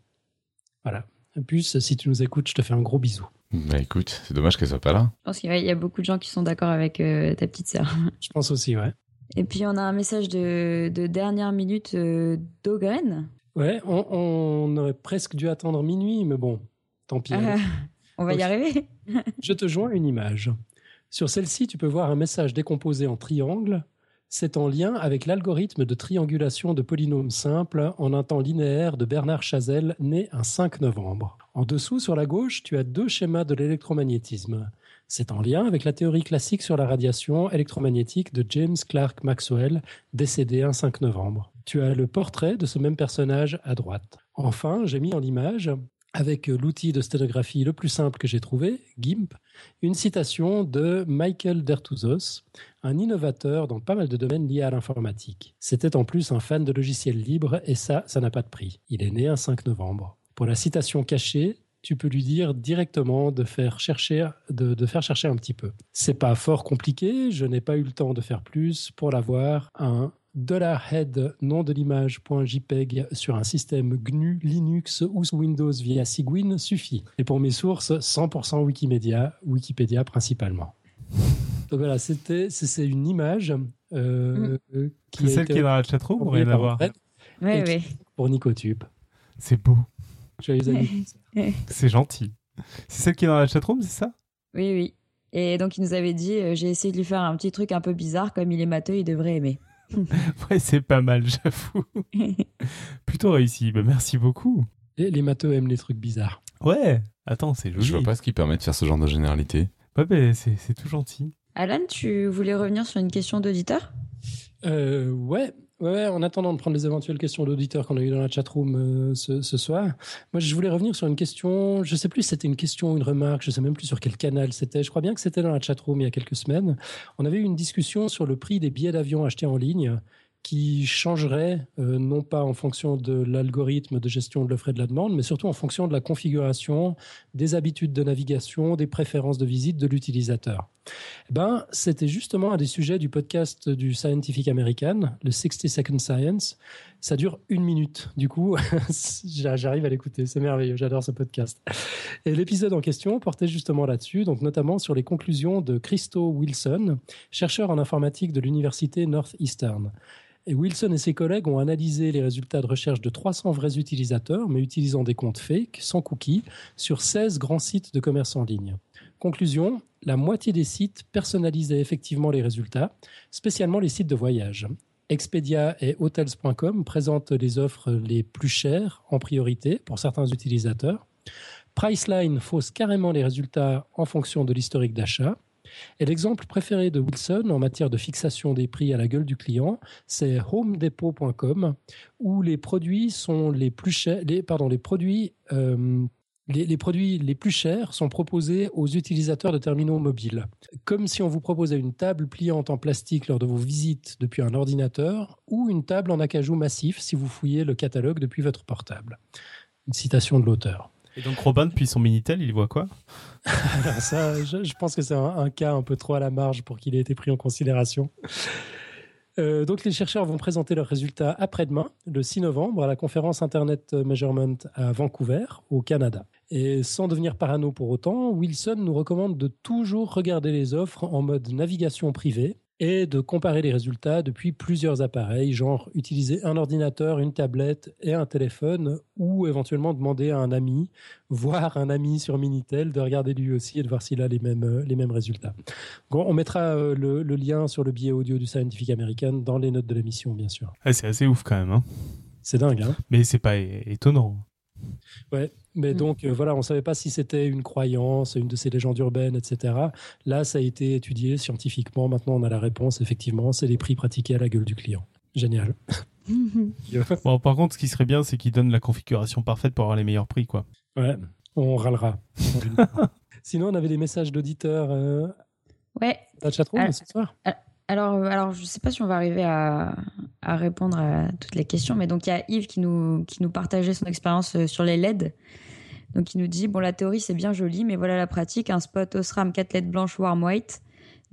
Voilà. Plus, si tu nous écoutes, je te fais un gros bisou. Bah écoute, c'est dommage qu'elle soit pas là. Je pense qu'il y a- il y a beaucoup de gens qui sont d'accord avec euh, ta petite sœur. <laughs> Je pense aussi, ouais. Et puis on a un message de, de dernière minute euh, d'Ogren. Ouais, on, on aurait presque dû attendre minuit, mais bon, tant pis. Ah, <laughs> on va y arriver. <laughs> Je te joins une image. Sur celle-ci, tu peux voir un message décomposé en triangle. C'est en lien avec l'algorithme de triangulation de polynômes simples en un temps linéaire de Bernard Chazelle, né un 5 novembre. En dessous, sur la gauche, tu as deux schémas de l'électromagnétisme. C'est en lien avec la théorie classique sur la radiation électromagnétique de James Clerk Maxwell, décédé un 5 novembre. Tu as le portrait de ce même personnage à droite. Enfin, j'ai mis en image, avec l'outil de sténographie le plus simple que j'ai trouvé, GIMP, une citation de Michael Dertouzos, un innovateur dans pas mal de domaines liés à l'informatique. C'était en plus un fan de logiciels libres et ça, ça n'a pas de prix. Il est né un 5 novembre. Pour la citation cachée, tu peux lui dire directement de faire chercher, de, de faire chercher un petit peu. C'est pas fort compliqué, je n'ai pas eu le temps de faire plus pour l'avoir. Un $head nom de l'image.jpeg sur un système GNU, Linux ou sous Windows via Cygwin suffit. Et pour mes sources, 100% Wikimedia, Wikipédia principalement. Donc voilà, c'était c'est une image euh, qui C'est a celle qui est dans la chatroom rien à par voir Oui, oui. pour Nicotube. C'est beau. Joyeux anniversaire. C'est gentil. C'est celle qui est dans la chatroom, c'est ça? Oui, oui. Et donc, il nous avait dit euh, j'ai essayé de lui faire un petit truc un peu bizarre, comme il est matheux, il devrait aimer. <laughs> Ouais, c'est pas mal, j'avoue. <laughs> Plutôt réussi. Bah, merci beaucoup. Les, les matheux aiment les trucs bizarres. Ouais. Attends, c'est joli. Je vois pas ce qui permet de faire ce genre de généralité. Ouais, bah, c'est c'est tout gentil. Alan, tu voulais revenir sur une question d'auditeur? Euh, ouais, en attendant de prendre les éventuelles questions d'auditeurs qu'on a eues dans la chatroom euh, ce, ce soir, moi je voulais revenir sur une question, je sais plus si c'était une question ou une remarque, je sais même plus sur quel canal c'était, je crois bien que c'était dans la chatroom il y a quelques semaines. On avait eu une discussion sur le prix des billets d'avion achetés en ligne qui changerait euh, non pas en fonction de l'algorithme de gestion de l'offre et de la demande, mais surtout en fonction de la configuration, des habitudes de navigation, des préférences de visite de l'utilisateur. Eh ben, c'était justement un des sujets du podcast du Scientific American, le 60 Second Science. Ça dure une minute. Du coup, <laughs> j'a- j'arrive à l'écouter. C'est merveilleux. J'adore ce podcast. Et l'épisode en question portait justement là-dessus, donc notamment sur les conclusions de Christo Wilson, chercheur en informatique de l'université Northeastern. Et Wilson et ses collègues ont analysé les résultats de recherche de 300 vrais utilisateurs, mais utilisant des comptes fake, sans cookies, sur 16 grands sites de commerce en ligne. Conclusion, la moitié des sites personnalisaient effectivement les résultats, spécialement les sites de voyage. Expedia et Hotels.com présentent les offres les plus chères en priorité pour certains utilisateurs. Priceline fausse carrément les résultats en fonction de l'historique d'achat. Et l'exemple préféré de Wilson en matière de fixation des prix à la gueule du client, c'est homedepot.com, où les produits sont les plus chers, les, produits, euh, les produits les plus chers sont proposés aux utilisateurs de terminaux mobiles. Comme si on vous proposait une table pliante en plastique lors de vos visites depuis un ordinateur ou une table en acajou massif si vous fouillez le catalogue depuis votre portable. Une citation de l'auteur. Et donc, Robin, depuis son Minitel, il voit quoi? <laughs> Ça, je, pense que c'est un, un cas un peu trop à la marge pour qu'il ait été pris en considération. Euh, donc les chercheurs vont présenter leurs résultats après-demain, le 6 novembre, à la conférence Internet Measurement à Vancouver, au Canada. Et sans devenir parano pour autant, Wilson nous recommande de toujours regarder les offres en mode navigation privée et de comparer les résultats depuis plusieurs appareils, genre utiliser un ordinateur, une tablette et un téléphone, ou éventuellement demander à un ami, <laughs> voire un ami sur Minitel, de regarder lui aussi et de voir s'il a les mêmes, euh, les mêmes résultats. Bon, on mettra euh, le, le lien sur le billet audio du Scientific American dans les notes de l'émission, bien sûr. Ah, C'est assez ouf quand même. Hein. C'est dingue, hein Mais c'est pas étonnant. Ouais, mais Mm. donc euh, voilà, on savait pas si c'était une croyance, une de ces légendes urbaines, etc. Là, ça a été étudié scientifiquement. Maintenant, on a la réponse. Effectivement, c'est les prix pratiqués à la gueule du client. Génial. Bon, par contre, ce qui serait bien, c'est qu'il donne la configuration parfaite pour avoir les meilleurs prix, quoi. Ouais, on râlera. <laughs> Sinon, on avait des messages d'auditeurs euh, Ouais. dans la chatroom Ah. ce soir? Alors, euh, alors, je ne sais pas si on va arriver à, répondre à toutes les questions, mais donc il y a Yves qui nous, qui nous partageait son expérience euh, sur les LED. Donc il nous dit, bon, la théorie c'est bien joli, mais voilà la pratique, un spot Osram 4 LED blanches warm white,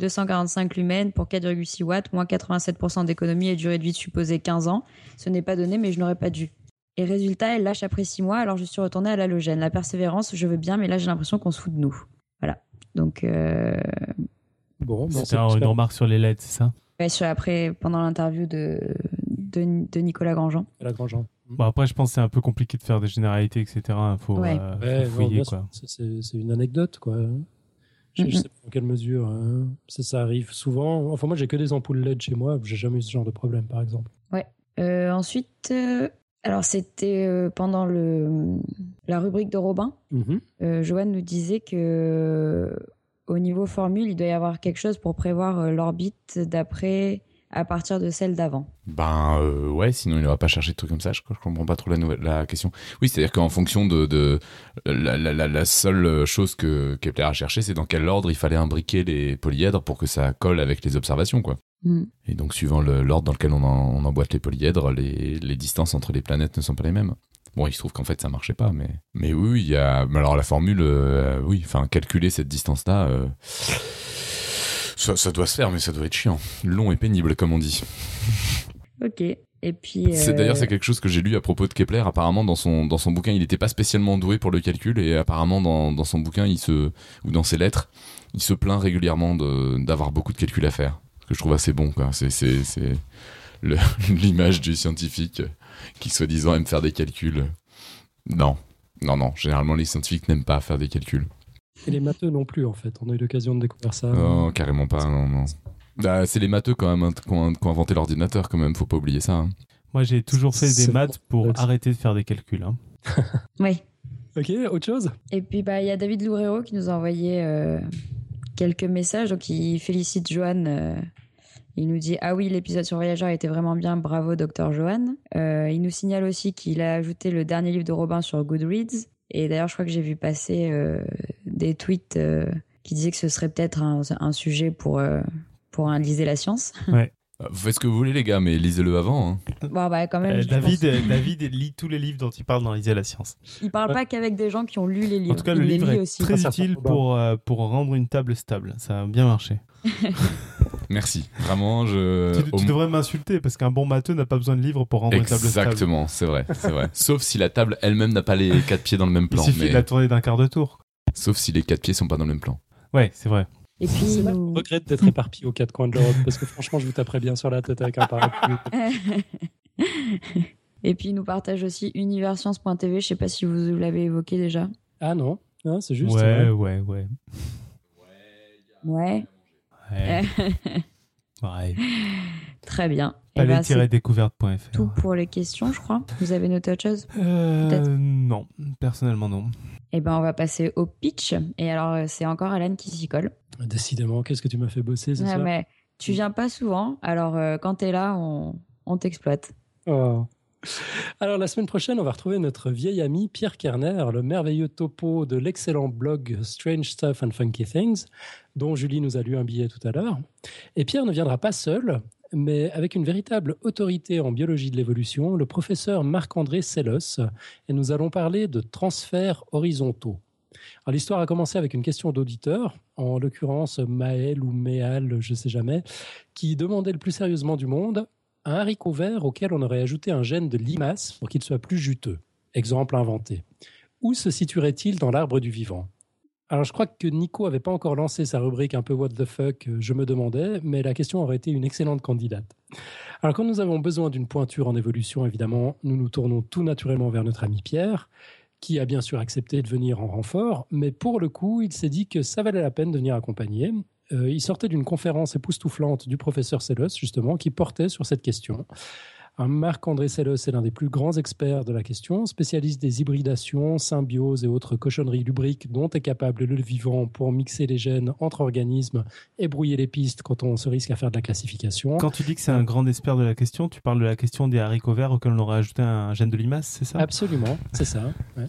245 lumens pour 4,6 watts, moins 87% d'économie et durée de vie supposée 15 ans. Ce n'est pas donné, mais je n'aurais pas dû. Et résultat, elle lâche après 6 mois, alors je suis retournée à l'halogène. La persévérance, je veux bien, mais là j'ai l'impression qu'on se fout de nous. Voilà. Donc, euh, Bon, bon, C'était c'est un- une remarque sur les LED, c'est ça ouais, sur- après, pendant l'interview de, de, de Nicolas Grandjean. La Grandjean. Bon, après, je pense que c'est un peu compliqué de faire des généralités, etc. Faut, Ouais. euh, faut Ouais, non, fouiller, c'est- une anecdote, quoi. Je, je Mhm. sais pas dans quelle mesure hein. ça, ça arrive souvent. Enfin, moi, j'ai que des ampoules LED chez moi. J'ai jamais eu ce genre de problème, par exemple. Euh, ensuite, euh, alors c'était euh, pendant le, la rubrique de Robin. Mhm. Euh, Joanne nous disait que euh, au niveau formule, il doit y avoir quelque chose pour prévoir euh, l'orbite d'après à partir de celle d'avant. Ben euh, ouais, sinon il n'aurait pas cherché de trucs comme ça. Je, je comprends pas trop la, nouvelle, la question. Oui, c'est-à-dire qu'en fonction de, de la, la, seule chose que Kepler a cherché, c'est dans quel ordre il fallait imbriquer les polyèdres pour que ça colle avec les observations, quoi. Mm. Et donc suivant le- l'ordre dans lequel on, en- on emboîte les polyèdres, les, les distances entre les planètes ne sont pas les mêmes. Bon, il se trouve qu'en fait ça marchait pas, mais mais oui, il y a. Alors la formule, euh, oui, enfin calculer cette distance-là. euh, ça, ça doit se faire, mais ça doit être chiant. Long et pénible, comme on dit. Ok. Et puis. C'est euh, d'ailleurs c'est quelque chose que j'ai lu à propos de Kepler. Apparemment dans son dans son bouquin, il n'était pas spécialement doué pour le calcul et apparemment dans, dans son bouquin, il se ou dans ses lettres, il se plaint régulièrement d'avoir beaucoup de calculs à faire. Ce que je trouve assez bon quoi. C'est c'est <laughs> l'image du scientifique qui soi-disant aime faire des calculs. Non. Non, non, généralement les scientifiques n'aiment pas faire des calculs. Et les matheux non plus, en fait. On a eu l'occasion de découvrir ça. Non, carrément pas, non, non. Bah, c'est les matheux quand même hein, qui ont, inventé l'ordinateur quand même, faut pas oublier ça. hein. Moi, j'ai toujours fait des maths pour arrêter de faire des calculs. hein. <laughs> Oui. Ok, autre chose? Et puis bah il y a David Loureiro qui nous a envoyé euh, quelques messages. Donc il félicite Joanne. euh, il nous dit ah oui l'épisode sur Voyageur était vraiment bien. Bravo docteur Joanne. Euh, il nous signale aussi qu'il a ajouté le dernier livre de Robin sur Goodreads. Et d'ailleurs je crois que j'ai vu passer euh, des tweets euh, qui disaient que ce serait peut-être un, un sujet pour euh, pour un lisez la science. <laughs> Euh, Vous faites ce que vous voulez les gars, mais lisez-le avant. hein. bon bah quand même. Euh, David, pense- David lit tous les livres dont il parle dans Lisez la science. il parle pas qu'avec des gens qui ont lu les livres. En tout cas, il le les livre lit est aussi. très utile pour, euh, pour rendre une table stable. Ça a bien marché. <laughs> Merci. Vraiment, je. tu devrais m'insulter parce qu'un bon matheux n'a pas besoin de livre pour rendre une table stable. Exactement, c'est vrai, c'est vrai. <laughs> Sauf si la table elle-même n'a pas les quatre pieds dans le même Il plan. suffit mais- de la tourner d'un quart de tour. Sauf si les quatre pieds sont pas dans le même plan. Ouais, c'est vrai. Et puis C'est il là nous- qu'on regrette d'être éparpillé aux quatre coins de l'Europe, parce que franchement, je vous taperais bien sur la tête avec un parapluie. <laughs> Et puis il nous partage aussi universcience.tv, je sais pas si vous l'avez évoqué déjà. Ah non, non c'est juste. ouais, ouais. ouais, ouais, Ouais. Ouais. <laughs> Ouais. Très bien. Ben, c'est Palais-découverte.fr. tout pour les questions, je crois. Vous avez noté autre chose? Euh, non, personnellement non. Et ben on va passer au pitch. Et alors euh, c'est encore Alan qui s'y colle. Décidément, qu'est-ce que tu m'as fait bosser ce Ouais, soir mais tu viens pas souvent, alors euh, quand t'es là, on, on t'exploite. Oh. Alors la semaine prochaine, on va retrouver notre vieil ami Pierre Kerner, le merveilleux topo de l'excellent blog Strange Stuff and Funky Things, dont Julie nous a lu un billet tout à l'heure. Et Pierre ne viendra pas seul, mais avec une véritable autorité en biologie de l'évolution, le professeur Marc-André Sellos, et nous allons parler de transferts horizontaux. Alors, L'histoire a commencé avec une question d'auditeur, en l'occurrence Maël ou Méal, je ne sais jamais, qui demandait le plus sérieusement du monde un haricot vert auquel on aurait ajouté un gène de limace pour qu'il soit plus juteux. Exemple inventé. Où se situerait-il dans l'arbre du vivant? Alors je crois que Nico avait pas encore lancé sa rubrique un peu what the fuck, euh, je me demandais, mais la question aurait été une excellente candidate. Alors quand nous avons besoin d'une pointure en évolution, évidemment, nous nous tournons tout naturellement vers notre ami Pierre, qui a bien sûr accepté de venir en renfort, mais pour le coup, il s'est dit que ça valait la peine de venir accompagner. Euh, il sortait d'une conférence époustouflante du professeur Sellos, justement, qui portait sur cette question. Marc-André Sellos est l'un des plus grands experts de la question, spécialiste des hybridations, symbioses et autres cochonneries lubriques dont est capable le vivant pour mixer les gènes entre organismes et brouiller les pistes quand on se risque à faire de la classification. Quand tu dis que c'est un grand expert de la question, tu parles de la question des haricots verts auxquels on aurait ajouté un gène de limace, c'est ça? Absolument, c'est ça. ouais.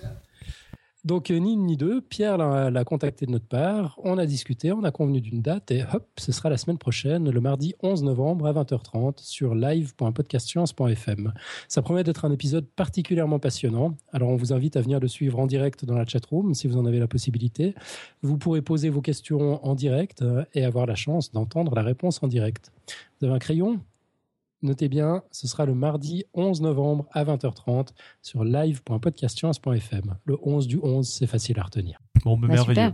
Donc, euh, ni une ni deux, Pierre l'a contacté de notre part, on a discuté, on a convenu d'une date et hop, ce sera la semaine prochaine, le mardi 11 novembre à 20h30 sur live.podcastscience.fm. Ça promet d'être un épisode particulièrement passionnant, alors on vous invite à venir le suivre en direct dans la chatroom si vous en avez la possibilité. Vous pourrez poser vos questions en direct euh, et avoir la chance d'entendre la réponse en direct. Vous avez un crayon? Notez bien, ce sera le mardi 11 novembre à 20h30 sur live.podcastscience.fm. Le 11 du 11, c'est facile à retenir. Bon, bah, merveilleux. super.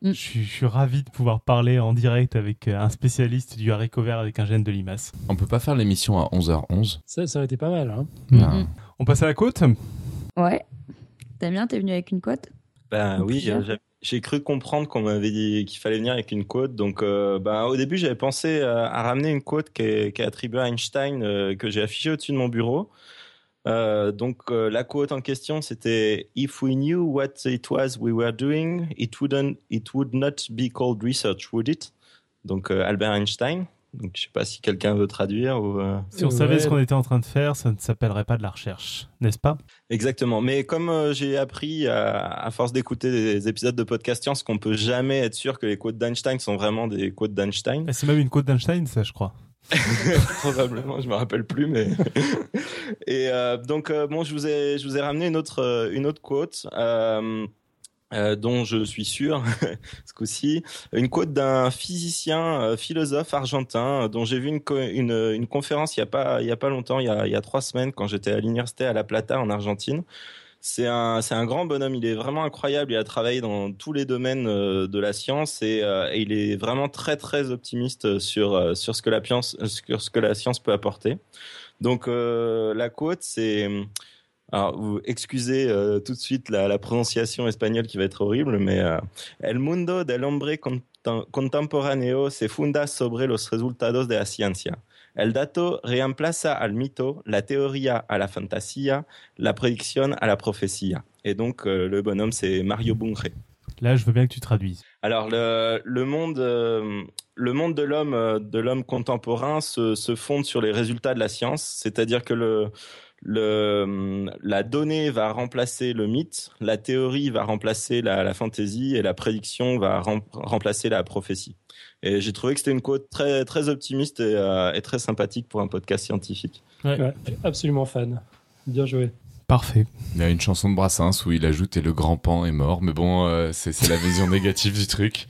Je suis, je suis ravi de pouvoir parler en direct avec euh, un spécialiste du haricot vert avec un gène de limace. On peut pas faire l'émission à 11h11 Ça, ça aurait été pas mal. Hein Ah. On passe à la côte? Ouais. Damien, t'es venu avec une cote Ben Ou oui, plusieurs. J'ai- cru comprendre qu'on m'avait dit qu'il fallait venir avec une côte. Donc, euh, ben, au début, j'avais pensé à, à ramener une côte qui est, attribuée à Einstein, euh, que j'ai affichée au-dessus de mon bureau. Euh, donc, euh, la quote en question, c'était If we knew what it was we were doing, it wouldn't, it would not be called research, would it? Donc, euh, Albert Einstein. Donc, je sais pas si quelqu'un veut traduire ou. euh, Si on Ouais. savait ce qu'on était en train de faire, ça ne s'appellerait pas de la recherche, n'est-ce pas? Exactement. Mais comme euh, j'ai appris à, à force d'écouter des épisodes de podcast science qu'on peut jamais être sûr que les quotes d'Einstein sont vraiment des quotes d'Einstein. Ah, C'est même une côte d'Einstein, ça, je crois. <laughs> Probablement, je me rappelle plus, mais. <laughs> Et euh, donc euh, bon, je vous ai, je vous ai ramené une autre, une autre quote. Euh, dont je suis sûr, <laughs> ce coup-ci, une quote d'un physicien, euh, philosophe argentin, euh, dont j'ai vu une, une, une conférence il y a pas, il y a pas longtemps, il y a, il y a trois semaines, quand j'étais à l'université à La Plata en Argentine. C'est un, c'est un grand bonhomme. Il est vraiment incroyable. Il a travaillé dans tous les domaines euh, de la science et, euh, et il est vraiment très très optimiste sur sur ce que la science, sur ce que la science peut apporter. Donc la quote, c'est alors, vous excusez euh, tout de suite la, la prononciation espagnole qui va être horrible, mais euh, El mundo del hombre contem- contemporáneo se funda sobre los resultados de la ciencia. El dato reemplaza al mito, la teoría a la fantasía, la predicción a la profecía. Et donc, euh, le bonhomme, c'est Mario Bunge. Là, je veux bien que tu traduises. Alors le, le monde euh, le monde de l'homme de l'homme contemporain se, se fonde sur les résultats de la science, c'est-à-dire que le le la donnée va remplacer le mythe, la théorie va remplacer la, la fantaisie et la prédiction va rem- remplacer la prophétie. Et j'ai trouvé que c'était une quote très très optimiste et, euh, et très sympathique pour un podcast scientifique. Ouais, absolument fan. Bien joué. Parfait. Il y a une chanson de Brassens où il ajoute et le grand pan est mort, mais bon, euh, c'est c'est la vision <laughs> négative du truc.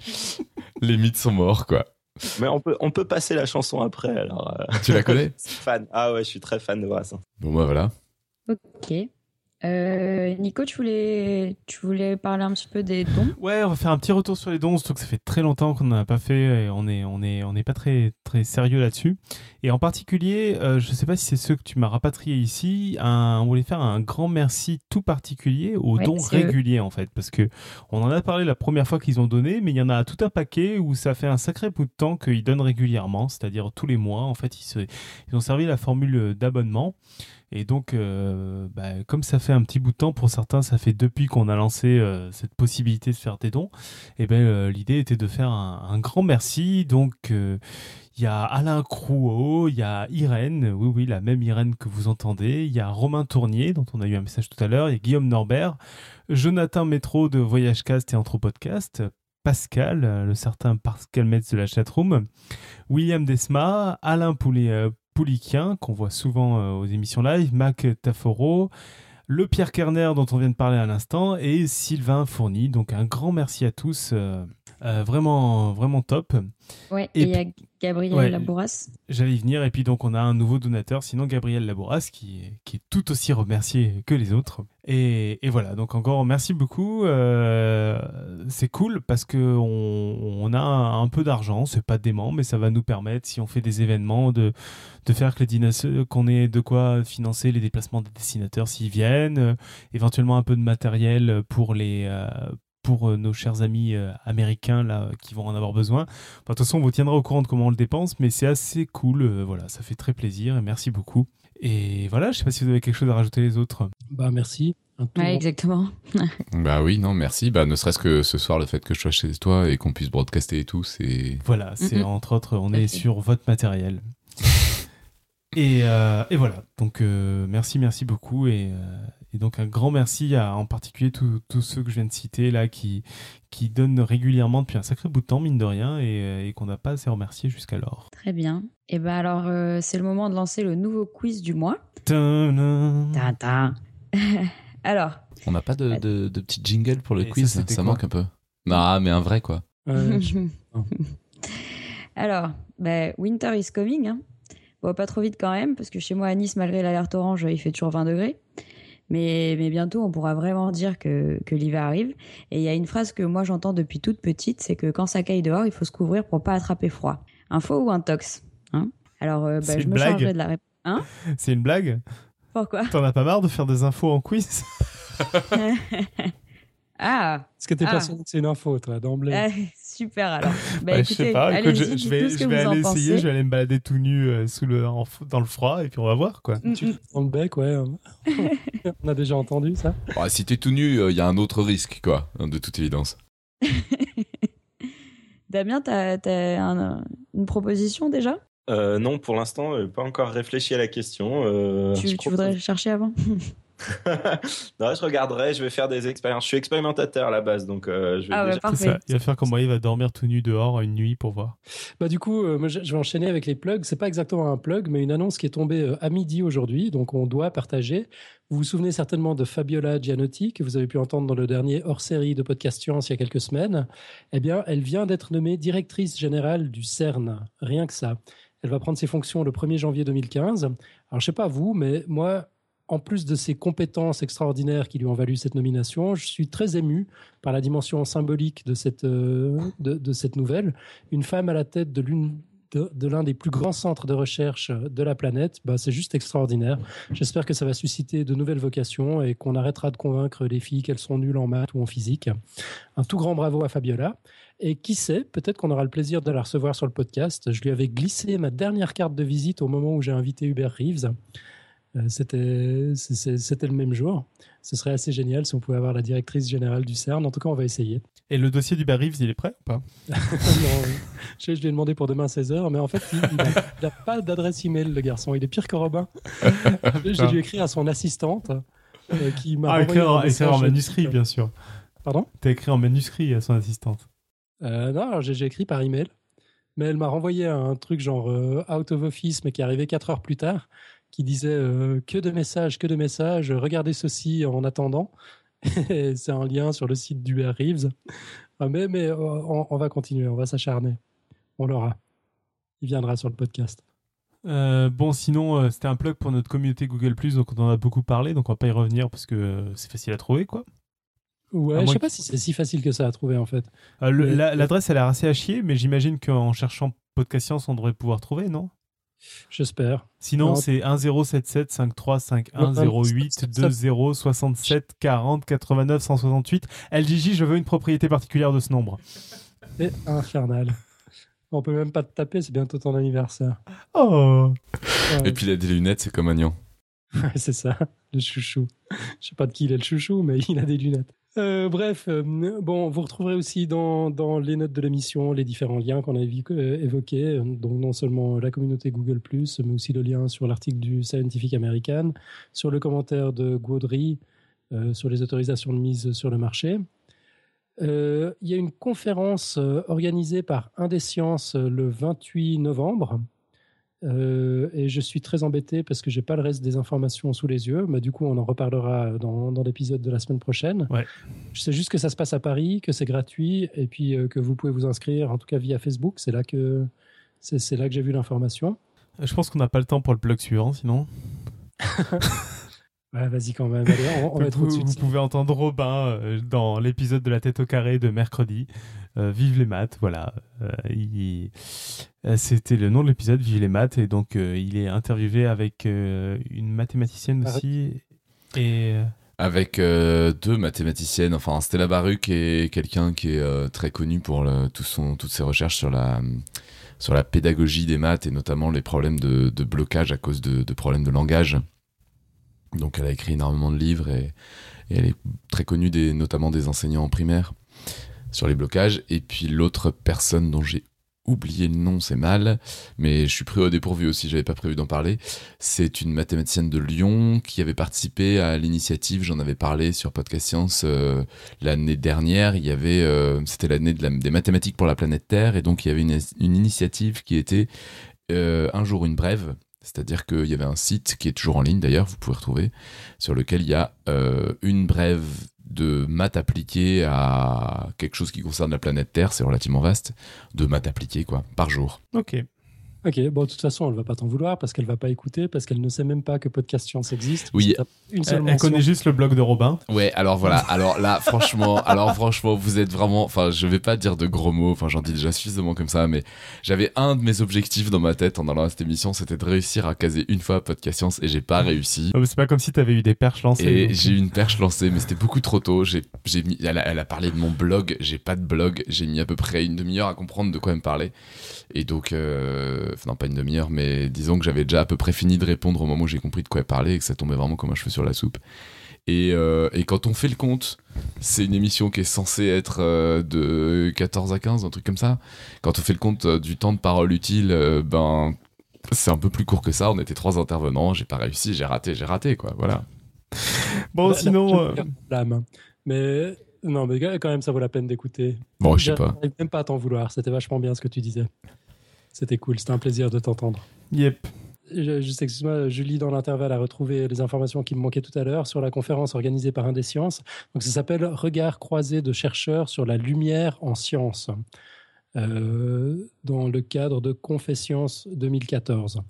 Les mythes sont morts, quoi. Mais on peut on peut passer la chanson après alors. euh, Tu la connais <laughs> fan. Ah ouais, je suis très fan de Brassens. Bon bah voilà. Ok. Euh, Nico, tu voulais, tu voulais parler un petit peu des dons? Ouais, on va faire un petit retour sur les dons, surtout que ça fait très longtemps qu'on n'en a pas fait et on est, on est, on n'est pas très, très sérieux là-dessus. Et en particulier, euh, je ne sais pas si c'est ceux que tu m'as rapatriés ici, un- on voulait faire un grand merci tout particulier aux Ouais, dons eux. réguliers en fait, parce que on en a parlé la première fois qu'ils ont donné, mais il y en a tout un paquet où ça fait un sacré bout de temps qu'ils donnent régulièrement, c'est-à-dire tous les mois. En fait, ils, se- ils ont servi la formule d'abonnement. Et donc, euh, bah, comme ça fait un petit bout de temps, pour certains, ça fait depuis qu'on a lancé euh, cette possibilité de faire des dons, et ben, euh, l'idée était de faire un, grand merci. Donc, il y a Alain Crouot, il y a Irène, oui, oui, la même Irène que vous entendez, il y a Romain Tournier, dont on a eu un message tout à l'heure, il y a Guillaume Norbert, Jonathan Métro de Voyagecast et Anthropodcast, Pascal, le certain Pascal Metz de la chatroom, William Desma, Alain Poulet, euh, qu'on voit souvent euh, aux émissions live, Mac Taforo, le Pierre Kerner dont on vient de parler à l'instant, et Sylvain Fourny. Donc un grand merci à tous, euh, vraiment, vraiment top. Ouais, Et et il y a Gabriel Ouais. Labouras. J'allais y venir, et puis donc on a un nouveau donateur, sinon Gabriel Labouras, qui est, qui est tout aussi remercié que les autres. Et, et voilà, donc encore merci beaucoup. euh, c'est cool parce que on, on a un, un peu d'argent, c'est pas dément, mais ça va nous permettre, si on fait des événements, de, de faire que les qu'on ait de quoi financer les déplacements des dessinateurs s'ils viennent, euh, éventuellement un peu de matériel pour les. Pour euh, nos chers amis euh, américains là qui vont en avoir besoin. Enfin, de toute façon, on vous tiendra au courant de comment on le dépense, mais c'est assez cool. euh, voilà, ça fait très plaisir et merci beaucoup. Et voilà, je sais pas si vous avez quelque chose à rajouter les autres. Bah merci. Ouais, exactement. <laughs> Bah oui, non, merci. Bah, ne serait-ce que ce soir, le fait que je sois chez toi et qu'on puisse broadcaster et tout, c'est. Voilà, c'est entre autres, on est sur votre matériel. <laughs> et, euh, et voilà, donc euh, merci, merci beaucoup. Et, euh, et donc un grand merci à en particulier tous tous ceux que je viens de citer là qui, qui donnent régulièrement depuis un sacré bout de temps, mine de rien, et, euh, et qu'on n'a pas assez remercié jusqu'alors. Très bien. Et ben alors, euh, c'est le moment de lancer le nouveau quiz du mois. Tintin. <laughs> alors, On n'a pas de, de, de petit jingle pour le Et quiz, ça, manque un peu. Non, mais un vrai quoi. Je- <laughs> alors, ben, Winter is coming. Hein. Bon, pas trop vite quand même, parce que chez moi à Nice, malgré l'alerte orange, il fait toujours 20 degrés. Mais, mais bientôt, on pourra vraiment dire que, que l'hiver arrive. Et il y a une phrase que moi j'entends depuis toute petite, c'est que quand ça caille dehors, il faut se couvrir pour pas attraper froid. Un faux ou un tox hein? Alors, euh, C'est je une me blague. chargerai de la réponse. C'est une blague? Pourquoi? T'en as pas marre de faire des infos en <laughs> quiz Ah, Est-ce que t'es Ah. persuadé que c'est une info, toi, d'emblée euh, super alors. <laughs> Bah, écoutez, Je sais pas, écoute, je, vais, je aller essayer, pensez. je vais aller me balader tout nu euh, sous le, en dans le froid, et puis on va voir quoi. Mm, Tu mm. dans le bec, ouais. <laughs> On a déjà entendu ça. Bah, si t'es tout nu, il y a un autre risque, quoi, hein, de toute évidence. <laughs> Damien, t'as as un- une proposition déjà? Euh, non, pour l'instant, euh, pas encore réfléchi à la question. Euh, tu, tu voudrais chercher avant? <laughs> non, je regarderai, je vais faire des expériences. Je suis expérimentateur à la base, donc euh, je vais Ah ouais, ça, il va faire comme moi, il va dormir tout nu dehors une nuit pour voir. Bah, du coup, euh, moi, je je vais enchaîner avec les plugs. C'est pas exactement un plug, mais une annonce qui est tombée euh, à midi aujourd'hui, donc on doit partager. Vous vous souvenez certainement de Fabiola Gianotti, que vous avez pu entendre dans le dernier hors-série de Podcast Science il y a quelques semaines. Eh bien, elle vient d'être nommée directrice générale du CERN. Rien que ça. Elle va prendre ses fonctions le 1er janvier 2015. Alors, je sais pas vous, mais moi, en plus de ses compétences extraordinaires qui lui ont valu cette nomination, je suis très ému par la dimension symbolique de cette, euh, de, cette nouvelle. Une femme à la tête de l'une de l'un des plus grands centres de recherche de la planète, bah, c'est juste extraordinaire. J'espère que ça va susciter de nouvelles vocations et qu'on arrêtera de convaincre les filles qu'elles sont nulles en maths ou en physique. Un tout grand bravo à Fabiola. Et qui sait, peut-être qu'on aura le plaisir de la recevoir sur le podcast. Je lui avais glissé ma dernière carte de visite au moment où j'ai invité Hubert Reeves. Euh, C'était le même jour. Ce serait assez génial si on pouvait avoir la directrice générale du CERN. En tout cas, on va essayer. Et le dossier du Reeves, il est prêt ou pas? <laughs> Non, je, je lui ai demandé pour demain 16h, mais en fait, il n'a pas d'adresse email, le garçon. Il est pire que Robin. <laughs> J'ai dû écrire à son assistante euh, qui m'a Ah, un en- manuscrit, bien sûr. Pardon? T'as écrit en manuscrit à son assistante. Euh, Non, j'ai écrit par email, mais elle m'a renvoyé un truc genre euh, out of office, mais qui arrivait 4 heures plus tard, qui disait euh, que de messages, que de messages, regardez ceci en attendant. <laughs> C'est un lien sur le site du Reeves. Ah, mais mais euh, on, on va continuer, on va s'acharner. On l'aura. Il viendra sur le podcast. Euh, bon, sinon, euh, c'était un plug pour notre communauté Google+, donc on en a beaucoup parlé, donc on va pas y revenir parce que euh, c'est facile à trouver, quoi. Ouais, je sais pas si c'est si facile que ça à trouver en fait. La- L'adresse, elle a l'air assez à chier, mais j'imagine qu'en cherchant Podcast Science, on devrait pouvoir trouver, non? J'espère. Sinon, Non. c'est 1077 53 51 08 20 67 40 89 168. LGJ, je veux une propriété particulière de ce nombre. C'est infernal. On peut même pas te taper, c'est bientôt ton anniversaire. Oh Ouais, Et puis il a des lunettes, c'est comme Agnan. <laughs> ouais, c'est ça, le chouchou. Je sais pas de qui il est le chouchou, mais il a des lunettes. Euh, bref, euh, bon, vous retrouverez aussi dans, les notes de l'émission les différents liens qu'on a euh, évoqués, donc non seulement la communauté Google+, mais aussi le lien sur l'article du Scientific American, sur le commentaire de Gaudry, sur les autorisations de mise sur le marché. Il y a une conférence organisée par Indescience le 28 novembre. Euh, et je suis très embêté parce que j'ai pas le reste des informations sous les yeux. Mais du coup, on en reparlera dans, dans l'épisode de la semaine prochaine. Ouais. Je sais juste que ça se passe à Paris, que c'est gratuit et puis euh, que vous pouvez vous inscrire, en tout cas via Facebook. C'est là que c'est là que j'ai vu l'information. Je pense qu'on n'a pas le temps pour le plug suivant, sinon. <laughs> Ouais, vas-y quand même. Allez, on, on va être vous, au-dessus de vous ça. pouvez entendre Robin euh, dans l'épisode de la tête au carré de mercredi. Euh, Vive les maths, voilà. Euh, il- euh, C'était le nom de l'épisode, Vive les maths. Et donc, euh, il est interviewé avec euh, une mathématicienne aussi. Et. Avec euh, deux mathématiciennes, enfin Stella Baruch et quelqu'un qui est euh, très connu pour le- tout son, toutes ses recherches sur la, sur la pédagogie des maths et notamment les problèmes de, de blocage à cause de, de, problèmes de langage. Donc elle a écrit énormément de livres et, et elle est très connue des, notamment des enseignants en primaire sur les blocages. Et puis l'autre personne dont j'ai oublié le nom, c'est mal, mais je suis pris au dépourvu aussi, j'avais pas prévu d'en parler. C'est une mathématicienne de Lyon qui avait participé à l'initiative, j'en avais parlé sur Podcast Science euh, l'année dernière, il y avait, euh, c'était l'année de des mathématiques pour la planète Terre, et donc il y avait une, une initiative qui était euh, un jour une brève, c'est-à-dire qu'il y avait un site qui est toujours en ligne d'ailleurs, vous pouvez retrouver, sur lequel il y a une brève de maths appliquées à quelque chose qui concerne la planète Terre, c'est relativement vaste, de maths appliquées, quoi, par jour. Ok. Ok, bon, de toute façon, elle va pas t'en vouloir parce qu'elle va pas écouter, parce qu'elle ne sait même pas que Podcast Science existe. Oui. Une seule Elle, elle connaît juste le blog de Robin. Ouais, alors voilà, alors là, franchement, <laughs> alors franchement, vous êtes vraiment, enfin, je vais pas dire de gros mots, enfin, j'en dis déjà suffisamment comme ça, mais j'avais un de mes objectifs dans ma tête en allant à cette émission, c'était de réussir à caser une fois Podcast Science et j'ai pas réussi. Non, mais C'est pas comme si t'avais eu des perches lancées. Et donc. j'ai eu une perche lancée, mais c'était beaucoup trop tôt. J'ai, j'ai mis, elle a, elle a parlé de mon blog. J'ai pas de blog. J'ai mis à peu près une demi-heure à comprendre de quoi elle me parlait. Et donc, euh, non, pas une demi-heure, mais disons que j'avais déjà à peu près fini de répondre au moment où j'ai compris de quoi elle parlait et que ça tombait vraiment comme un cheveu sur la soupe. Et, euh, et quand on fait le compte, c'est une émission qui est censée être euh, de 14 à 15, un truc comme ça. Quand on fait le compte euh, du temps de parole utile, euh, ben, c'est un peu plus court que ça. On était trois intervenants. J'ai pas réussi, j'ai raté, j'ai raté, quoi. Voilà. Bon, Bah, sinon. euh, l'âme. Mais non, mais quand même, ça vaut la peine d'écouter. Bon, je sais pas. J'arrive même pas à t'en vouloir. C'était vachement bien ce que tu disais. C'était cool. C'était un plaisir de t'entendre. Yep. Je- Juste, excuse-moi, Julie, dans l'intervalle, a retrouvé les informations qui me manquaient tout à l'heure sur la conférence organisée par Indesciences. Donc, ça s'appelle Regard croisé de chercheurs sur la lumière en sciences, euh, dans le cadre de Confescience 2014.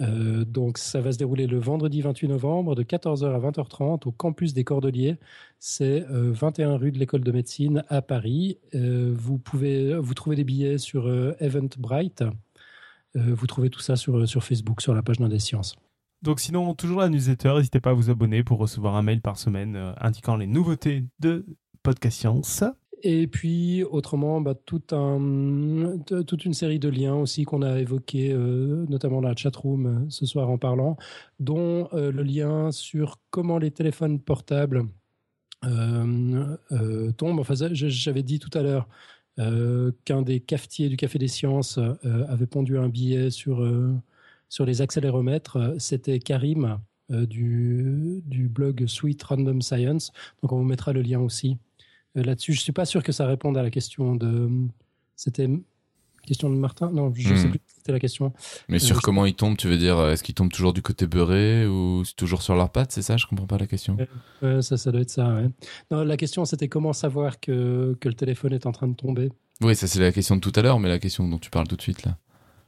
Euh, donc, ça va se dérouler le vendredi 28 novembre de 14h à 20h30 au campus des Cordeliers. C'est euh, 21 rue de l'École de médecine à Paris. Euh, vous pouvez vous trouvez des billets sur euh, Eventbrite. Euh, vous trouvez tout ça sur, sur Facebook, sur la page des Sciences. Donc sinon, toujours la newsletter, n'hésitez pas à vous abonner pour recevoir un mail par semaine euh, indiquant les nouveautés de Podcast Science. Et puis, autrement, bah, toute une série de liens aussi qu'on a évoqués, euh, notamment dans la chatroom euh, ce soir en parlant, dont euh, le lien sur comment les téléphones portables tombent. Enfin, j'avais dit tout à l'heure qu'un des cafetiers du Café des Sciences avait pondu un billet sur, sur les accéléromètres. C'était Karim du, du blog Sweet Random Science. Donc, on vous mettra le lien aussi là-dessus. Je suis pas sûr que ça réponde à la question de. C'était question de Martin? Non, je Hmm. sais plus. C'était la question. Mais sur je- comment ils tombent, tu veux dire, euh, est-ce qu'ils tombent toujours du côté beurré ou toujours sur leurs pattes C'est ça? Je comprends pas la question. Euh, ça, ça doit être ça. Ouais. Non, la question c'était comment savoir que, que le téléphone est en train de tomber. Oui, ça c'est la question de tout à l'heure, mais la question dont tu parles tout de suite là.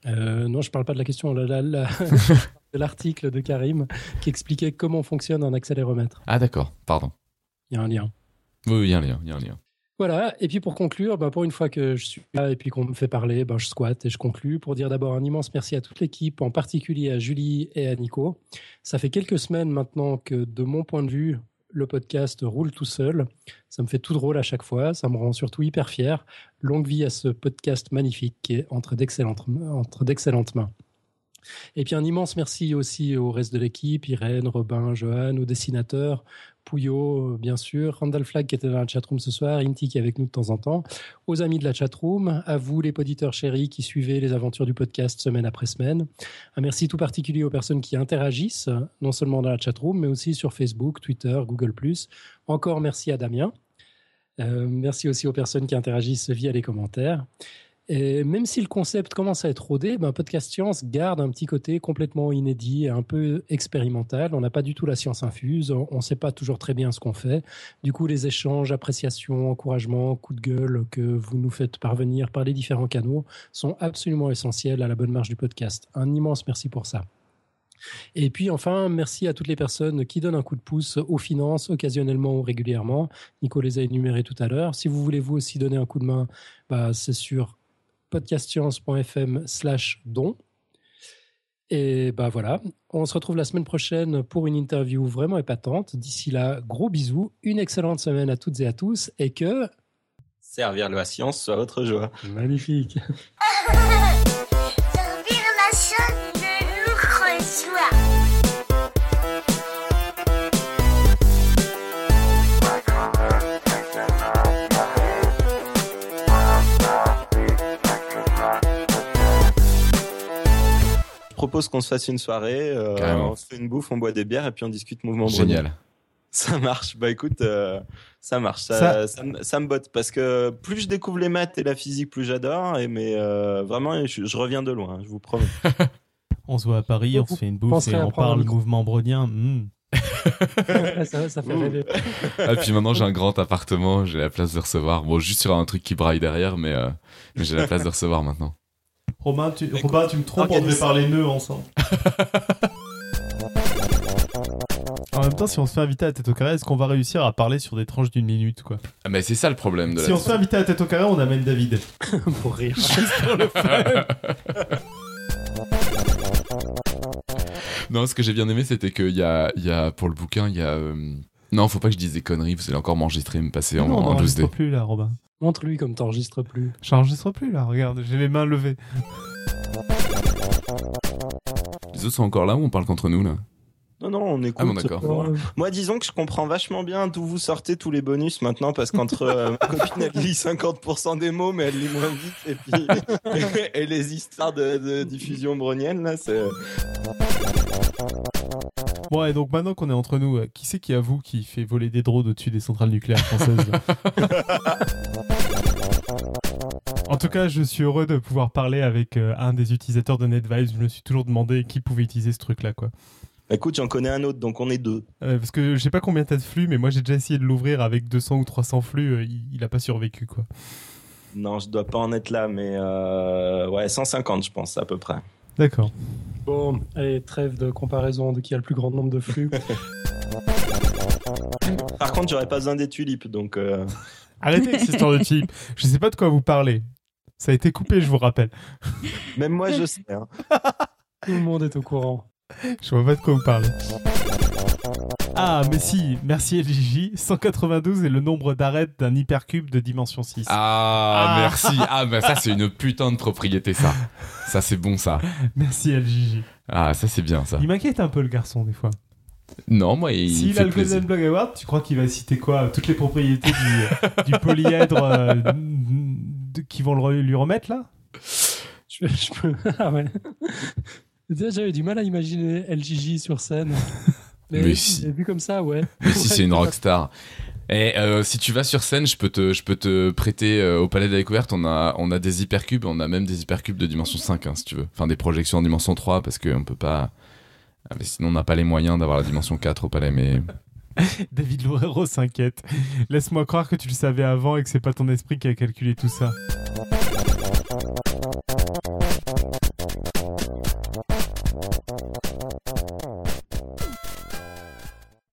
Euh, non, je parle pas de la question. La, la- la- <laughs> de l'article de Karim qui expliquait comment fonctionne un accéléromètre. Ah d'accord, pardon. Il y a un lien. Oui, il y a un lien. Voilà, et puis pour conclure, bah, pour une fois que je suis là et puis qu'on me fait parler, bah, je squatte et je conclue pour dire d'abord un immense merci à toute l'équipe, en particulier à Julie et à Nico. Ça fait quelques semaines maintenant que, de mon point de vue, le podcast roule tout seul. Ça me fait tout drôle à chaque fois, ça me rend surtout hyper fier. Longue vie à ce podcast magnifique qui est entre d'excellentes mains. Et puis un immense merci aussi au reste de l'équipe, Irène, Robin, Johan, aux dessinateurs, Pouillot, euh, bien sûr, Randall Flag qui était dans la chatroom ce soir, Inti qui est avec nous de temps en temps, aux amis de la chatroom, à vous les auditeurs chéris qui suivez les aventures du podcast semaine après semaine. Un merci tout particulier aux personnes qui interagissent, non seulement dans la chatroom, mais aussi sur Facebook, Twitter, Google+. Encore merci à Damien. Euh, merci aussi aux personnes qui interagissent via les commentaires. Et même si le concept commence à être rodé, ben, Podcast Science garde un petit côté complètement inédit et un peu expérimental. On n'a pas du tout la science infuse, on ne sait pas toujours très bien ce qu'on fait. Du coup, les échanges, appréciations, encouragements, coups de gueule que vous nous faites parvenir par les différents canaux sont absolument essentiels à la bonne marche du podcast. Un immense merci pour ça. Et puis enfin, merci à toutes les personnes qui donnent un coup de pouce aux finances, occasionnellement ou régulièrement. Nico les a énumérées tout à l'heure. Si vous voulez vous aussi donner un coup de main, bah, c'est sur podcastscience.fm slash don. Et bah voilà, on se retrouve la semaine prochaine pour une interview vraiment épatante. D'ici là, gros bisous, une excellente semaine à toutes et à tous et que... Servir la science soit votre joie. Magnifique. <laughs> propose qu'on se fasse une soirée, euh, on se fait une bouffe, on boit des bières et puis on discute mouvement. Génial. <laughs> Ça marche. Bah écoute, euh, ça marche. Ça, Ça- ça, me- ça me botte parce que plus je découvre les maths et la physique, plus j'adore. Et mais euh, vraiment, je, je reviens de loin, je vous promets. <laughs> On se voit à Paris, on se fait une bouffe et on parle mouvement brownien. hmm. <laughs> ça, ça fait Mmh. rêver. Ah, puis maintenant j'ai un grand appartement, j'ai la place de recevoir. Bon, juste sur un truc qui braille derrière, mais, euh, mais j'ai la place de recevoir maintenant. Romain, tu, Robin, tu me trompes, on devait parler nœuds ensemble. <laughs> en même temps, si on se fait inviter à tête au carré, est-ce qu'on va réussir à parler sur des tranches d'une minute quoi? Ah, mais c'est ça le problème de Si la on se fait inviter à tête au carré, on amène David. <laughs> Pour rire. <laughs> Non, ce que j'ai bien aimé, c'était qu'il y a, il y a, pour le bouquin, il y a. euh, Non, faut pas que je dise des conneries, vous allez encore m'enregistrer et me passer en, non, on en 12D. n'enregistre plus là, Robin. Montre-lui comme t'enregistres plus. J'enregistre plus là, regarde, j'ai les mains levées. Les autres sont encore là ou on parle qu'entre nous là? Non, non, on écoute. Ah bon, d'accord. Euh, Moi, disons que je comprends vachement bien d'où vous sortez tous les bonus maintenant, parce qu'entre euh, ma copine, elle lit 50% des mots, mais elle lit moins vite, et puis <laughs> et les histoires de, de diffusion brownienne, là, c'est. Bon, et donc maintenant qu'on est entre nous, euh, qui c'est qui avoue qui fait voler des drones au-dessus des centrales nucléaires françaises <laughs> En tout cas, je suis heureux de pouvoir parler avec euh, un des utilisateurs de NetVibes. Je me suis toujours demandé qui pouvait utiliser ce truc-là, quoi. Écoute, j'en connais un autre, donc on est deux. Euh, parce que je sais pas combien t'as de flux, mais moi j'ai déjà essayé de l'ouvrir avec 200 ou 300 flux, euh, il, il a pas survécu, quoi. Non, je dois pas en être là, mais ouais, 150, je pense, à peu près. D'accord. Bon, allez, trêve de comparaison de qui a le plus grand nombre de flux. <laughs> Par contre, j'aurais pas besoin des tulipes, donc. euh, Arrêtez avec cette histoire de type. Je sais pas de quoi vous parlez. Ça a été coupé, je vous rappelle. Même moi, je <laughs> sais. hein. Tout le monde est au courant. Je vois pas de quoi vous parlez. Ah, mais si, merci LJJ. 192 est le nombre d'arêtes d'un hypercube de dimension 6. Ah, Ah. merci. Ah, bah ça, c'est une putain de propriété, ça. Ça, c'est bon, ça. Merci LJJ. Ah, ça, c'est bien, ça. Il m'inquiète un peu le garçon des fois. Non, moi, il, S'il fait a le plaisir. Golden Blog Award, tu crois qu'il va citer quoi? Toutes les propriétés du, <laughs> du polyèdre euh, qui vont le lui remettre là? Je, je peux... <laughs> Ah ouais. Déjà, j'avais du mal à imaginer LJJ sur scène. <laughs> Mais, Mais si. mais vu comme ça, ouais. <laughs> Mais si Ouais, c'est une rockstar. Et euh, si tu vas sur scène, je peux te, je peux te prêter euh, au Palais de la Découverte. On a, on a des hypercubes, on a même des hypercubes de dimension 5, hein, si tu veux. Enfin, des projections en dimension 3, parce qu'on peut pas. Ah, mais sinon, on n'a pas les moyens d'avoir la dimension 4 au Palais, mais. <laughs> David Loureiro s'inquiète. Laisse-moi croire que tu le savais avant et que c'est pas ton esprit qui a calculé tout ça.